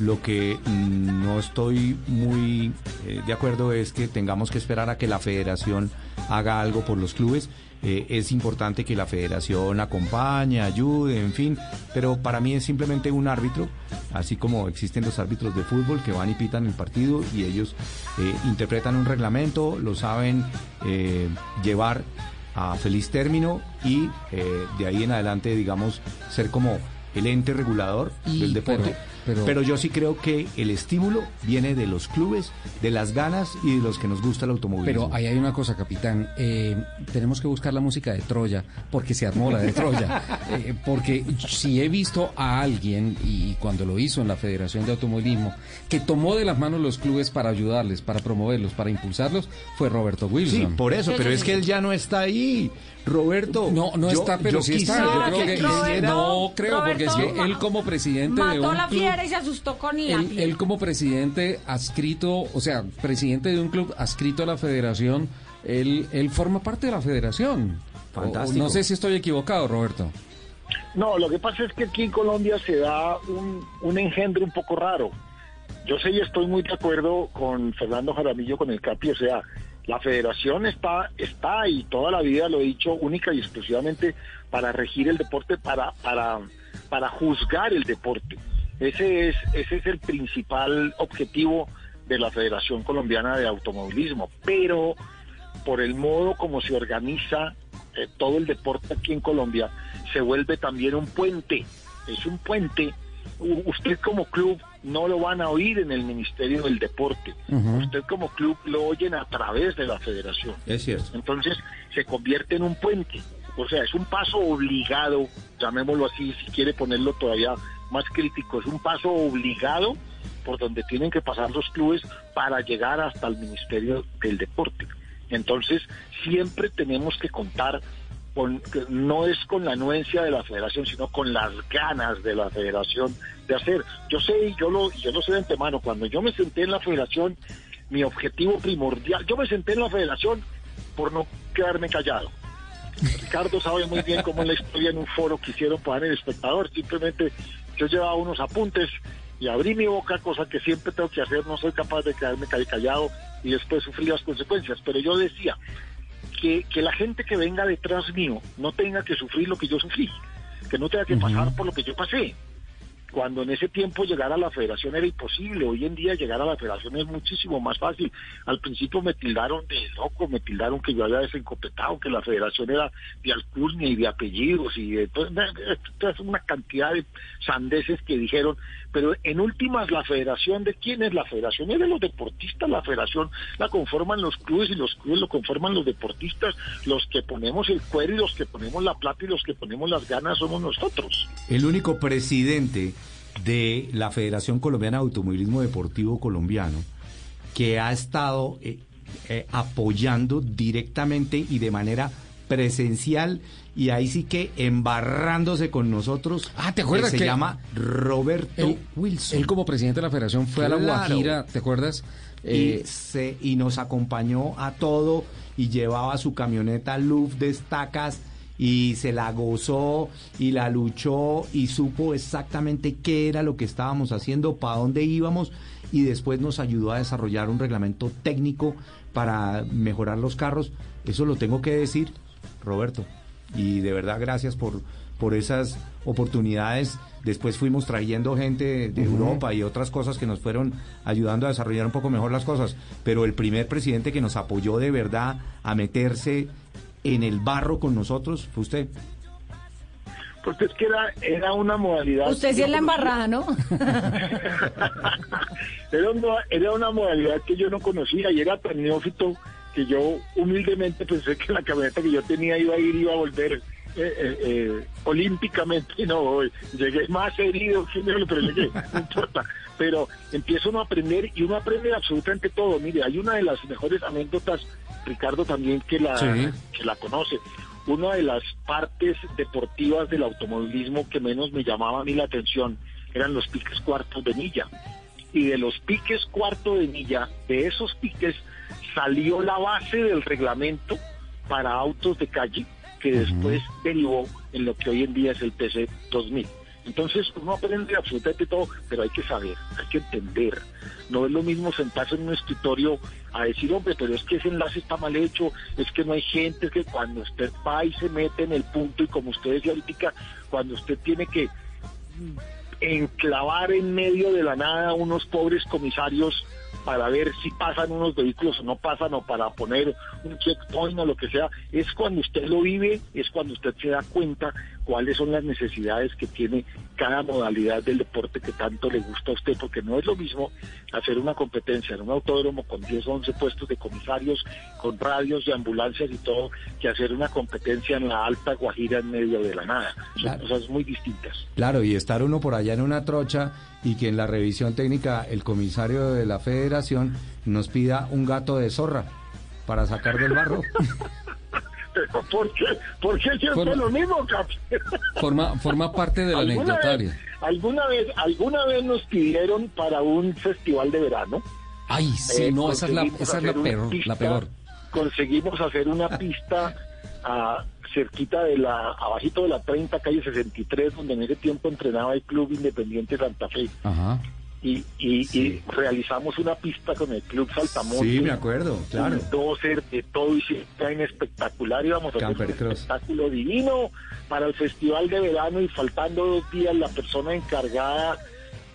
Lo que mm, no estoy muy eh, de acuerdo es que tengamos que esperar a que la federación haga algo por los clubes. Eh, es importante que la federación acompañe, ayude, en fin, pero para mí es simplemente un árbitro, así como existen los árbitros de fútbol que van y pitan el partido y ellos eh, interpretan un reglamento, lo saben eh, llevar a feliz término y de ahí en adelante, digamos, ser como el ente regulador Y- del deporte. pero- pero- pero yo sí creo que el estímulo viene de los clubes, de las ganas y de los que nos gusta el automovilismo. Pero ahí hay una cosa, capitán. eh, tenemos que buscar la música de Troya, porque se armó la de Troya. [LAUGHS] Eh, porque si he visto a alguien, y cuando lo hizo en la Federación de Automovilismo, que tomó de las manos los clubes para ayudarles, para promoverlos, para impulsarlos, fue Roberto Wilson. Sí, por eso, pero es que él ya no está ahí. Roberto. No, no yo- está, pero yo sí está. Yo creo que, quisiera- no creo, porque es que él como presidente de Mató un la club, fiera y se asustó con la él, como presidente adscrito, o sea, presidente de un club adscrito a la federación, él, él forma parte de la federación. O- Fantástico. no sé si estoy equivocado, Roberto. No, lo que pasa es que aquí en Colombia se da un, un engendro un poco raro. Yo sé y estoy muy de acuerdo con Fernando Jaramillo, con el CAPI, o sea, la federación está, está y toda la vida lo he dicho única y exclusivamente para regir el deporte, para, para, para juzgar el deporte. Ese es, ese es el principal objetivo de la Federación Colombiana de Automovilismo. Pero por el modo como se organiza eh, todo el deporte aquí en Colombia, se vuelve también un puente. Es un puente. Usted como club no lo van a oír en el Ministerio del Deporte. Usted como club lo oyen a través de la federación. Es cierto. Entonces se convierte en un puente. O sea, es un paso obligado, llamémoslo así, si quiere ponerlo todavía más crítico, es un paso obligado por donde tienen que pasar los clubes para llegar hasta el Ministerio del Deporte. Entonces, siempre tenemos que contar con, no es con la anuencia de la federación, sino con las ganas de la federación de hacer. Yo sé, y yo lo, yo lo sé de antemano, cuando yo me senté en la federación, mi objetivo primordial, yo me senté en la federación por no quedarme callado. Ricardo sabe muy bien cómo en la historia en un foro que hicieron para el espectador, simplemente yo llevaba unos apuntes y abrí mi boca, cosa que siempre tengo que hacer, no soy capaz de quedarme ca- callado y después sufrir las consecuencias, pero yo decía que, que la gente que venga detrás mío no tenga que sufrir lo que yo sufrí, que no tenga que pasar por lo que yo pasé. Cuando en ese tiempo llegar a la federación era imposible, hoy en día llegar a la federación es muchísimo más fácil. Al principio me tildaron de loco, me tildaron que yo había desencopetado, que la federación era de alcurnia y de apellidos y de to- toda una cantidad de sandeces que dijeron, pero en últimas la federación de quién es la federación es de los deportistas, la federación la conforman los clubes y los clubes lo conforman los deportistas, los que ponemos el cuero y los que ponemos la plata y los que ponemos las ganas somos nosotros. El único presidente de la Federación Colombiana de Automovilismo Deportivo Colombiano que ha estado eh, eh, apoyando directamente y de manera presencial y ahí sí que embarrándose con nosotros. Ah, ¿te acuerdas se que- llama Roberto Él, Wilson. él como presidente de la federación fue a la. Guajira, ¿te acuerdas? Eh, y, se, y nos acompañó a todo y llevaba su camioneta Luf de estacas y se la gozó y la luchó y supo exactamente qué era lo que estábamos haciendo, para dónde íbamos y después nos ayudó a desarrollar un reglamento técnico para mejorar los carros. Eso lo tengo que decir, Roberto. Y de verdad gracias por, por esas oportunidades. Después fuimos trayendo gente de. Europa y otras cosas que nos fueron ayudando a desarrollar un poco mejor las cosas. Pero el primer presidente que nos apoyó de verdad a meterse en el barro con nosotros fue usted. Porque es que era, era una modalidad... Usted sí es la embarrada, ¿no? [LAUGHS] era, una, era una modalidad que yo no conocía y era tan neófito que yo humildemente pensé que la camioneta que yo tenía iba a ir, iba a volver eh, eh, eh, olímpicamente. [LAUGHS] No, llegué más herido que pero llegué, no importa. Pero empiezo uno a aprender y uno aprende absolutamente todo. Mire, hay una de las mejores anécdotas, Ricardo también que la, Sí. que la conoce. Una de las partes deportivas del automovilismo que menos me llamaba a mí la atención eran los piques cuartos de milla. Y de los piques cuarto de milla, de esos piques salió la base del reglamento para autos de calle que después derivó en lo que hoy en día es el TC 2000. Entonces uno aprende absolutamente todo, pero hay que saber, hay que entender. No es lo mismo sentarse en un escritorio a decir, hombre, pero es que ese enlace está mal hecho, es que no hay gente, es que cuando usted va y se mete en el punto y como usted decía ahorita, cuando usted tiene que enclavar en medio de la nada unos pobres comisarios para ver si pasan unos vehículos o no pasan o para poner un checkpoint o lo que sea, es cuando usted lo vive, es cuando usted se da cuenta cuáles son las necesidades que tiene cada modalidad del deporte que tanto le gusta a usted, porque no es lo mismo hacer una competencia en un autódromo con 10 o 11 puestos de comisarios, con radios y ambulancias y todo, que hacer una competencia en la alta Guajira en medio de la nada. Son Claro. cosas muy distintas. Claro, y estar uno por allá en una trocha y que en la revisión técnica el comisario de la federación nos pida un gato de zorra para sacar del barro. [LAUGHS] Pero ¿Por qué? ¿Por qué siempre Forma- lo mismo, Capi? Forma, forma parte de la ¿Alguna anecdotaria. vez, alguna vez, alguna vez nos pidieron para un festival de verano. Ay, sí, eh, no, esa es la, esa es la peor, la pista- peor. Conseguimos hacer una pista ah, cerquita de la, abajito de la 30, calle 63, donde en ese tiempo entrenaba el Club Independiente Santa Fe. Ajá. Y, y, y realizamos una pista con el Club Saltamonte. Sí, me acuerdo, claro. Doser de todo y en espectacular íbamos a hacer un espectáculo divino para el festival de verano y faltando dos días la persona encargada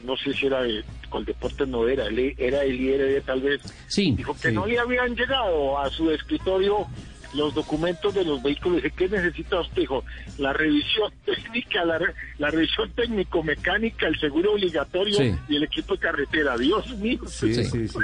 no sé si era de Coldeportes no era él era el IRD tal vez Sí, dijo que sí. no le habían llegado a su escritorio los documentos de los vehículos. Dice, ¿qué necesita usted? Dijo, la revisión técnica, la, re- la revisión técnico-mecánica, el seguro obligatorio Sí. y el equipo de carretera. Dios mío. Sí,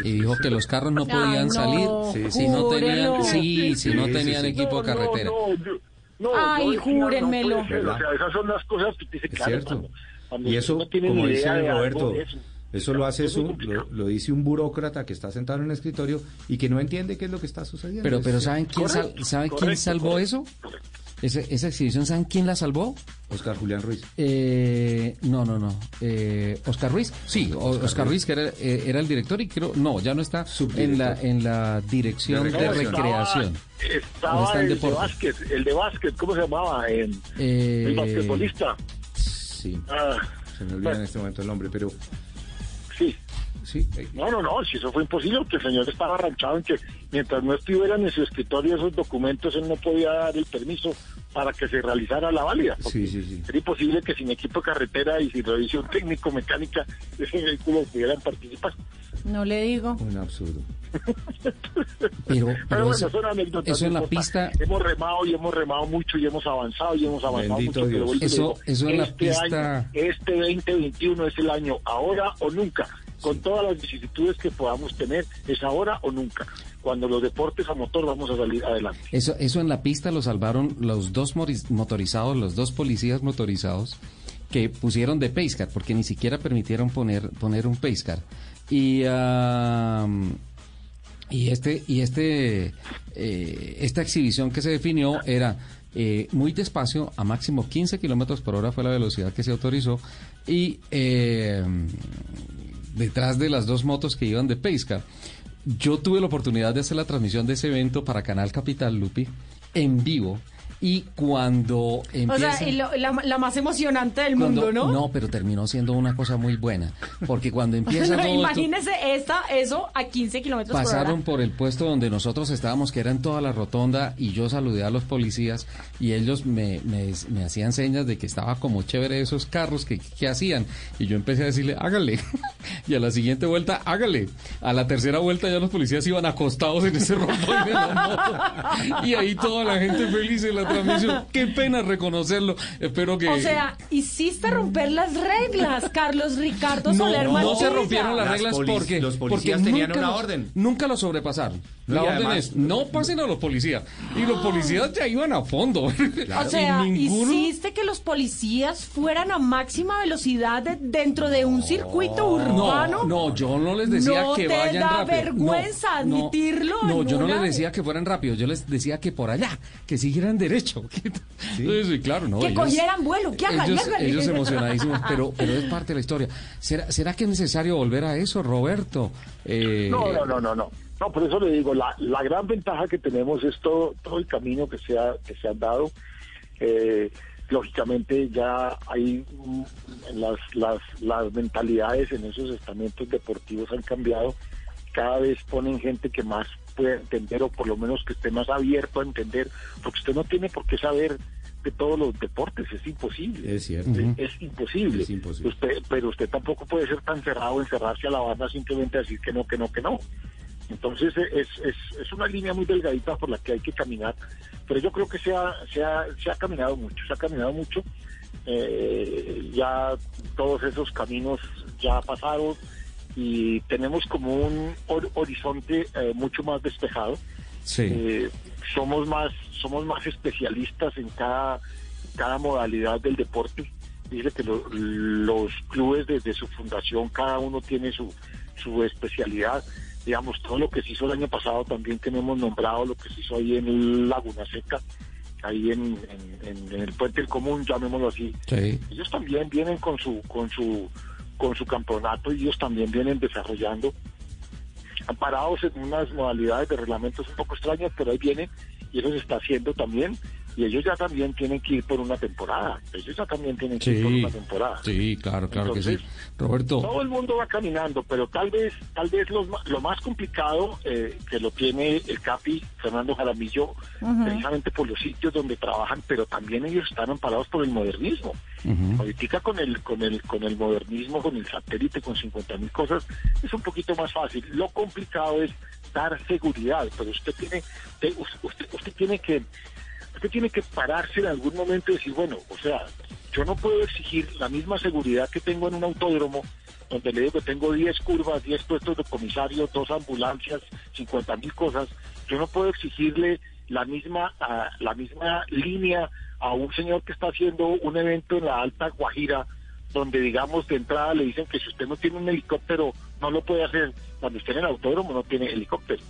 Y dijo que los carros no podían no, salir si no tenían, sí, si no Sí, sí, tenían sí. equipo de No, no, carretera. no, yo- no, Ay, júrenmelo. no o sea, esas son las cosas que dice, Es claro, cierto. cuando- cuando Y eso, no tiene como dice idea de algo Roberto, de eso. Eso lo hace su, lo, lo dice un burócrata que está sentado en un escritorio y que no entiende qué es lo que está sucediendo. Pero, pero ¿saben quién, sal- Correcto, ¿saben quién salvó correcto. eso? Ese- esa exhibición, ¿saben quién la salvó? Oscar Julián Ruiz. Eh, no, no, no. Eh, Oscar Ruiz. Sí, Oscar, Ruiz, que era, eh, era el director y creo, no, ya no está en la, en la dirección de recreación. Estaba el de básquet, el de básquet, ¿cómo se llamaba? El, Eh, el basquetbolista. Sí. Ah, Se me olvida en este momento el nombre, pero. Sí. eh, No, no, no, si eso fue imposible, porque el señor estaba arranchado en que mientras no estuvieran en su escritorio esos documentos, él no podía dar el permiso para que se realizara la válida. porque Sí, sí, sí. Era imposible que sin equipo de carretera y sin revisión técnico-mecánica ese vehículo pudieran participar. No le digo. Un absurdo. [LAUGHS] Pero, Pero, pero bueno, eso, son anécdotas. eso en la pista, Hemos remado y hemos remado mucho y hemos avanzado y hemos avanzado Bendito mucho. pero Dios. Eso- digo, eso en la este pista- año, este 2021 es el año ahora o nunca. Con todas las vicisitudes que podamos tener, es ahora o nunca. Cuando los deportes a motor vamos a salir adelante. eso, eso en la pista lo salvaron los dos motorizados, los dos policías motorizados que pusieron de pacecar, porque ni siquiera permitieron poner, poner un pacecar. Y, y este, y este, eh, esta exhibición que se definió era eh, muy despacio, a máximo 15 kilómetros por hora fue la velocidad que se autorizó, y eh, detrás de las dos motos que iban de Pacecar. Yo tuve la oportunidad de hacer la transmisión de ese evento para Canal Capital Lupi en vivo y cuando O empieza sea, y lo- la, la más emocionante del cuando- mundo, ¿no? No, pero terminó siendo una cosa muy buena, porque cuando [LAUGHS] empieza No, todo esto, imagínese esta, eso a 15 kilómetros por pasaron hora. por el puesto donde nosotros estábamos, que era en toda la rotonda, y yo saludé a los policías y ellos me, me, me hacían señas de que estaba como chévere esos carros que, que hacían. Y yo empecé a decirle, hágale. [LAUGHS] y a la siguiente vuelta, hágale. A la tercera vuelta ya los policías iban acostados en ese rompón de la moto. y ahí toda la gente feliz en la transmisión. Qué pena reconocerlo. Espero que. O sea, hiciste romper las reglas, Carlos Ricardo no, Soler no Mantilla. se rompieron las, Las reglas porque los porque policías tenían nunca una los- orden. Nunca lo sobrepasaron. No, La orden además- es no pasen a los policías. Y los policías ya iban a fondo. [LAUGHS] O sea, y ninguno. hiciste que los policías fueran a máxima velocidad de- dentro de un circuito urbano. No, no, yo no les decía ¿No que te vayan da rápido. vergüenza No, no, admitirlo No, yo no les decía que fueran rápido, yo les decía que por allá, que siguieran derecho. [LAUGHS] Sí, sí, claro, no. que ellos- cogieran vuelo, que hagan, ellos, ellos emocionadísimos, pero, [LAUGHS] pero es parte de la historia. ¿Será, ¿Será que es necesario volver a eso, Roberto? Eh, No, no, no, no, no. No, por eso le digo, la, la gran ventaja que tenemos es todo, todo el camino que se ha, que se ha dado. Eh, lógicamente ya hay mm, las, las, las mentalidades en esos estamentos deportivos han cambiado. Cada vez ponen gente que más puede entender o por lo menos que esté más abierto a entender, porque usted no tiene por qué saber de todos los deportes, es imposible. Es cierto. Es, es imposible. Es imposible. Usted, pero usted tampoco puede ser tan cerrado, encerrarse a la banda simplemente decir que no, que no, que no. Entonces es, es, es una línea muy delgadita por la que hay que caminar, pero yo creo que se ha, se ha, se ha caminado mucho, se ha caminado mucho. Eh, ya todos esos caminos ya pasaron y tenemos como un hor- horizonte eh, mucho más despejado. Sí. Eh, somos más somos más especialistas en cada cada modalidad del deporte dice que lo- los clubes desde su fundación cada uno tiene su su especialidad digamos todo lo que se hizo el año pasado también tenemos nombrado lo que se hizo ahí en Laguna Seca ahí en, en- en- en el puente del común llamémoslo así Sí. ellos también vienen con su con su con su campeonato y ellos también vienen desarrollando amparados en unas modalidades de reglamentos un poco extrañas, pero ahí vienen y eso se está haciendo también. Y ellos ya también tienen que ir por una temporada. Ellos ya también tienen que ir por una temporada. sí, claro, claro que sí. Entonces, Roberto, Todo el mundo va caminando, pero tal vez, tal vez lo más complicado eh, que lo tiene el Capi Fernando Jaramillo, precisamente por los sitios donde trabajan, pero también ellos están amparados por el modernismo. Ahorita con el, con el, con el modernismo, con el satélite, con 50 mil cosas, es un poquito más fácil. Lo complicado es dar seguridad, pero usted tiene, te- usted, usted tiene que, usted tiene que pararse en algún momento y decir, bueno, o sea, yo no puedo exigir la misma seguridad que tengo en un autódromo, donde le digo que tengo 10 curvas, 10 puestos de comisario, dos ambulancias, 50 mil cosas. Yo no puedo exigirle la misma, ah, la misma línea a un señor que está haciendo un evento en la Alta Guajira, donde digamos de entrada le dicen que si usted no tiene un helicóptero no lo puede hacer. Cuando esté en el autódromo no tiene helicóptero.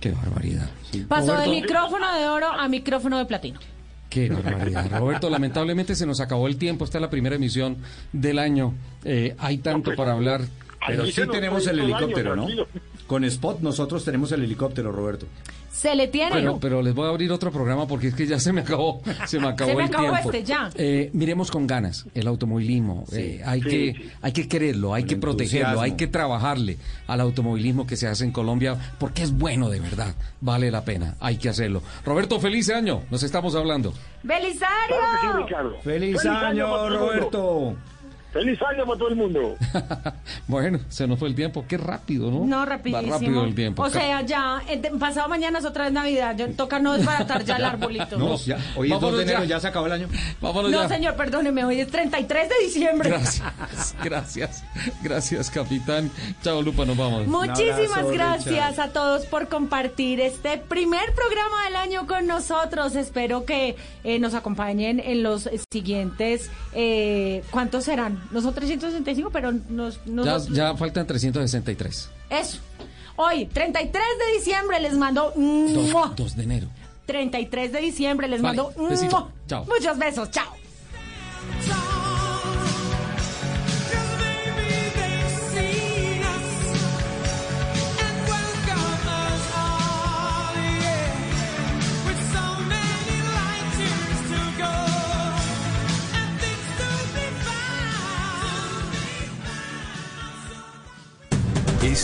Qué barbaridad. Pasó de Roberto, micrófono de oro a micrófono de platino. Qué barbaridad. Roberto, lamentablemente se nos acabó el tiempo. Esta es la primera emisión del año. Eh, hay tanto para hablar. Pero sí tenemos el helicóptero, ¿no? Con Spot nosotros tenemos el helicóptero, Roberto. Se le tiene. Pero, pero les voy a abrir otro programa porque es que ya se me acabó, [LAUGHS] se me acabó Se me el acabó tiempo. este, ya. Eh, miremos con ganas el automovilismo. Eh, hay sí, que sí. hay que quererlo, hay Con que protegerlo, entusiasmo. hay que trabajarle al automovilismo que se hace en Colombia porque es bueno de verdad, vale la pena, hay que hacerlo. Roberto, feliz año, nos estamos hablando. ¡Belisario! ¡Feliz, año, el mundo. Roberto! ¡Feliz año para todo el mundo! [LAUGHS] Bueno, se nos fue el tiempo, qué rápido, ¿no? No, Va rapidísimo. rápido el tiempo. O sea, ya, eh, pasado mañana es otra vez Navidad. Yo, toca no desbaratar ya el [LAUGHS] arbolito. No, ya, hoy es 2 Vámonos de enero, ya. ya se acabó el año. Vámonos No, ya. señor, perdóneme, hoy es 33 de diciembre. Gracias, [LAUGHS] gracias, gracias, capitán. Chao, Lupa, nos vamos. Muchísimas gracias a todos por compartir este primer programa del año con nosotros. Espero que eh, nos acompañen en los siguientes. eh, ¿Cuántos serán? Nosotros 365, pero nos, Ya, nos- ya faltan 363. Eso. Hoy, 33 de diciembre, les mando. 2, 2 de enero. 33 de diciembre, les Vale, mando. besito. Chao. Muchos besos. Chao.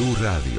Radio,